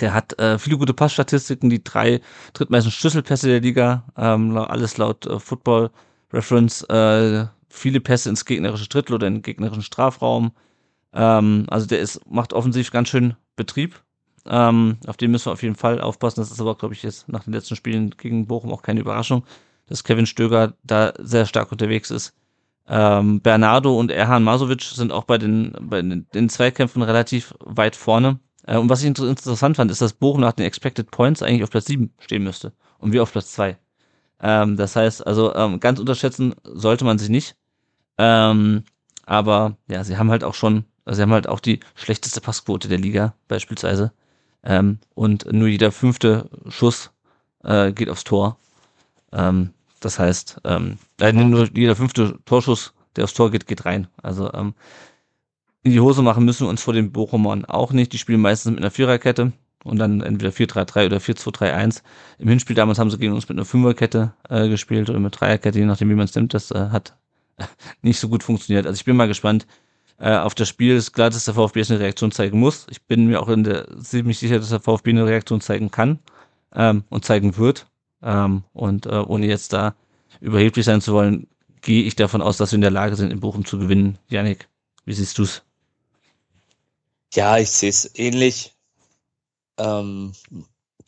Der hat äh, viele gute Passstatistiken, die drei drittmeisten Schlüsselpässe der Liga, ähm, alles laut äh, Football Reference, äh, viele Pässe ins gegnerische Drittel oder in den gegnerischen Strafraum. Ähm, also der ist, macht offensiv ganz schön Betrieb. Ähm, auf den müssen wir auf jeden Fall aufpassen. Das ist aber, glaube ich, jetzt nach den letzten Spielen gegen Bochum auch keine Überraschung, dass Kevin Stöger da sehr stark unterwegs ist. Ähm, Bernardo und Erhan Masovic sind auch bei den, bei den, den Zweikämpfen relativ weit vorne. Äh, und was ich inter interessant fand, ist, dass Bochum nach den Expected Points eigentlich auf Platz 7 stehen müsste. Und wir auf Platz 2. Ähm, das heißt, also ähm, ganz unterschätzen sollte man sich nicht. Ähm, aber ja, sie haben halt auch schon, sie haben halt auch die schlechteste Passquote der Liga beispielsweise. Ähm, und nur jeder fünfte Schuss äh, geht aufs Tor. Ähm, das heißt, ähm, äh, nur jeder fünfte Torschuss, der aufs Tor geht, geht rein. Also ähm, in die Hose machen müssen wir uns vor den Bochumern auch nicht. Die spielen meistens mit einer Viererkette und dann entweder 4-3-3 oder 4-2-3-1. Im Hinspiel damals haben sie gegen uns mit einer Fünferkette äh, gespielt oder mit Dreierkette, je nachdem wie man es nimmt. Das äh, hat nicht so gut funktioniert. Also ich bin mal gespannt äh, auf das Spiel. Es ist klar, dass der VfB jetzt eine Reaktion zeigen muss. Ich bin mir auch in der ziemlich sicher, dass der VfB eine Reaktion zeigen kann ähm, und zeigen wird. Ähm, und äh, ohne jetzt da überheblich sein zu wollen, gehe ich davon aus, dass wir in der Lage sind, in Bochum zu gewinnen. Janik, wie siehst du's? Ja, ich sehe es ähnlich. Ähm,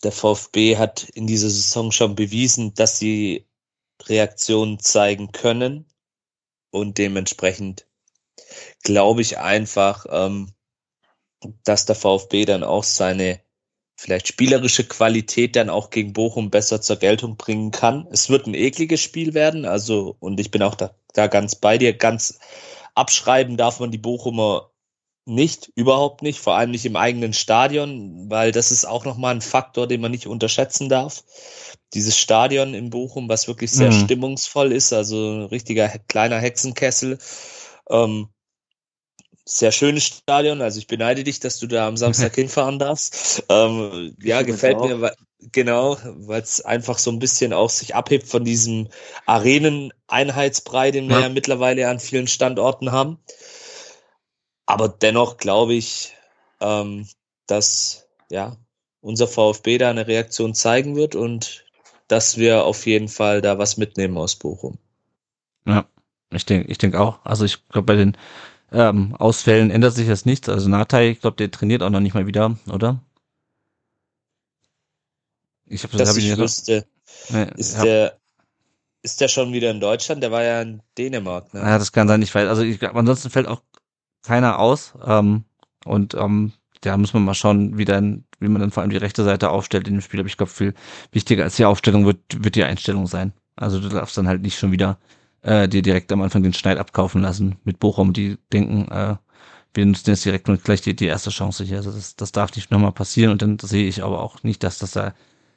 der VfB hat in dieser Saison schon bewiesen, dass sie Reaktionen zeigen können und dementsprechend glaube ich einfach, ähm, dass der VfB dann auch seine vielleicht spielerische Qualität dann auch gegen Bochum besser zur Geltung bringen kann. Es wird ein ekliges Spiel werden, also und ich bin auch da, da ganz bei dir. Ganz abschreiben darf man die Bochumer nicht, überhaupt nicht, vor allem nicht im eigenen Stadion, weil das ist auch nochmal ein Faktor, den man nicht unterschätzen darf. Dieses Stadion in Bochum, was wirklich sehr mhm. stimmungsvoll ist, also ein richtiger kleiner Hexenkessel. Ähm, sehr schönes Stadion. Also ich beneide dich, dass du da am Samstag hinfahren darfst. Ähm, ja, gefällt mir, weil, genau, weil es einfach so ein bisschen auch sich abhebt von diesem Arenen-Einheitsbrei, den wir ja. ja mittlerweile an vielen Standorten haben. Aber dennoch glaube ich, ähm, dass ja unser VfB da eine Reaktion zeigen wird und dass wir auf jeden Fall da was mitnehmen aus Bochum. Ja, ich denke, ich denke auch. Also ich glaube, bei den ähm, Ausfällen ändert sich jetzt nichts. Also Natai, ich glaube, der trainiert auch noch nicht mal wieder, oder? Ich habe das, hab ich wüsste. Nee, ist hab, der ist der schon wieder in Deutschland? Der war ja in Dänemark, ne? Ja, das kann sein, ich weiß. Also ich ansonsten fällt auch keiner aus. Ähm, und ähm, da muss man mal schauen, wie dann, wie man dann vor allem die rechte Seite aufstellt in dem Spiel. Aber ich glaube, viel wichtiger als die Aufstellung wird, wird die Einstellung sein. Also du darfst dann halt nicht schon wieder äh, dir direkt am Anfang den Schneid abkaufen lassen mit Bochum, die denken, äh, wir nutzen jetzt direkt und gleich die, die erste Chance hier. Also das, das darf nicht nochmal passieren und dann sehe ich aber auch nicht, dass das da,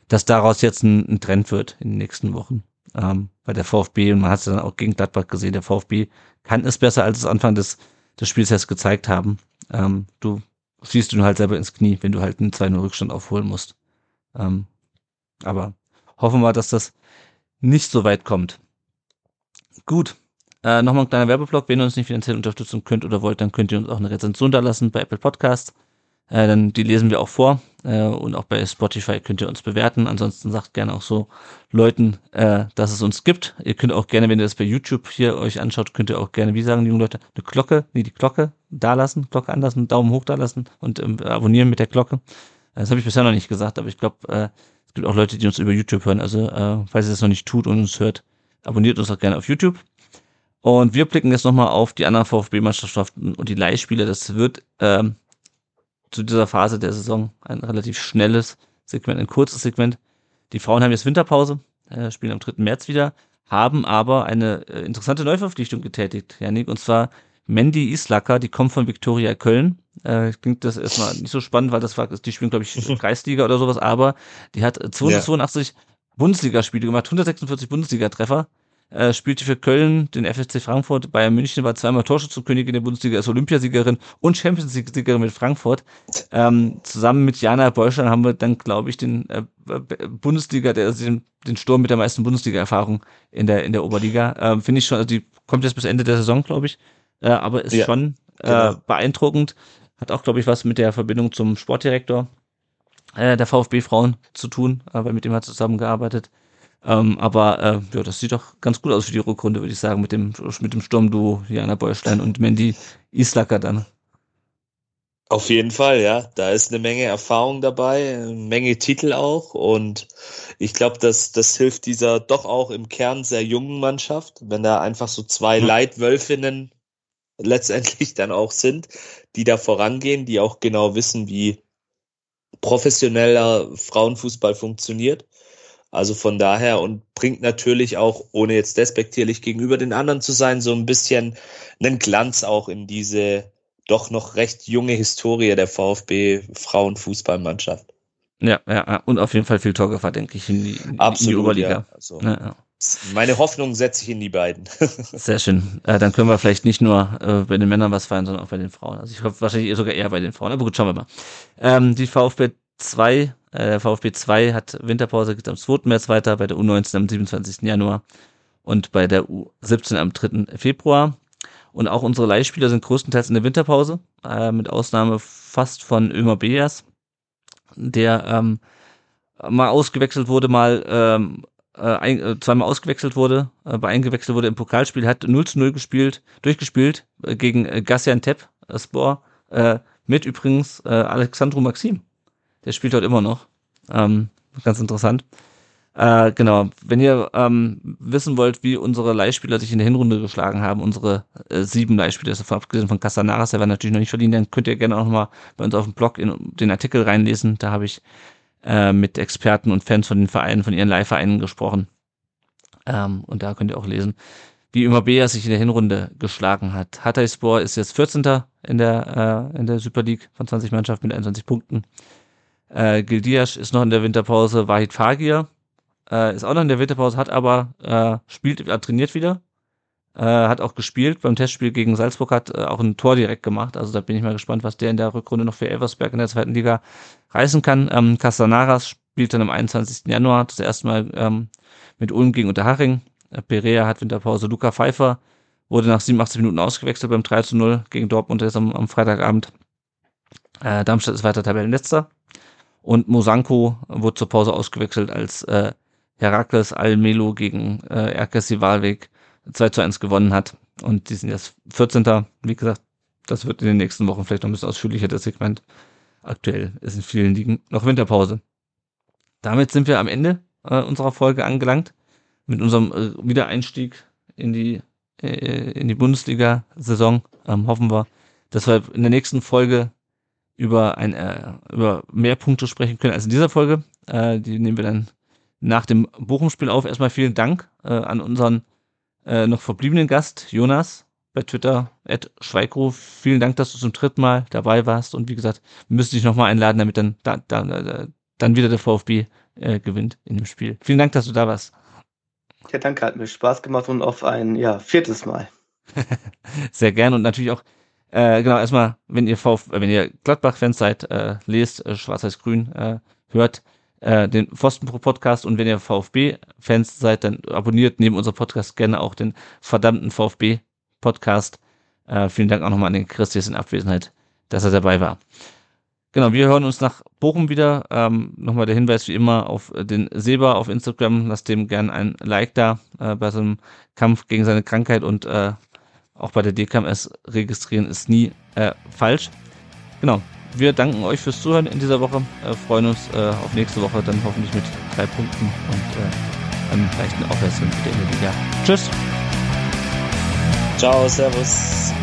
dass daraus jetzt ein, ein Trend wird in den nächsten Wochen. Ähm, bei der VfB, und man hat es dann auch gegen Gladbach gesehen, der VfB kann es besser, als es Anfang des, des Spiels erst gezeigt haben. Ähm, du schießt du halt selber ins Knie, wenn du halt einen 2-0 Rückstand aufholen musst. Ähm, aber hoffen wir, dass das nicht so weit kommt. Gut. Äh, Nochmal ein kleiner Werbeblock. Wenn ihr uns nicht finanziell unterstützen könnt oder wollt, dann könnt ihr uns auch eine Rezension da lassen bei Apple Podcasts. Äh, dann die lesen wir auch vor. Äh, und auch bei Spotify könnt ihr uns bewerten. Ansonsten sagt gerne auch so Leuten, äh, dass es uns gibt. Ihr könnt auch gerne, wenn ihr das bei YouTube hier euch anschaut, könnt ihr auch gerne, wie sagen die jungen Leute, eine Glocke, nee, die Glocke da lassen, Glocke anlassen, Daumen hoch da lassen und ähm, abonnieren mit der Glocke. Äh, das habe ich bisher noch nicht gesagt, aber ich glaube, äh, es gibt auch Leute, die uns über YouTube hören. Also, äh, falls ihr das noch nicht tut und uns hört, Abonniert uns auch gerne auf YouTube. Und wir blicken jetzt nochmal auf die anderen VfB-Meisterschaften und die Leihspiele. Das wird ähm, zu dieser Phase der Saison ein relativ schnelles Segment, ein kurzes Segment. Die Frauen haben jetzt Winterpause, äh, spielen am 3. März wieder, haben aber eine äh, interessante Neuverpflichtung getätigt, Janik, und zwar Mandy Islacker, die kommt von Viktoria Köln. Äh, klingt das erstmal nicht so spannend, weil das war, die spielen, glaube ich, Kreisliga oder sowas, aber die hat 282 ja. Bundesligaspiele gemacht, 146 Bundesliga-Treffer, äh, spielte für Köln, den FSC Frankfurt, Bayern München, war zweimal Torschützenkönigin der Bundesliga, ist Olympiasiegerin und Champions League-Siegerin mit Frankfurt. Ähm, zusammen mit Jana Beuschern haben wir dann, glaube ich, den äh, Bundesliga, der also den, den Sturm mit der meisten Bundesliga-Erfahrung in der, in der Oberliga. Ähm, Finde ich schon, also die kommt jetzt bis Ende der Saison, glaube ich, äh, aber ist ja, schon äh, genau. beeindruckend. Hat auch, glaube ich, was mit der Verbindung zum Sportdirektor äh, der VfB-Frauen zu tun, äh, weil mit dem hat zusammengearbeitet. Ähm, aber äh, ja, das sieht doch ganz gut aus für die Rückrunde, würde ich sagen, mit dem, mit dem Sturmduo Jana Beustein und Mandy Islacker dann. Auf jeden Fall, ja. Da ist eine Menge Erfahrung dabei, eine Menge Titel auch. Und ich glaube, dass das hilft dieser doch auch im Kern sehr jungen Mannschaft, wenn da einfach so zwei mhm. Leitwölfinnen letztendlich dann auch sind, die da vorangehen, die auch genau wissen, wie professioneller Frauenfußball funktioniert. Also von daher und bringt natürlich auch, ohne jetzt despektierlich gegenüber den anderen zu sein, so ein bisschen einen Glanz auch in diese doch noch recht junge Historie der VfB Frauenfußballmannschaft. Ja, ja, und auf jeden Fall viel Torgefahr, denke ich, in die, in Absolut, die Oberliga. Ja, also ja, ja. Meine Hoffnung setze ich in die beiden. Sehr schön. Äh, dann können wir vielleicht nicht nur äh, bei den Männern was feiern, sondern auch bei den Frauen. Also ich hoffe wahrscheinlich sogar eher bei den Frauen. Aber gut, schauen wir mal. Ähm, die VfB 2, äh, der VfB 2 hat Winterpause, geht am 2. März weiter, bei der U19 am 27. Januar und bei der U17 am 3. Februar. Und auch unsere Leihspieler sind größtenteils in der Winterpause, äh, mit Ausnahme fast von Ömer Beas, der ähm, mal ausgewechselt wurde, mal ähm, äh, ein, äh, zweimal ausgewechselt wurde, äh, bei eingewechselt wurde im Pokalspiel, hat 0 zu 0 gespielt, durchgespielt äh, gegen äh, Gaziantep äh, Spor, äh, mit übrigens äh, Alexandru Maxim. Der spielt dort immer noch. Ähm, ganz interessant. Äh, genau, wenn ihr ähm, wissen wollt, wie unsere Leihspieler sich in der Hinrunde geschlagen haben, unsere äh, sieben Leihspieler, das abgesehen von Casanaras, der war natürlich noch nicht verliehen, dann könnt ihr gerne auch mal bei uns auf dem Blog in den Artikel reinlesen. Da habe ich äh, mit Experten und Fans von den Vereinen, von ihren Leihvereinen gesprochen. Ähm, und da könnt ihr auch lesen, wie immer Bea sich in der Hinrunde geschlagen hat. Hatayspor ist jetzt 14. in der, äh, in der Super League von 20 Mannschaften mit 21 Punkten. Äh, Gildias ist noch in der Winterpause. Wahid Fagir äh, ist auch noch in der Winterpause, hat aber äh, spielt, äh, trainiert wieder, äh, hat auch gespielt beim Testspiel gegen Salzburg, hat äh, auch ein Tor direkt gemacht. Also da bin ich mal gespannt, was der in der Rückrunde noch für Elversberg in der zweiten Liga reißen kann. Ähm, Castanaras spielt dann am 21. Januar das erste Mal ähm, mit Ulm gegen Unterhaching. Äh, Perea hat Winterpause. Luca Pfeiffer wurde nach 87 Minuten ausgewechselt beim 3 zu 0 gegen Dortmund jetzt am, am Freitagabend. Äh, Darmstadt ist weiter Tabellenletzter. Und Mosanko wurde zur Pause ausgewechselt, als äh, Herakles Almelo gegen äh, Erkesi Walweg 2 zu 1 gewonnen hat. Und die sind jetzt 14. Wie gesagt, das wird in den nächsten Wochen vielleicht noch ein bisschen ausführlicher, das Segment. Aktuell ist in vielen Ligen noch Winterpause. Damit sind wir am Ende äh, unserer Folge angelangt. Mit unserem äh, Wiedereinstieg in die, äh, in die Bundesliga-Saison ähm, hoffen wir, dass wir in der nächsten Folge über ein, äh, über mehr Punkte sprechen können als in dieser Folge. Äh, die nehmen wir dann nach dem Bochum-Spiel auf. Erstmal vielen Dank äh, an unseren äh, noch verbliebenen Gast, Jonas, bei Twitter, at Schweigruf. Vielen Dank, dass du zum dritten Mal dabei warst. Und wie gesagt, wir müssen dich nochmal einladen, damit dann, da, da, dann wieder der VfB äh, gewinnt in dem Spiel. Vielen Dank, dass du da warst. Ja, danke, hat mir Spaß gemacht und auf ein ja, viertes Mal. Sehr gern und natürlich auch, äh, genau, erstmal, wenn ihr VfB, wenn ihr Gladbach-Fans seid, äh, lest äh, Schwarz-Weiß-Grün, äh, hört äh, den Pfostenpro-Podcast und wenn ihr VfB-Fans seid, dann abonniert neben unserem Podcast gerne auch den verdammten VfB-Podcast. Äh, vielen Dank auch nochmal an den Christian in Abwesenheit, dass er dabei war. Genau, wir hören uns nach Bochum wieder. Ähm, nochmal der Hinweis wie immer auf den Seba auf Instagram. Lasst dem gern ein Like da äh, bei so einem Kampf gegen seine Krankheit und äh, auch bei der DKMS registrieren ist nie äh, falsch. Genau, wir danken euch fürs Zuhören in dieser Woche, äh, freuen uns äh, auf nächste Woche, dann hoffentlich mit drei Punkten und äh, einem leichten Aufwärtswind wieder in der Liga. Tschüss. Ciao, Servus.